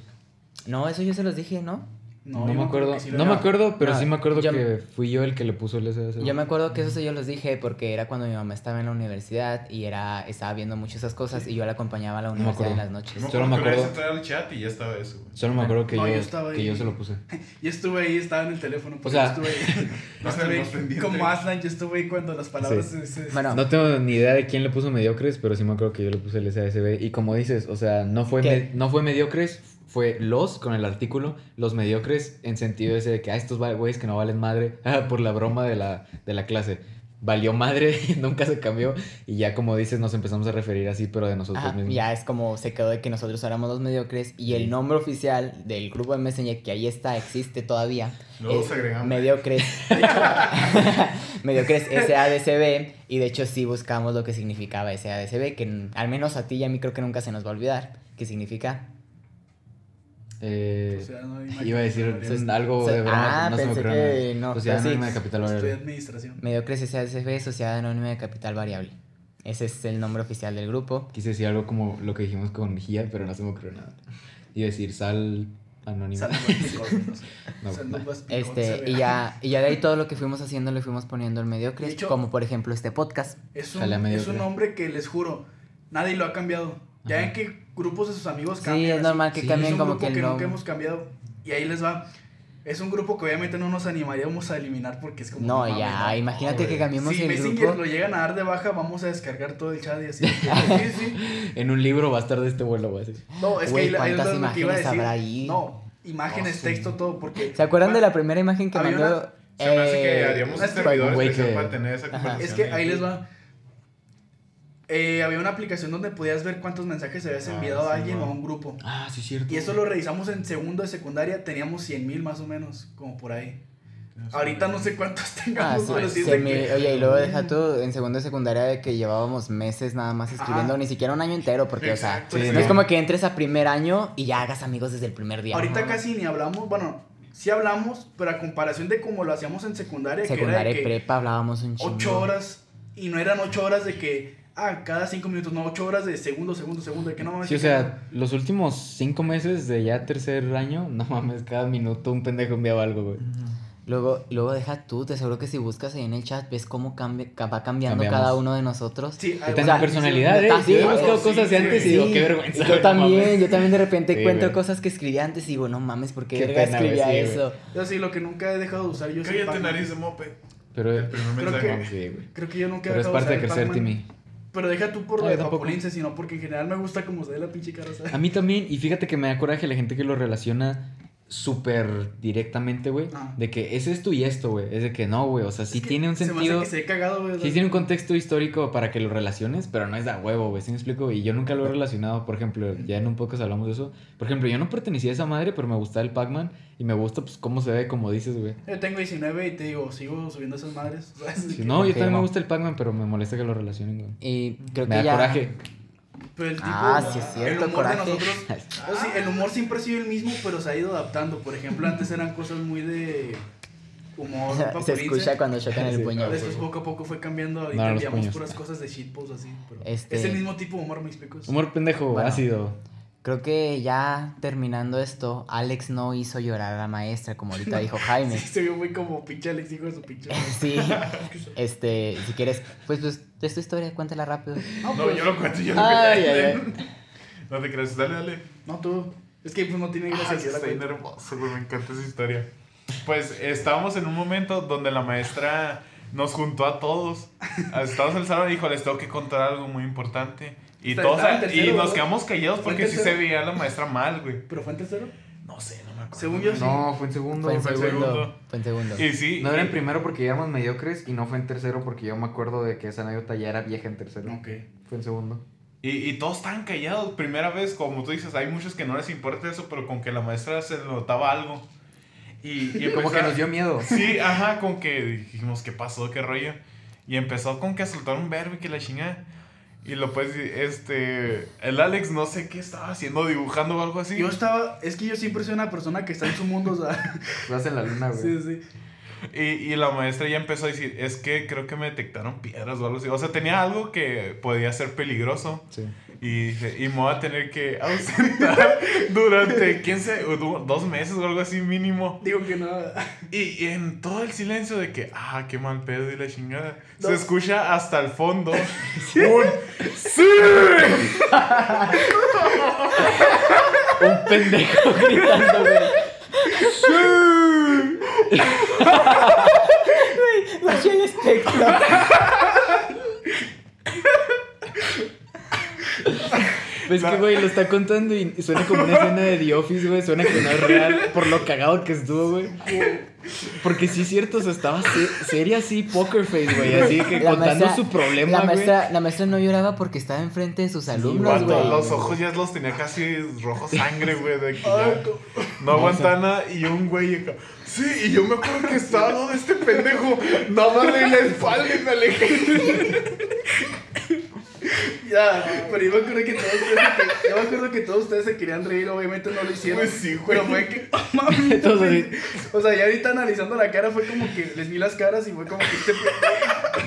No, eso yo se los dije, ¿no? No, yo me acuerdo, sí no me acuerdo, pero No, sí me acuerdo yo- que fui yo el que le puso el SASB. Yo me acuerdo que eso sí yo los dije porque era cuando mi mamá estaba en la universidad y era estaba viendo mucho esas cosas y yo la acompañaba a la universidad en las noches. Me Solo me acuerdo entré al chat y ya estaba eso. güey. Solo me acuerdo que, No, yo, yo estaba que ahí. yo se lo puse. Yo estuve ahí, estaba en el teléfono. porque sea, yo estuve no estuve como Aslan, yo estuve ahí cuando las palabras Sí. se, se- Bueno, No tengo ni idea de quién le puso mediocres, pero sí me acuerdo que yo le puse el SASB. Y como dices, o sea, no fue, me- no fue mediocres, fue los con el artículo, los mediocres en sentido ese de que, ah, estos güeyes que no valen madre, ah, por la broma de la, de la clase. Valió madre, nunca se cambió. Y ya como dices, nos empezamos a referir así, pero de nosotros ajá, mismos. ya es como se quedó de que nosotros éramos los mediocres y el nombre oficial del grupo de Messenger que ahí está, existe todavía, Luego es se agregamos. mediocres. mediocres SADCB y de hecho sí buscamos lo que significaba SADCB, que al menos a ti y a mí creo que nunca se nos va a olvidar, que significa Eh, O sea, no iba a decir es algo Se- de broma, ah, no se me ocurrió que nada. no, Sociedad pero sí. Anónima de Capital Estudié Variable. administración. Mediocres Sociedad Anónima de Capital Variable. Ese es el nombre oficial del grupo. Quise decir algo como lo que dijimos con Gia, pero no se me ocurrió nada. Iba a decir sal picosos, no sé. No. Este, y ya, y ya de ahí todo lo que fuimos haciendo le fuimos poniendo el mediocre, hecho- como por ejemplo este podcast. Es un, Sale a es un nombre que les juro, nadie lo ha cambiado. Ya Ajá. ven que grupos de sus amigos Sí, cambian. es así. normal que Sí. cambien es un como grupo que que nunca hemos cambiado. Y ahí les va. Es un grupo que obviamente no nos animaríamos a eliminar porque es como. No, mames, ya, no. imagínate que cambiemos Si el Messenger grupo. lo llegan a dar de baja, vamos a descargar todo el chat y así. sí, sí. En un libro va a estar de este vuelo, güey. No, es que ahí, ahí es ¿cuántas lo que iba a imágenes decir. habrá ahí? No, imágenes, Oh, sí. texto, todo. Porque. ¿Se acuerdan de la primera imagen que mandó? una- Se me hace que haríamos un es que- para tener esa conversación. Es que ahí les va. Eh, había una aplicación donde podías ver cuántos mensajes se habías Ah, enviado a alguien o a un grupo. Ah, sí, cierto. Y eso lo revisamos en segundo de secundaria, teníamos 100 mil más o menos, como por ahí. Ahorita no sé cuántos Ah, tengamos, sí, pero sí es se de me- que- Oye, y luego deja tú en segundo de secundaria de que llevábamos meses nada más escribiendo, Ajá. ni siquiera un año entero, porque, o sea, sí, no es como que entres a primer año y ya hagas amigos desde el primer día. Ahorita Ajá. casi ni hablamos, bueno, sí hablamos, pero a comparación de como lo hacíamos en secundaria, secundaria que y era de que prepa hablábamos un chingo. 8 horas, y no eran 8 horas de que, ah, cada 5 minutos, no, 8 horas de segundo, segundo, segundo, de que no mames. Sí, o sea, los últimos cinco meses de ya tercer año, no mames, cada minuto un pendejo enviaba algo, güey. Luego, luego deja tú, te aseguro que si buscas ahí en el chat ves cómo cambia, ca- va cambiando Cambiamos. cada uno de nosotros. Sí, hay- o sea, personalidad, ¿eh? sí, yo he güey. buscado Sí, cosas de sí, antes y sí. digo, qué vergüenza. Yo güey, también, mames. yo también de repente Sí, encuentro güey. cosas que escribí antes y digo, no mames, ¿por qué Qué verga pena, güey, escribía sí, güey. eso? Yo sí, lo que nunca he dejado de usar yo es Cállate, nariz de mope. Pero, El primer Creo mensaje. que- sí, güey. Creo que yo nunca he Pero es dejado parte de crecer. Timmy. Pero deja tú por lo de. Papulince, sino porque en general me gusta como se ve la pinche cara, ¿sabes? A mí también, y fíjate que me da coraje la gente que lo relaciona súper directamente, güey. Ah. De que es esto y esto, güey. Es de que no, güey. O sea, sí Es que tiene un se me hace sentido. que se ve cagado, güey. Sí tiene un contexto histórico para que lo relaciones, pero no es de a huevo, güey. ¿Sí me explico? Y yo nunca lo he relacionado, por ejemplo, ya en un podcast hablamos de eso. Por ejemplo, yo no pertenecía a esa madre, pero me gustaba el Pac-Man y me gusta, pues, cómo se ve, como dices, güey. Yo tengo 19 y te digo, sigo subiendo esas madres. ¿sabes? Sí, Que- no, yo también confirmo. me gusta el Pac-Man, pero me molesta que lo relacionen, güey. Y creo Me que da ya... coraje. Pero el tipo, Ah, sí es cierto, el humor coraje. de nosotros, o el humor siempre ha sido el mismo, pero se ha ido adaptando. Por ejemplo, antes eran cosas muy de humor Se escucha cuando chocan el Sí. puño. Después poco a poco fue cambiando, No, enviamos puños. puras cosas de shitpost así. Pero Este- Es el mismo tipo de humor, me explico. Humor pendejo, Bueno. ácido. Creo que ya terminando esto, Alex no hizo llorar a la maestra, como ahorita dijo Jaime. Sí, se vio muy como pinche Alex, hijo de su pinche. Sí, este, si quieres, pues, pues, es tu historia, cuéntala rápido. No, No, pues, yo lo cuento, yo lo Ay, cuento. ay, No te creas, dale, dale. no tú. Es que pues no tiene Ah, gracia. es yo que la está bien hermoso, güey, me encanta esa historia. Pues estábamos en un momento donde la maestra nos juntó a todos. Estábamos en el salón y dijo, les tengo que contar algo muy importante. Y todos, tercero, y nos quedamos callados ¿Fue en porque sí se veía la maestra mal, güey. ¿Pero fue en tercero? No sé, no me acuerdo. Según yo sí. No, fue en segundo. Fue en fue en segundo, segundo. fue en segundo. Y sí. No era en y- primero porque ya éramos mediocres y no fue en tercero porque yo me acuerdo de que esa anécdota ya era vieja en tercero. Ok. Fue en segundo. Y, y todos estaban callados. Primera vez, como tú dices, hay muchos que no les importa eso, pero con que la maestra se notaba algo. Y, y Como que nos dio miedo. Sí, ajá, con que dijimos, ¿qué pasó? ¿Qué rollo? Y empezó con que a soltar un verbo y que la chingada. Y lo pues, este. El Alex no sé qué estaba haciendo, dibujando o algo así. Yo estaba, es que yo siempre soy una persona que está en su mundo, o sea. Vas en la luna, güey. sí, sí. Y, y la maestra ya empezó a decir, es que creo que me detectaron piedras o algo así. O sea, tenía algo que podía ser peligroso. Sí. Y dije, y me voy a tener que ausentar durante, quién sé, du- dos meses o algo así mínimo. Digo que no. Y, y en todo el silencio de que, ah, qué mal pedo y la chingada, se escucha hasta el fondo un ¡Sí! Un pendejo gritando, güey. Güey, bajé el espectro. Ves que, güey, lo está contando y suena como una escena de The Office, güey. Suena que no es real por lo cagado que estuvo, güey. Porque sí es cierto, o sea, estaba se- seria así, poker face, güey. Así que La contando maestra- su problema, La güey. maestra, la maestra no lloraba porque estaba enfrente de sus alumnos, Cuando güey. los ojos ya los tenía casi rojos sangre, güey, de que ya no aguantaba nada. Y un güey acá, sí, y yo me acuerdo que estaba dado este pendejo, nada más le la espalda y me alejé. Ya, pero yo me acuerdo que todos ustedes se, yo me acuerdo que todos ustedes se querían reír, obviamente no lo hicieron. Pues sí, güey. Pero fue que, oh, mami. O sea, ya ahorita analizando la cara fue como que les vi las caras y fue como que este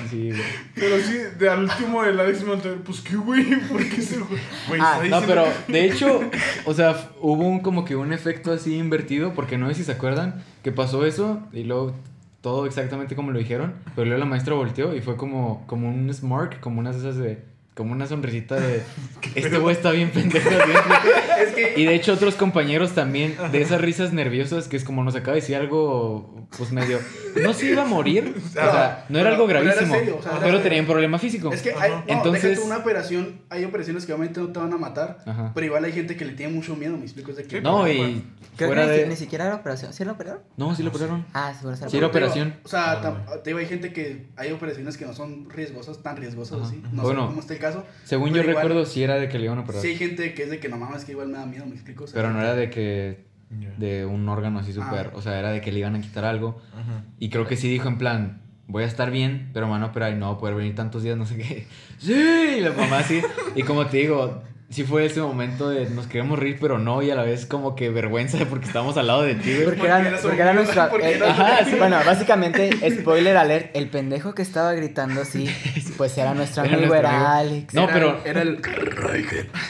Sí, güey. Pero sí, de al último el Alex me volteó, pues qué güey, ¿por qué ese güey? Ah, No, diciendo pero de hecho, o sea, hubo un como que un efecto así invertido, porque no sé si se acuerdan que pasó eso y luego todo exactamente como lo dijeron, pero luego la maestra volteó y fue como, como un smirk, como unas de esas de, como una sonrisita de, este güey está bien pendejo. ¿sí? Es que Y de hecho otros compañeros también, de esas risas nerviosas, que es como nos acaba de decir algo, pues medio, no se iba a morir, o sea, no era algo pero era gravísimo, serio, o sea, era pero serio. tenía un problema físico. Es que hay, no, Entonces- una operación, hay operaciones que obviamente no te van a matar, Ajá. pero igual hay gente que le tiene mucho miedo, me explico, es de que... No, y Creo fuera que ni, de... ni siquiera era operación. ¿Sí era operaron? No, sí lo operaron. Ah, seguro se Sí, era operación. O sea, Ah, te digo, hay gente que hay operaciones que no son riesgosas, tan riesgosas Ajá. así, no Bueno. sé cómo está el caso. Según Pero yo igual- recuerdo, sí era de que le iban a operar. Sí hay gente que es de que no mames, que igual me da miedo, me explico. o sea, Pero no era de que. De un órgano así súper. Ah. O sea, era de que le iban a quitar algo. Ajá. Y creo que sí dijo en plan. Voy a estar bien, pero me van a operar y no voy a poder venir tantos días, no sé qué. ¡Sí! Y la mamá así. Y como te digo, sí fue ese momento de nos queremos reír, pero no, y a la vez como que vergüenza porque estábamos al lado de ti, güey. Porque Porque era, porque era porque eh, era ajá, sí, bueno, básicamente, spoiler alert: el pendejo que estaba gritando así, pues era nuestro Era amigo, era. Alex. No, era- pero- Era el...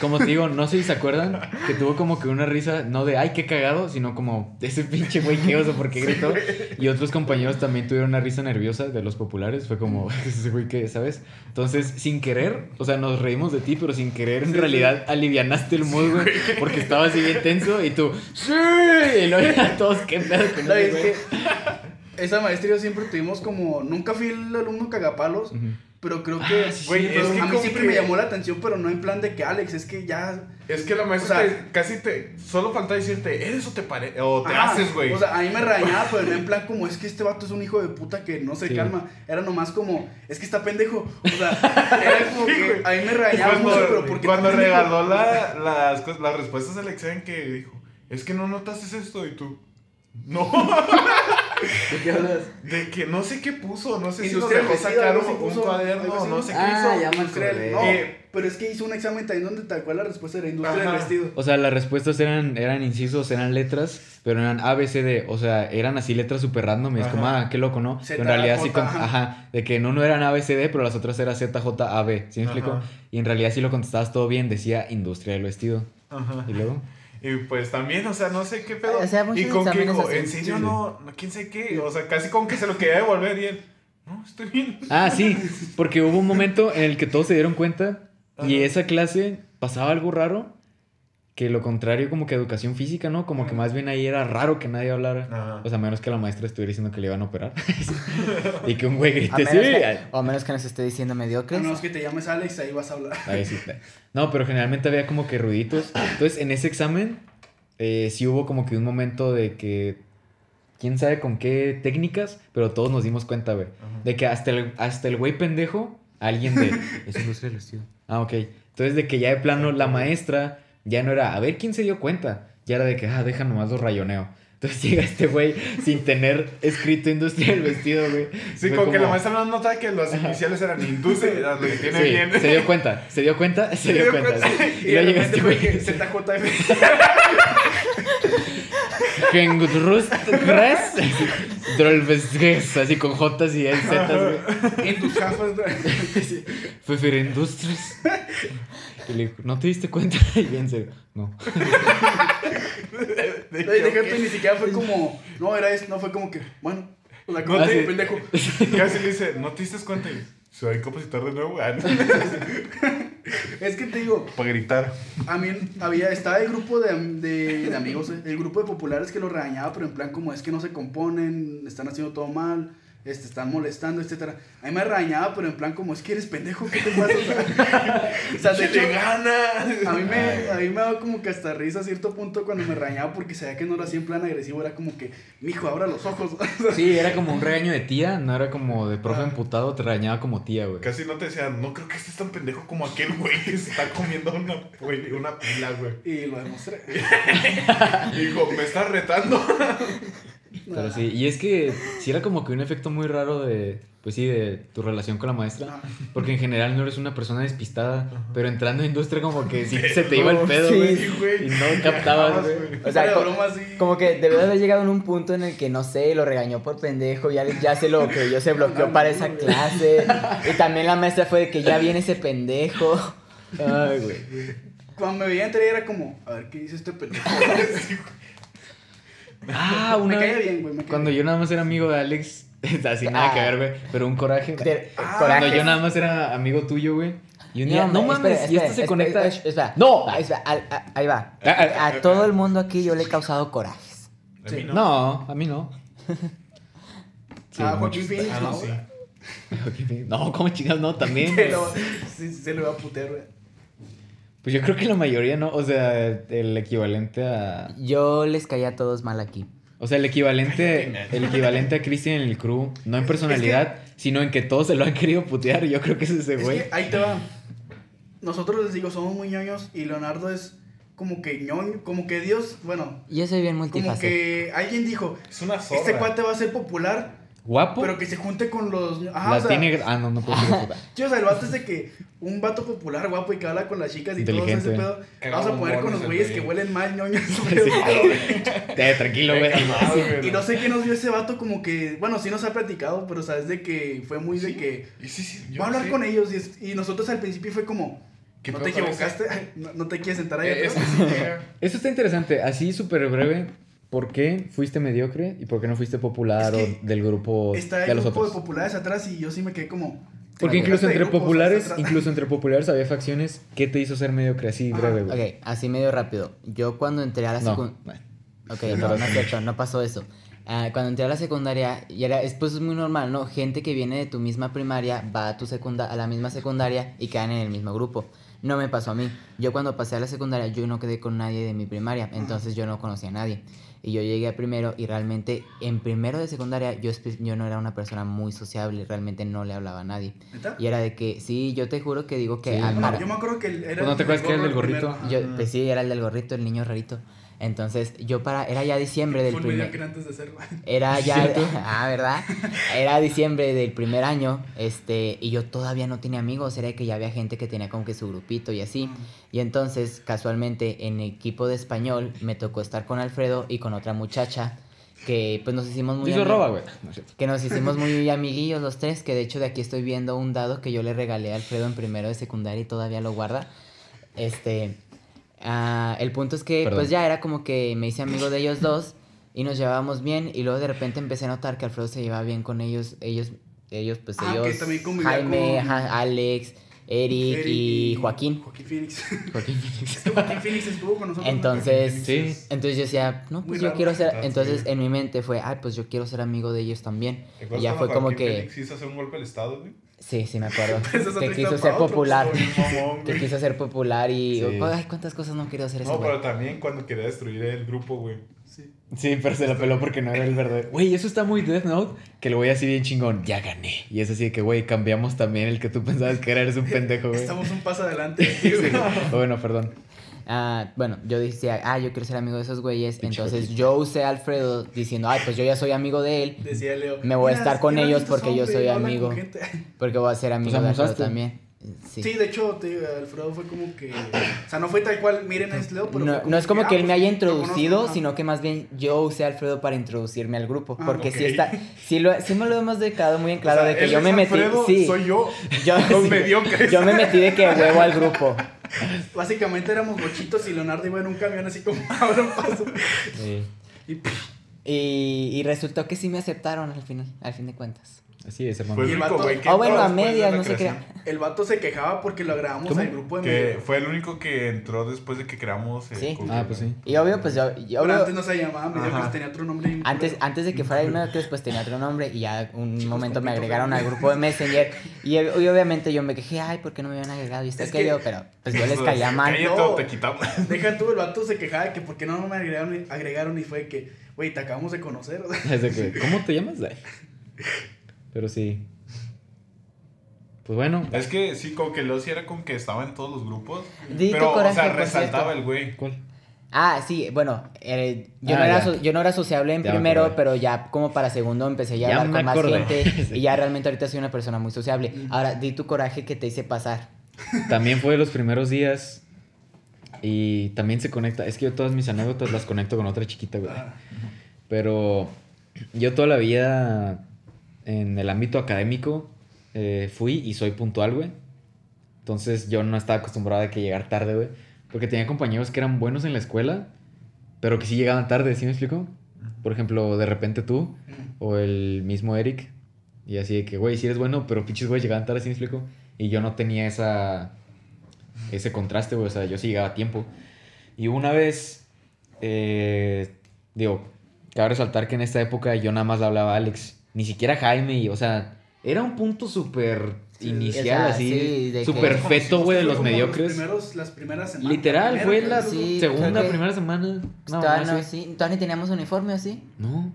Como te digo, no sé si se acuerdan que tuvo como que una risa, no de ay, qué cagado, sino como ese pinche güey que oso porque gritó. Y otros compañeros también tuvieron una risa nerviosa de los populares. Fue como, ese güey que, ¿sabes? Entonces, sin querer, o sea, nos reímos de ti, pero sin querer, en realidad alivianaste el mood, güey. Porque estaba así bien tenso y tú, ¡sí! Y luego ya todos, ¿qué pedo con No, es que esa maestra y yo siempre tuvimos como... Nunca fui el alumno cagapalos. Pero creo que... sí, Güey, pero es que a mí siempre que- me llamó la atención, pero no en plan de que Alex, es que ya... Es que la maestra O sea- te- casi te. Solo falta decirte, ¿eres o te pare o te haces, güey? O sea, a mí me rañaba, pero no en plan como es que este vato es un hijo de puta que no se Sí. calma. Era nomás como, es que está pendejo. O sea, era como Sí, que güey. a mí me rañaba cuando, mucho, pero porque cuando regaló la, las, las respuestas al examen que dijo, es que no notaste esto y tú. No, ¿De qué hablas? de que no sé qué puso, no sé si nos dejó sacar un, puso, cuaderno, no sé qué Ah, hizo. ya me Industrial- acordé. No, Eh, pero es que hizo un examen también donde tal cual la respuesta era industria del Ajá. vestido. O sea, las respuestas eran, eran incisos, eran letras, pero eran A, B, C, D. O sea, eran así letras súper random. Y es como, ah, qué loco, ¿no? Z, Pero en realidad sí, J, con- ajá. ajá, de que no, no eran A, B, C, D, pero las otras eran Z, J, A, B. ¿Sí me explico? Y en realidad sí lo contestabas todo bien, decía industria del vestido. Ajá. Y luego, Y pues también, o sea, no sé qué pedo. O sea, y con que dijo, en serio no, no, quién sé qué. O sea, casi con que se lo quería devolver y él, no, estoy bien. ah, sí, porque hubo un momento en el que todos se dieron cuenta y esa clase pasaba algo raro. Que lo contrario como que educación física, ¿no? Como que más bien ahí era raro que nadie hablara. Ajá. O sea, menos que la maestra estuviera diciendo que le iban a operar. y que un güey grite, sí. que, o a menos que nos esté diciendo A mediocres. menos que te llames Alex, ahí vas a hablar. Ahí sí está. No, pero generalmente había como que ruiditos. Entonces, en ese examen, eh, sí hubo como que un momento de que. Quién sabe con qué técnicas, pero todos nos dimos cuenta, güey. De que hasta el, hasta el güey pendejo, alguien de. Es industria del vestido. Ah, ok. Entonces, de que ya de plano la maestra ya no era a ver quién se dio cuenta. Ya era de que, ah, deja nomás lo rayoneo. Entonces llega este güey sin tener escrito industria del vestido, güey. Sí, Fue como que la maestra no nota que los iniciales eran industria, lo que tiene Sí, bien. se dio cuenta, se dio cuenta, se, dio, cuenta. sí. Y, Y luego llega este fue güey. ZJF. Drolvesges, así con Jotas y Z, güey. En tus gafas. Sí. Fefer Industries. Y le dijo, ¿no te diste cuenta? Y bien serio, no. De deja tú, ni siquiera fue como, no, era eso, no fue como que, bueno, te sí. pendejo. Casi le dice, ¿no te diste cuenta? Y, soy compositor de nuevo, ah, Es que te digo, para gritar. a mí había, estaba el grupo de, de, de amigos, eh, el grupo de populares que lo regañaba, pero en plan como es que no se componen, están haciendo todo mal, este, están molestando, etcétera. A mí me regañaba, pero en plan como es que eres pendejo, ¿qué te pasa? O sea, o sea, de hecho, gana! a mí, me, a mí me daba como que hasta risa a cierto punto cuando me regañaba porque sabía que no lo hacía en plan agresivo, era como que, mijo, abra los ojos. Sí, era como un regaño de tía, no era como de profe emputado, te regañaba como tía, güey. Casi no te decían, no creo que estés tan pendejo como aquel güey que se está comiendo una, güey, una pila, güey. y lo demostré. Dijo, me estás retando. Pero sí, y es que sí era como que un efecto muy raro de, pues sí, de tu relación con la maestra. Porque en general no eres una persona despistada, pero entrando a industria como que sí se te iba el pedo, güey. Sí, güey. Y no captabas, güey. O sea, sea, co- broma así. Como que de haber llegado en un punto en el que, no sé, lo regañó por pendejo, ya, ya se lo creyó, se bloqueó para esa clase. Y también la maestra fue de que ya viene ese pendejo. Ay, güey. Cuando me veía entrar era como, a ver qué dice este pendejo. Ah, me una caía vez. bien, güey. me Cuando bien. yo nada más era amigo de Alex, así nada que Ah. ver, güey. Pero un coraje. De- Ah, Cuando coraje. yo nada más era amigo tuyo, güey. Y un día, no, mames, espera, y esto espera, se espera, conecta. espera, espera. No. Ah, espera, al- a- ahí va. Ah, A todo el mundo aquí yo le he causado corajes. A mí no. No, a mí no. Sí, ah. Joaquín Phoenix, Ah, no, no, sí. güey. No, como chingas, no, también. Se lo, sí, se lo iba a putear, güey. Pues yo creo que la mayoría no, o sea, el equivalente a... Yo les caía a todos mal aquí. O sea, el equivalente, el equivalente a Christian en el crew, no en personalidad, sino en que todos se lo han querido putear, yo creo que es ese Es güey. que ahí te va. Nosotros les digo, somos muy ñoños y Leonardo es como que ñoño, como que Dios, bueno, Yo soy bien como multifacético. que alguien dijo, Es una zorra. este cuate va a ser popular, Guapo, pero que se junte con los... Ajá, la o sea, tiene... Ah, no, no puedo decir puta. Sí, o sea, el vato es de que un vato popular, guapo y que habla con las chicas y todo ese pedo. Vamos a poner con los güeyes güey. que huelen mal, ñoños. Eh, tranquilo, güey. Y no sé qué nos dio ese vato, como que, bueno, sí nos ha platicado, pero sabes de que fue muy de que Y sí, sí, yo va a hablar con ellos y, es- y nosotros al principio fue como, ¿Qué no te equivocaste, no, no te quieres sentar ahí Eh, atrás. Eso está interesante, así súper breve, ¿por qué fuiste mediocre y por qué no fuiste popular Es que o del grupo Está de el los grupo otros? de populares atrás y yo sí me quedé como... Porque incluso entre populares, incluso entre populares había facciones. ¿Qué te hizo ser mediocre así breve, güey? Ok, así medio rápido. Yo cuando entré a la No, secundaria... bueno. Ok, no, no es cierto, no pasó eso. Ah, cuando entré a la secundaria, y era, es, pues es muy normal, ¿no? Gente que viene de tu misma primaria va a, tu secunda a la misma secundaria y quedan en el mismo grupo. No me pasó a mí. Yo cuando pasé a la secundaria, yo no quedé con nadie de mi primaria, entonces yo no conocía a nadie. Y yo llegué a primero y realmente en primero de secundaria yo, yo no era una persona muy sociable, realmente no le hablaba a nadie. Y era de que, sí, yo te juro que digo que... Sí. al- No, para- yo me acuerdo que él era... Pues no te el acuerdas que era el del gorrito. yo, pues sí, era el del gorrito, el niño rarito. Entonces, yo para... Era ya diciembre del primer... antes de. Era ya, ah, ¿verdad? Era diciembre del primer año, este, y yo todavía no tenía amigos, era que ya había gente que tenía como que su grupito y así. Y entonces, casualmente, en equipo de español, me tocó estar con Alfredo y con otra muchacha, que pues nos hicimos muy... Te hizo ami- roba, güey. No es cierto. Que nos hicimos muy amiguillos los tres, que de hecho de aquí estoy viendo un dado que yo le regalé a Alfredo en primero de secundaria y todavía lo guarda. Este, ah, el punto es que Perdón. pues ya era como que me hice amigo de ellos dos y nos llevábamos bien y luego de repente empecé a notar que Alfredo se llevaba bien con ellos, ellos, ellos pues Ah, ellos, que también convivía Jaime, con- Alex, Eric, Eric y Joaquín. Joaquín Phoenix. Joaquín Phoenix. Joaquín Phoenix estuvo con nosotros. Entonces, Sí. entonces yo decía, no, Muy pues yo raro. quiero ser, Ah, entonces sí. en mi mente fue, ay, pues yo quiero ser amigo de ellos también. ¿Te Y ya fue como Joaquín que... Félix hizo hacer un golpe al Estado, güey? Sí, sí me acuerdo. Que quiso ser otro popular. mamón, Que quiso ser popular y... Sí. Ay, cuántas cosas no quería hacer ese No, pero también cuando quería destruir el grupo, güey. Sí. Sí, pero se la peló porque no era el verdadero. Güey, eso está muy Death Note. Que el güey así bien chingón. Ya gané. Y es así de que, güey, cambiamos también el que tú pensabas que era. Eres un pendejo, güey. Estamos un paso adelante. güey. Bueno, perdón. Ah, bueno, yo decía, ah, yo quiero ser amigo de esos güeyes. Entonces yo usé a Alfredo diciendo, ay, pues yo ya soy amigo de él. Decía Leo. Me voy a "Mira, estar con ellos porque yo soy amigo". Porque voy a ser amigo Pues de Alfredo también. Sí. Sí, de hecho, te Alfredo fue como que. O sea, no fue tal cual, miren, es Leo, pero. No, no es como ah, que él pues, me haya conozco, introducido, sino que más bien yo usé a Alfredo para introducirme al grupo. Ah, Porque sí ok. está, sí, lo, sí me lo hemos dejado muy en claro O sea, de que él yo es me metí. Alfredo, sí, soy yo. yo, Los sí, mediocres. yo me metí de que huevo al grupo. Básicamente éramos bochitos y Leonardo iba en un camión así como ahora un paso. Y Y, y resultó que sí me aceptaron al final, al fin de cuentas. Así es, hermano. Fue el único güey que. Ah, bueno, entró a después de medias, no se creación. crea. el vato se quejaba porque lo agregamos ¿Cómo? al grupo de Que medio. fue el único que entró después de que creamos el Sí. Cool Ah, pues sí. Y obvio, pues yo, yo Pero obvio- antes no se llamaba Mediocres, Ajá. tenía otro nombre. antes, antes de que fuera el Mediocres, pues tenía otro nombre y ya un Chicos momento me agregaron al grupo de Messenger y, y obviamente yo me quejé, ay, ¿por qué no me habían agregado? Y está Es que que- yo, pero pues yo les caía mal. No. o te quitamos. Deja tú, el vato se quejaba de que por qué no me agregaron, agregaron y fue que, güey, te acabamos de conocer. que, ¿Cómo te llamas? Pero sí. Pues bueno. Es que sí, como que Lucy era como que estaba en todos los grupos. Di tu pero, coraje, o sea, resaltaba cierto. el güey. ¿Cuál? Ah, sí, bueno, eh, yo, Ah, no era so- yo no era sociable en Ya me primero, pero ya como para segundo empecé ya a Ya hablar con más acordé. gente Sí. y ya realmente ahorita soy una persona muy sociable. Ahora, di tu coraje que te hice pasar. También fue de los primeros días. Y también se conecta. Es que yo todas mis anécdotas las conecto con otra chiquita, güey. Ah, Pero yo toda la vida en el ámbito académico eh, fui y soy puntual, güey. Entonces yo no estaba acostumbrado a que llegar tarde, güey. Porque tenía compañeros que eran buenos en la escuela, pero que sí llegaban tarde, ¿sí me explico? Por ejemplo, de repente tú o el mismo Eric. Y así de que, güey, sí eres bueno, pero pinches güey llegaban tarde, ¿sí me explico? Y yo no tenía esa, ese contraste, güey. O sea, yo sí llegaba a tiempo. Y una vez, eh, digo, cabe resaltar que en esta época yo nada más le hablaba a Alex. Ni siquiera Jaime. Y, o sea, era un punto súper Sí, inicial, o sea, así. sí, súper feto, güey, de los Fue mediocres. primeros- las primeras semanas. Literal, fue la. Sí, segunda, primera semana. No, todavía, no sí, todavía ni teníamos uniforme, ¿o sí? No,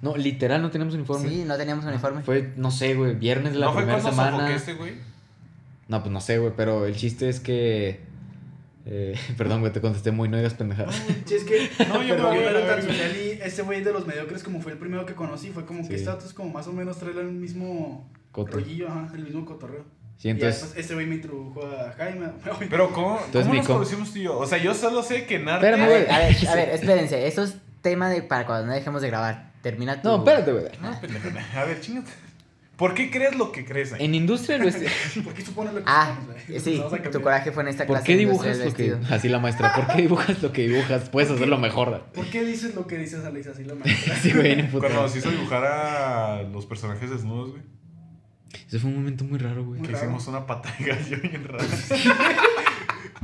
no, literal no teníamos uniforme. Sí, no teníamos uniforme. Fue, no sé, güey, viernes de la ¿No fue primera cuando semana. este güey? No, pues no sé, güey, pero el chiste es que. Eh, perdón, güey, te contesté muy, no digas pendejadas. Sí, es que No, yo pero me voy a no la era tan social y ese güey de los mediocres como fue el primero que conocí, fue como Sí. que este dato es como más o menos traer el mismo Coto. rollillo, ajá, el mismo cotorreo. Sí, y entonces. después este güey me introdujo a Jaime. Pero ¿cómo, Entonces, ¿cómo nos conocimos tú y yo? O sea, yo solo sé que Narnia... Espérame, güey. a ver, a ver, espérense. Eso es tema de para cuando no dejemos de grabar. Termina tu... No, espérate, güey. No, pendejo. A ver, chingate. ¿Por qué crees lo que crees? ahí? En industria del vestido. ¿Por qué supones lo que Ah, sí, tu coraje fue en esta ¿Por clase. qué de dibujas lo que.? Así la maestra, ¿por qué dibujas lo que dibujas? Puedes ¿Por qué? hacerlo mejor. ¿Por qué dices lo que dices, Alex? Así la maestra. Sí, güey. Cuando nos hizo dibujar a los personajes desnudos, güey. Ese fue un momento muy raro, güey. Muy Que raro. hicimos una pata de gallo bien rara.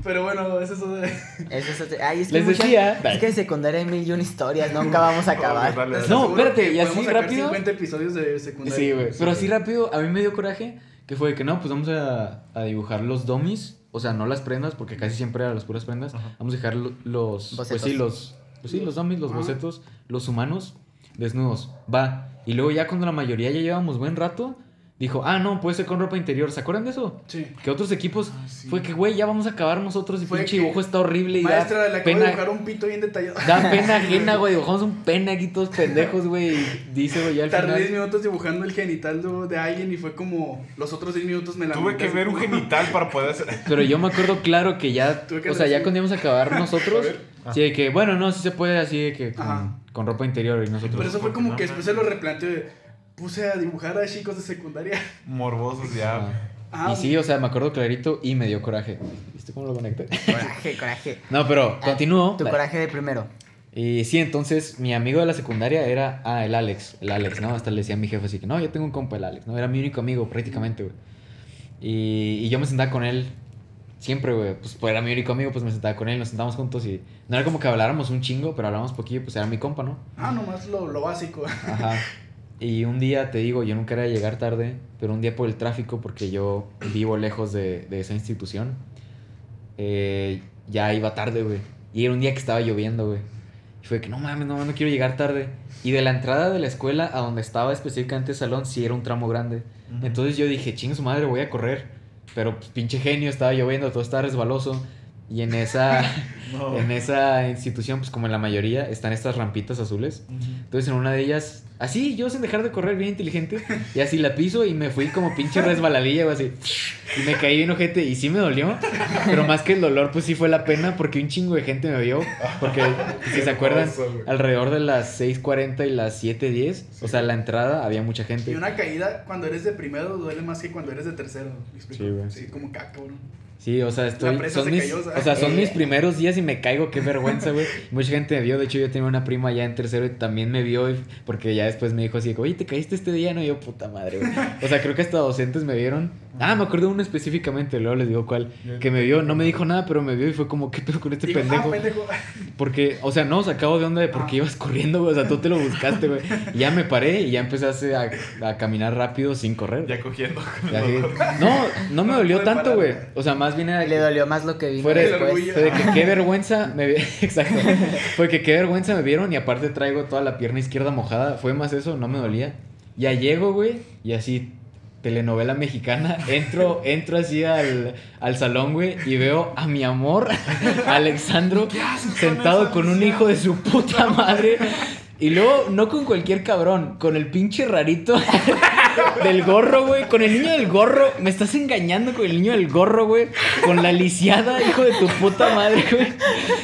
Pero bueno, eso es eso de... Eso es- ay, es que Les mucha- decía- Es que en secundaria hay mil y una historias, nunca vamos a acabar. Dale, dale. No, espérate, y así rápido. 50 episodios de secundaria. Sí, güey. Pero así rápido, a mí me dio coraje que fue que no, pues vamos a, a dibujar los dummies. O sea, no las prendas, porque casi siempre eran las puras prendas. Ajá. Vamos a lo- los. Pues Bocetos. sí, los. Pues sí, los dummies, los Ajá. bocetos, los humanos, desnudos. Va. Y luego ya cuando la mayoría ya llevamos buen rato, dijo, ah, no, puede ser con ropa interior. ¿Se acuerdan de eso? Sí. Que otros equipos Ah, sí. fue que, güey, ya vamos a acabar nosotros y Fue pinche dibujo está horrible y Maestra, da le acabo de pena. dibujar un pito bien detallado. Da pena ajena, güey. Dibujamos un pene aquí todos pendejos, güey. Y dice, güey, ya al Tardé 10 final. minutos dibujando el genital de, alguien y fue como los otros 10 minutos me la Tuve que ver un genital para poder hacer... Pero yo me acuerdo claro que ya, Tuve que o sea, ya cuando íbamos a acabar nosotros, de que, bueno, no, sí se puede así de que con, con ropa interior y nosotros. Pero eso fue como no que después se lo replanteé. Puse a dibujar a chicos de secundaria. Morbosos ya. Ah. Y sí, o sea, me acuerdo clarito y me dio coraje. ¿Viste cómo lo conecté? Coraje, coraje. No, pero Ah, continúo. Tu coraje de primero. Y sí, entonces mi amigo de la secundaria era, ah, el Alex, el Alex, ¿no? Hasta le decía a mi jefe así que, no, yo tengo un compa, el Alex, ¿no? Era mi único amigo prácticamente, güey. Y, y yo me sentaba con él siempre, güey, pues, pues era mi único amigo, pues me sentaba con él, nos sentábamos juntos y no era como que habláramos un chingo, pero hablábamos poquillo, pues era mi compa, ¿no? Ah, nomás lo, lo básico. Ajá. Y un día, te digo, yo nunca era de llegar tarde, pero un día por el tráfico, porque yo vivo lejos de, de esa institución, eh, ya iba tarde, güey. Y era un día que estaba lloviendo, güey. Y fue que no mames, no, no quiero llegar tarde. Y de la entrada de la escuela a donde estaba específicamente el salón, sí era un tramo grande. Entonces yo dije, chinga su madre, voy a correr. Pero pues, pinche genio, estaba lloviendo, todo estaba resbaloso. Y en esa, No. en esa institución, pues como en la mayoría, están estas rampitas azules. Entonces en una de ellas, así, yo sin dejar de correr, bien inteligente, y así la piso y me fui como pinche resbaladilla, güey, así. Y me caí bien ojete y sí me dolió, pero más que el dolor, pues sí fue la pena porque un chingo de gente me vio. Porque, si se acuerdan, alrededor de las 6.40 y las 7.10, o sea, la entrada había mucha Y gente. una caída cuando eres de primero duele más que cuando eres de tercero. ¿me explico? Sí, güey. Sí, como caca, cabrón. Sí, o sea, estoy. presa Son se mis, cayó, o sea. son Eh. mis primeros días y me caigo, qué vergüenza, güey. Mucha gente me vio, de hecho, yo tenía una prima ya en tercero y también me vio, y- porque ya después me dijo así, oye, te caíste este día, no, Y yo, puta madre, güey. O sea, creo que hasta docentes me vieron. Ah, me acuerdo de uno específicamente, luego les digo cuál. Que me vio, no me dijo nada, pero me vio y fue como, ¿qué pedo con este Digo, pendejo? Ah, pendejo. Porque, o sea, no, sacado de onda de por qué Ah. ibas corriendo, güey. O sea, tú te lo buscaste, güey. Y ya me paré y ya empecé a, a caminar rápido sin correr. Ya cogiendo con Y el así- dolor. No, no me No dolió tanto, güey. O sea, más bien era Le que- dolió más lo que orgullo. fue de que qué vergüenza me vi- Exacto. Fue que qué vergüenza me vieron y aparte traigo toda la pierna izquierda mojada. Fue más eso, no me dolía. Ya llego, güey, y así telenovela mexicana. Entro, entro así al, al salón, güey, y veo a mi amor, Alexandro, sentado con un hijo de su puta madre. Y luego, no con cualquier cabrón, con el pinche rarito del gorro, güey. Con el niño del gorro. Me estás engañando con el niño del gorro, güey. Con la lisiada, hijo de tu puta madre, güey.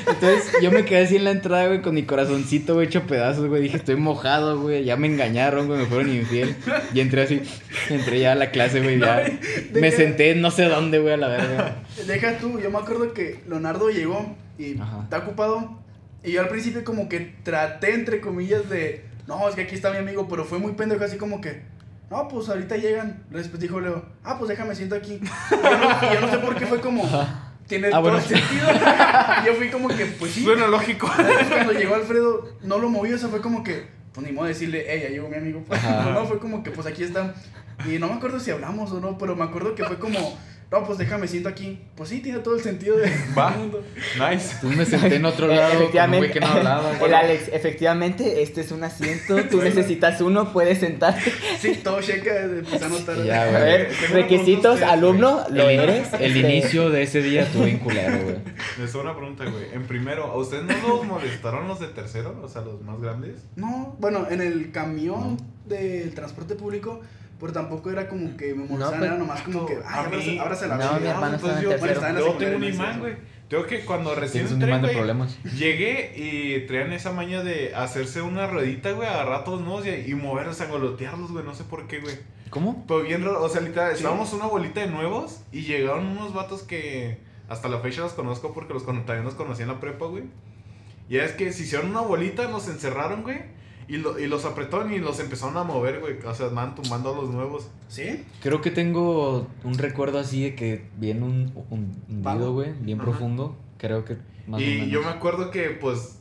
Entonces, yo me quedé así en la entrada, güey, con mi corazoncito, güey, hecho pedazos, güey. Dije, estoy mojado, güey. Ya me engañaron, güey, me fueron infiel. Y entré así, entré ya a la clase, güey, ya. Me senté no sé dónde, güey, a la verga. Deja tú, yo me acuerdo que Leonardo llegó y Ajá. está ocupado. Y yo al principio como que traté, entre comillas, de... No, es que aquí está mi amigo, pero fue muy pendejo, así como que... No, pues ahorita llegan. Después dijo Leo, ah, pues déjame siento aquí. Y yo no, y yo no sé por qué fue como... Tiene Ah, todo bueno. el sentido. Y yo fui como que, pues sí. Suena lógico. Entonces, cuando llegó Alfredo, no lo movió, o sea, fue como que, pues ni modo de decirle, hey, ya llegó mi amigo. Pues, Ajá. no, fue como que, pues aquí está. Y no me acuerdo si hablamos o no, pero me acuerdo que fue como, no, pues déjame, siento aquí. Pues sí, tiene todo el sentido de- Va. del mundo. Nice. Entonces me senté en otro lado con un efectivamente, güey que no hablaba, el. Alex, efectivamente, este es un asiento, tú necesitas uno, puedes sentarte. Sí, todo checa, empecé a notar. Ya, A ver, requisitos, alumno, lo El- eres. El Este, inicio de ese día estuvo bien culero, güey. Les hago una pregunta, güey. En primero, ¿a ustedes no los molestaron los de tercero? O sea, los más grandes. No, bueno, en el camión del transporte público, pero tampoco era como que me molestaban, pues, era nomás como que, a ay, mí- ábrase, ábrase la No, mi hermano en yo, tercero. estaba en la yo tengo un imán, güey. Tengo que cuando recién un entré, imán de problemas. Llegué y traían esa maña de hacerse una ruedita, güey, agarrar a todos nuevos y, y moverlos, angolotearlos, güey, no sé por qué, güey. ¿Cómo? Pero bien o sea, literal, Sí. estábamos una bolita de nuevos y llegaron unos vatos que hasta la fecha los conozco porque los también los conocí en la prepa, güey. Y es que se hicieron una bolita, nos encerraron, güey, y, lo- y los apretaron y los empezaron a mover, güey. O sea, van tumbando a los nuevos. ¿Sí? Creo que tengo un recuerdo así de que viene un, un hundido, güey, bien Ajá. profundo. Creo que más o y menos. yo me acuerdo que, pues,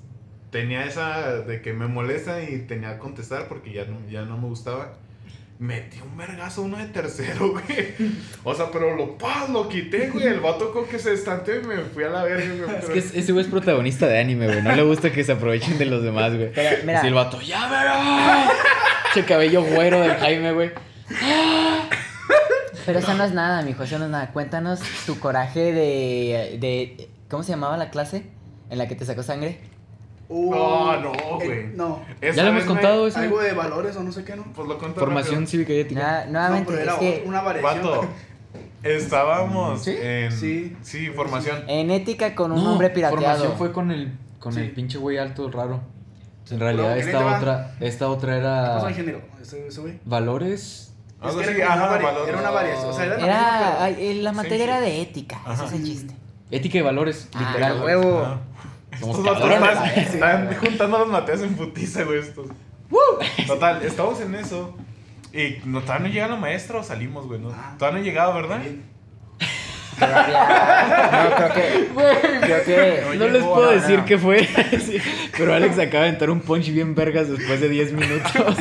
tenía esa de que me molesta y tenía que contestar porque ya no, ya no me gustaba. Metí un vergazo uno de tercero, güey. O sea, pero lo paz, lo quité, güey. El vato con que se estanteó y me fui a la verga, güey. Es que es- ese güey es protagonista de anime, güey. No le gusta que se aprovechen de los demás, güey. Pero, mira. Así el vato, ¡ya verá! Che cabello güero del Jaime, güey. Pero eso no es nada, mijo, eso no es nada. Cuéntanos tu coraje de, de... ¿Cómo se llamaba la clase? En la que te sacó sangre. Uh, No, no, eh, güey. no. Esa Ya lo hemos contado eso. Algo de valores o no sé qué, ¿no? Pues lo conté Formación rápido. cívica y ética. No, nuevamente, pero era es que una variación. Vato, estábamos ¿Sí? en... Sí. Sí, formación. en ética con un No, hombre pirateado. Formación fue con el, con Sí. el pinche güey alto raro. En realidad, ¿qué esta le otra, esta otra ¿Qué pasó, era ingeniero? Ese, ese güey. valores. Es que era, ajá, una valores. era una variación. O sea, era la Era, eh, la materia sí. era de ética, ese Ajá. es el chiste. Ética y valores, Ah, literal. huevo. Somos Estos cabrones. están, están juntando las materias en putiza, güey, estos. Total, estamos en eso. Y no, todavía no llega la maestra o salimos, güey. ¿no? Ah. Todavía no llegaba, ¿verdad? Todavía. No, creo que. Creo que. No No les puedo decir qué fue, sí, pero Alex acaba de entrar un punch bien vergas después de 10 minutos.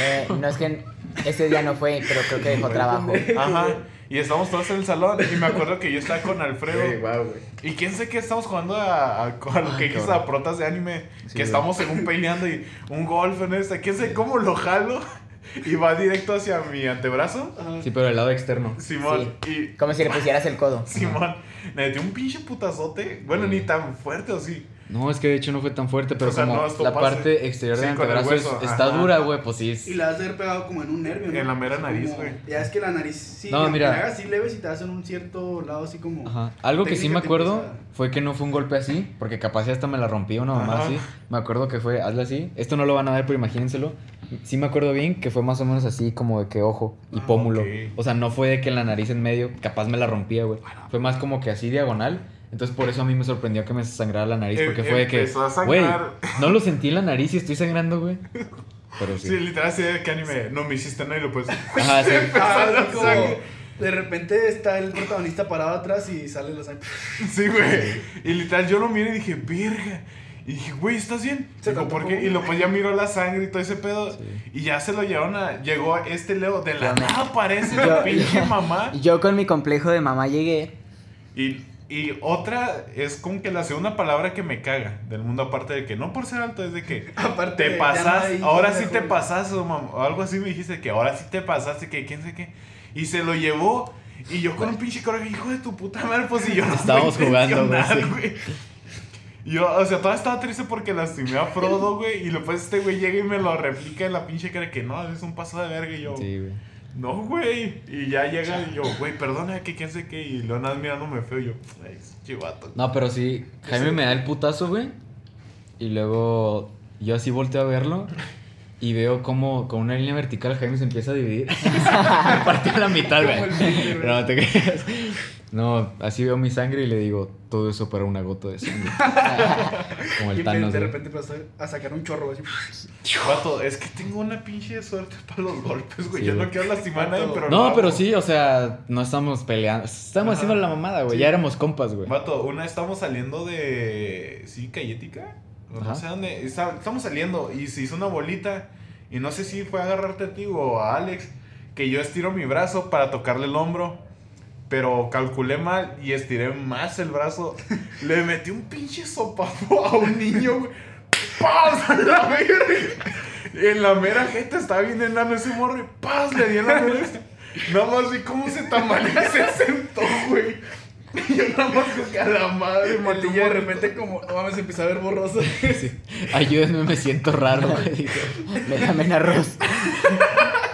eh, no es que ese día no fue, pero creo que dejó trabajo. Ajá. Y estamos todos en el salón. Y me acuerdo que yo estaba con Alfredo. wow. Y quién sé qué estamos jugando a, a- a lo Ay, que hizo cabrón. a protas de anime. Sí, que güey. estamos según peleando y un golf en esta. Quién sé cómo lo jalo. Y va directo hacia mi antebrazo. Sí, pero del lado externo. Simón. Y Como si le pusieras el codo. Simón, me metió un pinche putazote. Bueno, ni tan fuerte o sí. No, es que de hecho no fue tan fuerte, pero O sea, como no, la parte exterior del Sí, con el antebrazo hueso, está ajá. dura, güey, pues sí. es- Y la has de haber pegado como en un nervio, ¿no? En la mera nariz, güey. Ya es que la nariz sí. No, mira. la hagas así leve, si te das en un cierto lado así como. Ajá. Algo que sí me acuerdo fue que no fue un golpe así, porque capaz ya hasta me la rompí una mamá Ajá. así. Me acuerdo que fue, hazle así. Esto no lo van a ver, pero imagínenselo. Sí me acuerdo bien que fue más o menos así como de que ojo y Ah, pómulo. O sea, no fue de que en la nariz en medio, capaz me la rompía, güey. Fue más como que así diagonal. Entonces por eso a mí me sorprendió que me sangrara la nariz, Em- porque fue de que, empezó a güey, sangrar. no lo sentí en la nariz y estoy sangrando, güey. Pero sí. Sí, literal, sí, de qué anime. No me hiciste nada y lo puedes. Ajá, sí. Ah, como de repente está el protagonista parado atrás y sale la sangre. Sí, güey. Y literal, yo lo miré y dije, verga. Y dije, güey, ¿estás bien? Se Digo, ¿por qué? Y lo pues ya miró la sangre y todo ese pedo. Y ya se lo llevaron a. Llegó este Leo. De la nada aparece la pinche yo- mamá. Yo con mi complejo de mamá llegué. Y Y otra es como que la segunda palabra que me caga del mundo, aparte de que no por ser alto, es de que Aparte, te pasas, ahora sí te pasas, o, mam- o algo así me dijiste que ahora sí te pasaste, que quién sé qué. Y se lo llevó. Y yo con un pinche coraje, hijo de tu puta madre, pues si yo no Estábamos jugando, güey. Yo, o sea, todavía estaba triste porque lastimé a Frodo, güey. Y después este güey llega y me lo replica en la pinche cara que no, es un paso de verga. Y yo, Sí, güey. No, güey. Y ya llega y yo, güey, perdona, que quién sé qué. Y Leonard mirándome feo. Y yo, ay, chivato. No, pero sí, Jaime me da el putazo, güey. Y luego yo así volteo a verlo. Y veo como con una línea vertical Jaime se empieza a dividir. me partió a la mitad, güey. No, te creas. No, así veo mi sangre y le digo, todo eso para una gota de sangre. Como el Y Thanos, de repente pasó a sacar un chorro así. Vato, es que tengo una pinche suerte para los golpes, güey. Sí, yo no quiero lastimar a nadie, pero No, lo pero sí, o sea, no estamos peleando. Estamos Ajá. haciendo la mamada, güey. Sí. Ya éramos compas, güey. Vato, una vez estamos saliendo de. ¿Sí, Cayética? O no Ajá. sé dónde. está- Estamos saliendo y se hizo una bolita. Y no sé si fue a agarrarte a ti o a Alex. Que yo estiro mi brazo para tocarle el hombro. Pero calculé mal y estiré más el brazo. Le metí un pinche sopapo a un niño, güey. ¡Paz! A la verga. En la mera jeta estaba bien enano ese morro. y ¡Paz! Le di en la mera. Nada más vi cómo se tambaleó y se sentó, güey. Yo nada más con que a la madre, El de repente como, no mames, empieza a ver borroso. Ayúdenme, me siento raro, güey. dijo. Métame en arroz.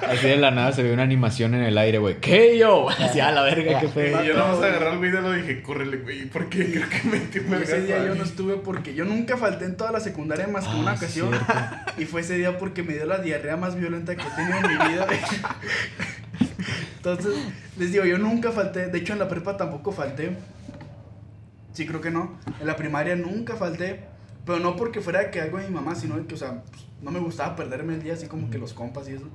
Así de la nada se ve una animación en el aire, güey. ¿Qué yo? Así a la verga, qué feo. Y yo nada más agarré al video y dije, córrele, güey. Porque creo que metí un ese día yo no estuve porque yo nunca falté en toda la secundaria más que Ah, una sí, ocasión. Y fue ese día porque me dio la diarrea más violenta que he tenido en mi vida. Entonces, les digo, yo nunca falté. De hecho, en la prepa tampoco falté. Sí, creo que no. En la primaria nunca falté. Pero no porque fuera que algo de mi mamá, sino que, o sea, pues, no me gustaba perderme el día, así como que los compas y eso.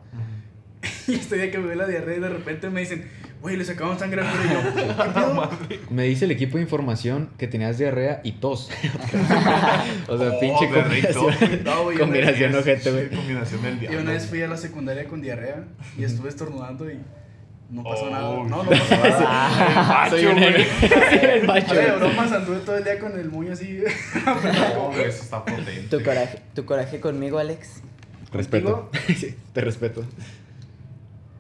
Y este día que me dio la diarrea y de repente me dicen, güey, le sacaban sangre al cuello. Y yo. Me dice el equipo de información que tenías diarrea y tos. o sea, pinche Oh, rito. combinación. No, güey, yo combinación ojete, güey. Combinación del Y diablo. una vez fui a la secundaria con diarrea y estuve estornudando y no pasó Oh, nada. No, no pasó nada. Soy un héroe. el macho. De bromas, anduve todo el día con el muño así. No, güey, eso está potente. ¿Tu coraje, ¿Tu coraje conmigo, Alex? Respeto. Sí, te respeto.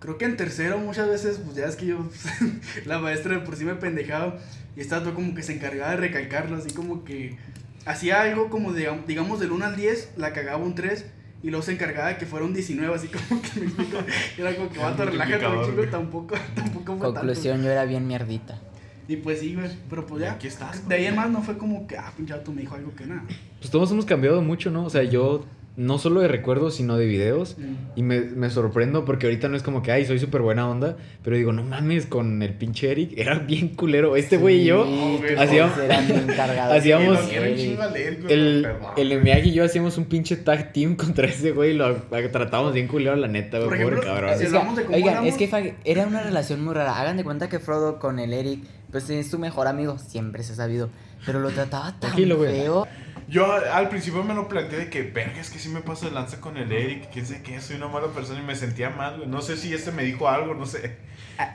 Creo que en tercero muchas veces, pues ya es que yo, la maestra de por sí me pendejaba y estaba todo como que se encargaba de recalcarlo, así como que hacía algo como de, digamos del 1 al 10, la cagaba un 3 y luego se encargaba de que fuera un 19, así como que me explico. Era como que vato, relájate, chico, tampoco, tampoco fue Conclusión, yo era bien mierdita. tanto. Y pues sí, güey, pero pues ya. aquí estás, De ahí en más no fue como que, ah, pinche me dijo algo que nada. Pues todos hemos cambiado mucho, ¿no? O sea, yo no solo de recuerdos, sino de videos. Mm. Y me, me sorprendo porque ahorita no es como que, ay, soy súper buena onda. Pero digo, no mames, con el pinche Eric era bien culero. Este güey y yo, Sí, tus hacíamos- hacíamos- Sí, lo el, perdón. el Miyagi y yo hacíamos un pinche tag team contra ese güey y lo tratábamos bien culero, la neta, güey. Por Pobre ejemplo, cabrón. Es que- oigan, éramos- es que era una relación muy rara. Hagan de cuenta que Frodo con el Eric, pues es su mejor amigo, siempre se ha sabido. Pero lo trataba tan Tranquilo, güey. Yo al principio me lo planteé de que, verga, es que sí me paso de lanza con el Eric, quién sé qué, soy una mala persona y me sentía mal, güey. No sé si este me dijo algo, no sé.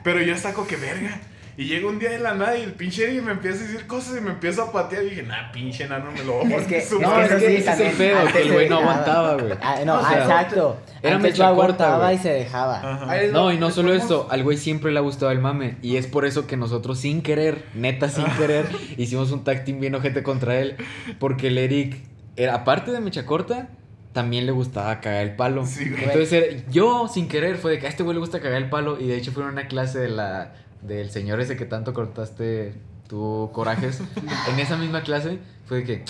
Pero yo saco que, verga. Y llega un día de la nada y el pinche Eric me empieza a decir cosas y me empieza a patear. Y dije, nah, pinche nano, me lo voy a Es que, poner es No, madre". es que sí, ese es el pedo, que el güey no aguantaba, güey. Ah, no, O sea, exacto. Era Antes mecha lo corta, aguantaba y se dejaba. Ajá. No, y no solo eso, al güey siempre le ha gustado el mame. Y es por eso que nosotros, sin querer, neta sin querer, hicimos un tag team bien ojete contra él. Porque el Eric, era, aparte de mecha corta, también le gustaba cagar el palo. Sí, güey. Entonces, era- yo sin querer fue de que a este güey le gusta cagar el palo. Y de hecho, fue en una clase de la, del señor ese que tanto cortaste tu corajes. en esa misma clase, fue de que.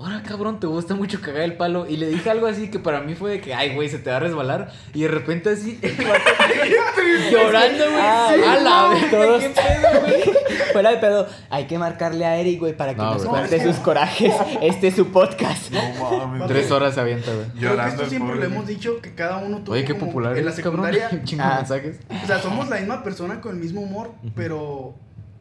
Ahora, cabrón, te gusta mucho cagar el palo. Y le dije algo así que para mí fue de que, ay, güey, se te va a resbalar. Y de repente así, llorando, güey. Ay, a la no, verga, todos- qué pedo, güey. Fuera de pedo, hay que marcarle a Eric, güey, para que No, nos cuente sus corajes. Este es su podcast. No mames. Tres horas se avienta, güey. Llorando esto siempre pobre. lo hemos dicho que cada uno tuvo Oye, qué como- popular en la cabrón. secundaria. Ah. mensajes. O sea, somos la misma persona con el mismo humor, pero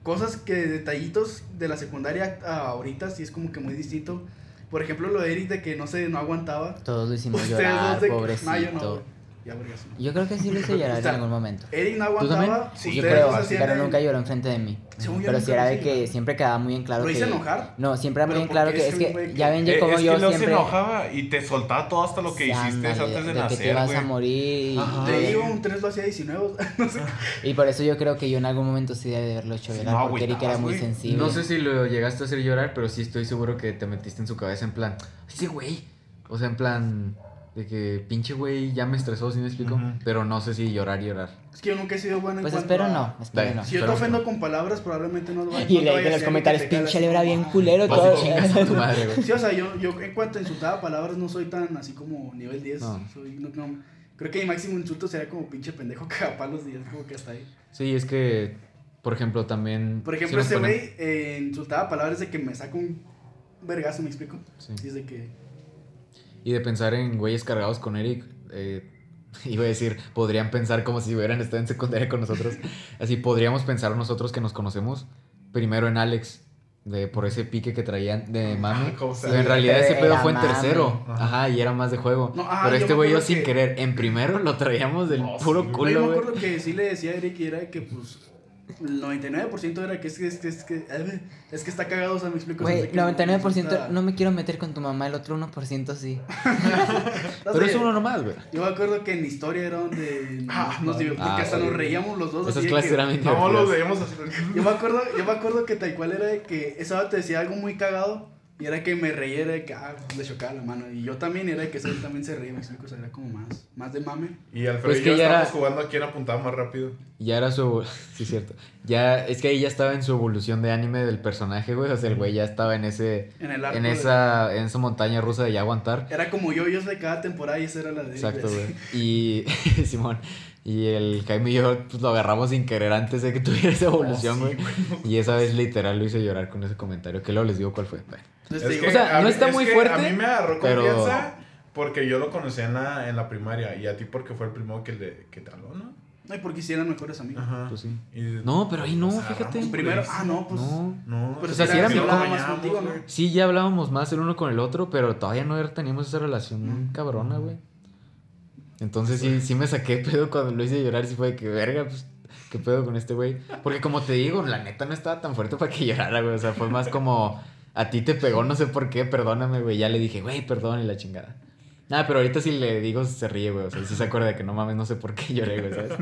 cosas que detallitos de la secundaria a ahorita sí es como que muy distinto. Por ejemplo, lo de Eric de que no se no aguantaba. Todos lo hicimos Ustedes llorar, de que- pobrecito. No, yo no, vergas. Yo creo que sí lo hice llorar en algún momento. Eric no ¿Tú también? aguantaba. Sí, yo creo, pero nunca lloró enfrente de mí. Según yo Pero si era de que llorar. siempre quedaba muy en claro ¿Lo que... hice enojar? No, siempre era muy en claro que es que, que ya ven Eh, que como es yo que siempre... se enojaba y te soltaba todo hasta lo que hiciste antes de, de nacer, que te güey. a morir y. Te digo, un 3 lo hacía 19. no sé. y por eso yo creo que yo en algún momento sí debe de haberlo hecho llorar porque Eric era muy sensible. No sé si lo llegaste a hacer llorar, pero sí estoy seguro que te metiste en su cabeza en plan, ese güey. O sea, en plan, de que pinche güey ya me estresó, ¿sí me explico? Ujú. Pero no sé si llorar, llorar. Es que yo nunca he sido bueno en Pues espero a- no, espero Dale. no. Si yo te ofendo con palabras, probablemente no lo vaya Y no le en los comentarios, pinche lebra bien culero. Vas todo. y chingas a tu madre, güey. Sí, o sea, yo, yo en cuanto a insultar a palabras no soy tan así como nivel 10. No. Soy, no, no, creo que mi máximo insulto sería como pinche pendejo cagapalos y es como que hasta ahí. Sí, es que, por ejemplo, también... Por ejemplo, nos ese ponen- güey eh, insultaba palabras de que me saca un vergazo, ¿me explico? Sí. Y es de que... Y de pensar en güeyes cargados con Eric, eh, iba a decir, podrían pensar como si hubieran estado en secundaria con nosotros. Así podríamos pensar nosotros que nos conocemos primero en Alex, de, por ese pique que traían de mame. ¿Cómo se Pero en realidad ese pedo fue en tercero. Ajá. Ajá, y era más de juego. No, ajá, Pero este güey yo sin que- querer, en primero lo traíamos del Oh, sí, puro güey. Yo culo, me acuerdo que sí le decía a Eric y era que pues... El 99% era que es que, es que, es que, es que está cagado, o sea, me explico. o sea, Güey, de que 99% insulta- no me quiero meter con tu mamá, el otro 1% sí. No Pero es uno nomás, güey. Yo me acuerdo que en historia era donde Ah, nos, nos div- porque ah, hasta sí. nos reíamos los dos. Esas clases eran No, veíamos así. Yo me acuerdo, yo me acuerdo que tal cual era de que esa te decía algo muy cagado y era que me reía, era de que ah, le chocaba la mano. Y yo también era de que él también se reía, me explico, o sea, era como más, más de mame. Y Alfredo Pues y yo ya estábamos era- jugando a quién apuntaba más rápido. Ya era su... Sí, cierto. Ya, es que ahí ya estaba en su evolución de anime del personaje, güey. O sea, el güey ya estaba en ese... En el arco. En de- esa, en esa montaña rusa de ya aguantar. Era como yo, yo de cada temporada y esa era la de Exacto, güey. Y Simón, y el Jaime y yo pues, lo agarramos sin querer antes de que tuviera esa evolución, Oh, sí, güey. Y esa vez literal lo hice llorar con ese comentario, que luego les digo cuál fue. Bueno, Es que o sea, no mí- está es muy fuerte, A mí me agarró pero- confianza porque yo lo conocí en la, en la primaria y a ti porque fue el primero que, le, que te habló, ¿no? no, y porque si eran mejores amigos. Ajá. pues sí. Y- No, pero ahí no, nos fíjate. Primero, ah, no, pues. No. No, Pero O sea, sí sí era- amigos, más contigo, ¿no? Sí, ya hablábamos más el uno con el otro, pero todavía no era- teníamos esa relación cabrona, güey. Entonces sí, sí me saqué pedo cuando lo hice llorar, sí fue de que verga, pues, qué pedo con este güey. Porque como te digo, la neta no estaba tan fuerte para que llorara, güey. O sea, fue más como, a ti te pegó, no sé por qué, perdóname, güey. Ya le dije, güey, perdón y la chingada. Nada, pero ahorita si le digo, se ríe, güey. O sea, sí se acuerda de que no mames, no sé por qué lloré, güey, ¿sabes?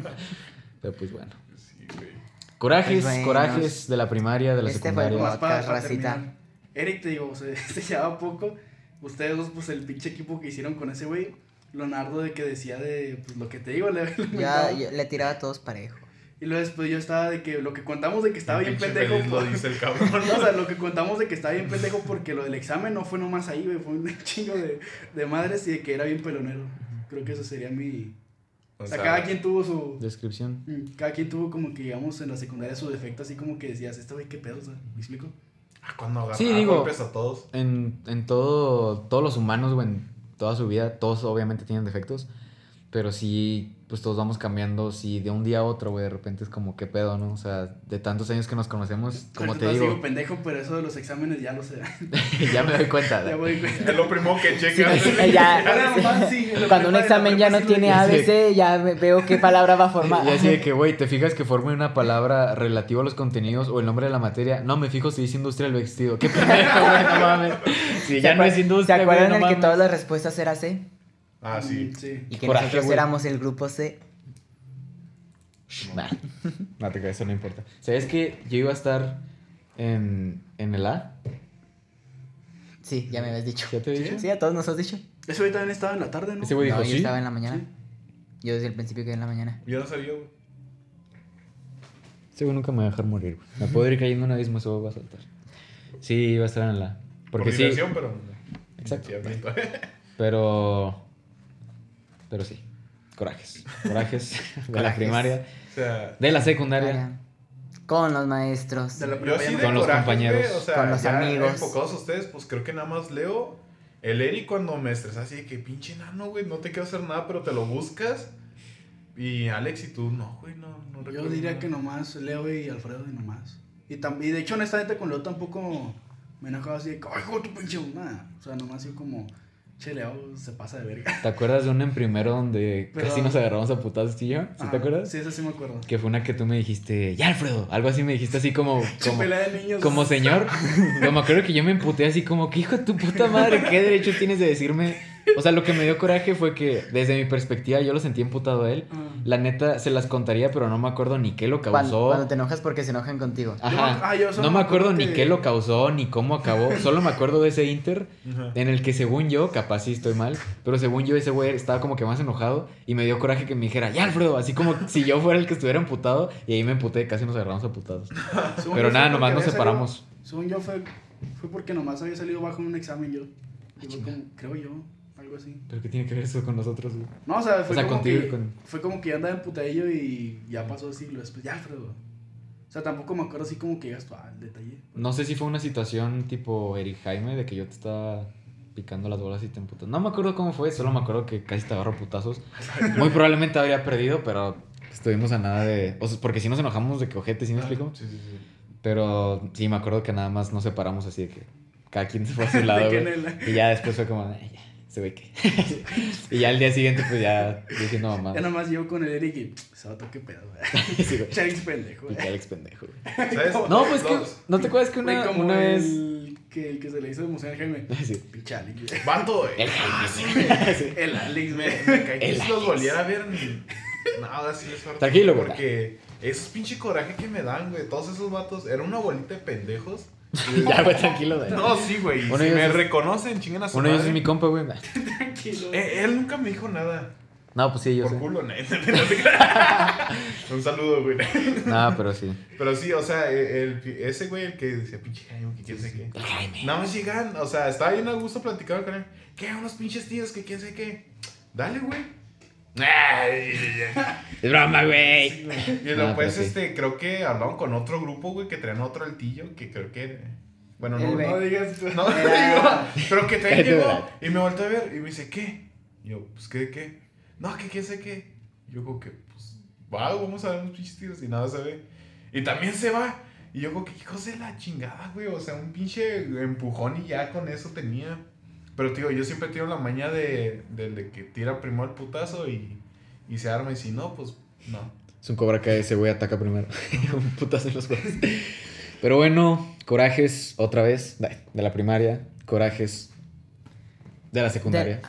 Pero pues bueno. Sí, güey. Corajes, Pues bueno. corajes de la primaria, de la Este fue el secundaria. Podcast, racita. terminar. Eric, te digo, se, se llevaba poco. Ustedes dos, pues el pinche equipo que hicieron con ese güey. Leonardo de que decía de pues lo que te digo, le, le Ya, yo le tiraba a todos parejo. Y luego después yo estaba de que lo que contamos de que estaba bien pendejo. feliz lo por- dice el cabrón. No, o sea, lo que contamos de que estaba bien pendejo porque lo del examen no fue nomás ahí, güey. Fue un chingo de, de madres y de que era bien pelonero. Creo que eso sería mi. O O sea, sea, cada quien tuvo su. Descripción. mm, Cada quien tuvo como que, digamos, en la secundaria su defecto, así como que decías, este güey, qué pedo, o sea, ¿me explico? ah, cuando agarraba Sí, digo- golpes a todos. En, en todo, todos los humanos, güey, en toda su vida, todos obviamente tienen defectos, pero sí, pues todos vamos cambiando, sí, de un día a otro, güey, de repente es como, ¿qué pedo, no? O sea, de tantos años que nos conocemos, como te digo digo, pendejo, pero eso de los exámenes ya lo sé. ya me doy cuenta. ya. Es lo primero que checa. Sí, ya- sí, Cuando un examen ya no tiene. ABC, ya ve- veo qué palabra va a formar. Y así de que, güey, ¿te fijas que forme una palabra relativa a los contenidos o el nombre de la materia? No, me fijo si dice industria del vestido. ¿Qué pendejo, güey? No mames. Si ¿Se ya no es industria, ¿Se acuerdan no el que todas las respuestas era C? Ah, sí. Mm, Sí. Y que Coraje, nosotros güey. éramos el grupo C. Nah, no te creas, eso no importa. ¿Sabes que yo iba a estar en, en el A? Sí, ya me habías dicho. ¿Ya te he dicho? Sí, a todos nos has dicho. Ese güey también estaba en la tarde, ¿no? Ese güey No, dijo, yo sí. estaba en la mañana. Yo desde el principio quedé en la mañana. Yo no sabía, güey. Ese güey nunca me va a dejar morir, güey. Me puedo ir cayendo en un abismo, eso va a saltar. Sí, iba a estar en la. Porque Por sí. pero. Exacto. Pero. Pero sí. Corajes. Corajes de la primaria. O sea, De la secundaria. Con los maestros. De la yo primaria. sí de Con los compañeros, o sea, con los ya amigos. enfocados a ustedes, pues creo que nada más leo. El Eri cuando me estresa así de que pinche nano, güey, no te quiero hacer nada, pero te lo buscas. Y Alex y tú, no, güey, no, no Yo recuerdo diría nada. que nomás Leo y Alfredo y nomás. Y, tam- y de hecho, honestamente, con Leo tampoco me enojaba así de que, ay, hijo tu pinche nada. O sea, nomás así como. Che, Leo se pasa de verga. ¿Te acuerdas de una en primero donde Pero- casi nos agarramos a putazos tú y yo? ¿Sí te acuerdas? Sí, eso sí me acuerdo. Que fue una que tú me dijiste, ya Alfredo, algo así me dijiste así como, como, de niños. como señor. Como acuerdo que yo me emputé así como, que hijo de tu puta madre, ¿qué derecho tienes de decirme? O sea, lo que me dio coraje fue que desde mi perspectiva yo lo sentí emputado a él. Ah. La neta se las contaría, pero no me acuerdo ni qué lo Cuando, causó. cuando te enojas porque se enojan contigo. Ajá. Ah, yo no me acuerdo ni qué lo causó, ni cómo acabó. Solo me acuerdo de ese Inter en el que según yo, capaz sí estoy mal, pero según yo ese güey estaba como que más enojado y me dio coraje que me dijera, ya Alfredo, así como si yo fuera el que estuviera emputado y ahí me emputé, casi nos agarramos a putados. Pero nada, nomás nos separamos. salido- según yo fue, fue porque nomás había salido bajo en un examen yo. Y fue como, creo yo, algo así. ¿Pero qué tiene que ver eso con nosotros, güey? No, o sea, fue O sea, como contigo que, con- fue como que ya andaba en putadillo y ya pasó siglo después. Ya, Alfredo. O sea, tampoco me acuerdo así como que llegas tú al detalle. No sé si fue una situación tipo Eric Jaime de que yo te estaba picando las bolas y te emputas. No me acuerdo cómo fue, solo me acuerdo que casi te agarro putazos. Muy probablemente habría perdido, pero estuvimos a nada de... O sea, porque si nos enojamos de que ojete, ¿sí me explico? Sí, sí, sí. Pero sí, me acuerdo que nada más nos separamos así de que cada quien se fue a su lado, güey. Y ya después fue como, "Ay, ya, se ve que... y ya el día siguiente, pues ya diciendo mamá. Ya nomás yo con el Eric y se va a qué pedo, güey. Sí, güey. Pendejo, Y güey. pendejo, güey. ¿Sabes? No, pues que... ¿No te acuerdas que Güey, una, como una vez... el que, el que se le hizo de museo al Jaime. Sí. Pinche Alex, güey. Vato, El Jaime. sí, El Alex, me, güey. me caí que si los volviera a ver. ni- Nada, sí harto, Tranquilo, güey. Porque esos pinche coraje que me dan, güey. Todos esos vatos. Era una bolita de pendejos. ya, güey, tranquilo, güey. No, sí, güey. Si me es- reconocen, chinguen a su Uno de ellos es mi compa, güey. Tranquilo. Eh, él nunca me dijo nada. No, pues sí, yo Por sé. culo, no. Un saludo, güey. No, pero sí. Pero sí, o sea, el, el- ese güey, el que decía, pinche Jaime, que quién sé qué. Nada más llegan, o sea, estaba bien a gusto platicando con él. ¿Qué? Unos pinches tíos que quién sé qué. Dale, güey. Es broma, güey. sí. Y Ah, después, pero sí. este, creo que hablaron con otro grupo, güey, que traían otro altillo, que creo que... Bueno, no, no, No digas. no, digo, pero que Cállate, llegó y me volteó a ver y me dice, ¿qué? Y yo, pues, ¿qué, qué? No, que quién sé qué. Y yo como que, pues, va, vamos a ver unos pinches tiros y nada se ve. Y también se va. Y yo como que, hijos de la chingada, güey. O sea, un pinche empujón y ya con eso tenía. Pero, tío, yo siempre tengo la maña de, del de que tira primero el putazo y, y se arma. Y si no, pues, no. Es un cobra que ese güey ataca primero. un putazo en los huevos. Pero bueno, corajes otra vez de de la primaria, corajes de la secundaria.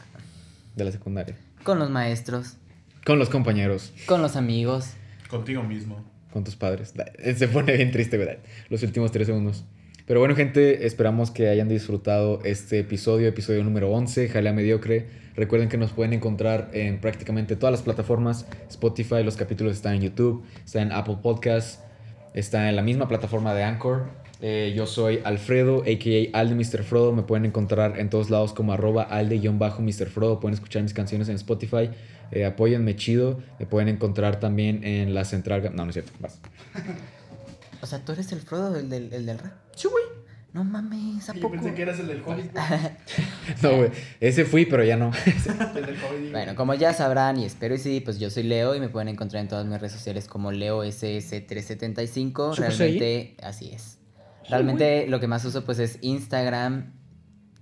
De la secundaria. Con los maestros, Con los compañeros, con los amigos. Contigo mismo. con tus padres. Se pone bien triste, ¿verdad? Los últimos tres segundos. Pero bueno, gente, esperamos que hayan disfrutado este episodio, episodio número 11, Jalea Mediocre. Recuerden que nos pueden encontrar en prácticamente todas las plataformas. Spotify, los capítulos están en YouTube, está en Apple Podcasts, está en la misma plataforma de Anchor. Eh, yo soy Alfredo, a.k.a. Alde Mr. Frodo. Me pueden encontrar en todos lados como arroba alde-mr. Frodo. Pueden escuchar mis canciones en Spotify. Eh, apóyenme chido. Me pueden encontrar también en la central... No, no es cierto. Vas. O sea, tú eres el Frodo, el del, el del rap. Sí, güey. No mames, ¿a Yo poco? pensé que eras el del Hobbit. No, güey. Ese fui, pero ya no. El del digo. Bueno, como ya sabrán, y espero y sí, pues yo soy Leo y me pueden encontrar en todas mis redes sociales como LeoSS375. ¿Super Realmente, así es. Realmente lo que más uso pues es Instagram,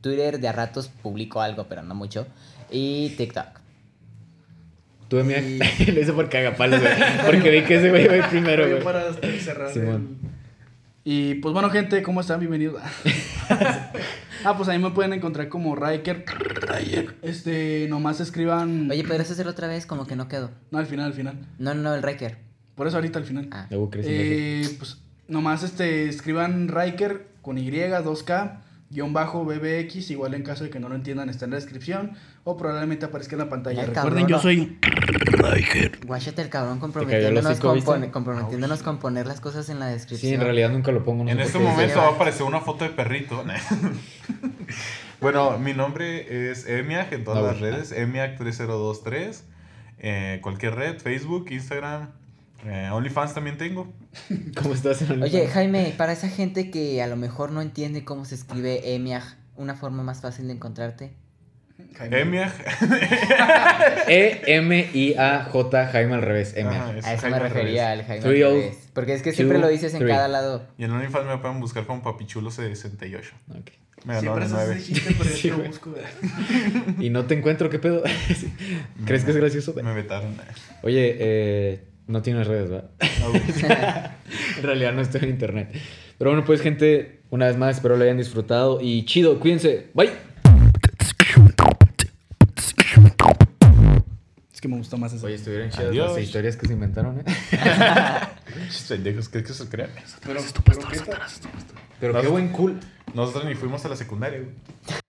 Twitter, de a ratos publico algo, pero no mucho, y TikTok. Tuve. Y- Lo hice por cagapalos, güey. Porque vi que ese güey iba a ir primero, güey. para cerrar. Simón. el- Y pues bueno, gente, ¿cómo están? Bienvenidos. ah, pues ahí me pueden encontrar como Riker. Este, nomás escriban. Oye, ¿podrías hacerlo otra vez? Como que no quedó. No, al final, al final. No, no, no, el Riker. Por eso ahorita al final. Ah. Eh, pues nomás este, escriban Riker con Y, 2K, guion bajo BBX, igual en caso de que no lo entiendan está en la descripción o probablemente aparezca en la pantalla. Ay, Recuerden, cabrón, yo no. soy Guáchate el cabrón comprometiéndonos, hocico, con, comprometiéndonos con poner las cosas en la descripción. Sí, en realidad nunca lo pongo. no En sé este por qué. momento va a aparecer una foto de perrito. bueno, mi nombre es Emiag en todas No, las redes. Emiag3023. Eh, cualquier red, Facebook, Instagram. eh, OnlyFans también tengo. ¿Cómo estás? en el- Oye, Jaime, para esa gente que a lo mejor no entiende cómo se escribe EMIAG, una forma más fácil de encontrarte. Emiaj. E-M-I-A-J, Jaime al revés. Es A eso Jaime me refería al Jaime. Three al revés. Porque es que siempre lo dices en three. cada lado. Y en OnlyFans me pueden buscar como Papichulo68. Ok. Me ganó Siempre de haces 9. ese chiste, pero yo Sí, te busco. ¿verdad? Y no te encuentro, ¿qué pedo? ¿Crees que es gracioso? Me vetaron. Oye, eh, no tienes redes, ¿verdad? No, En realidad no estoy en internet. Pero bueno, pues gente, una vez más, espero lo hayan disfrutado. Y chido, cuídense. Bye. Que me gustó más eso. Oye, estuvieron chidas las historias que se inventaron, ¿eh? pendejos, ¿crees que se crean? pero, pero ¿qué qué buen cool. Nosotros ni fuimos a la secundaria, güey.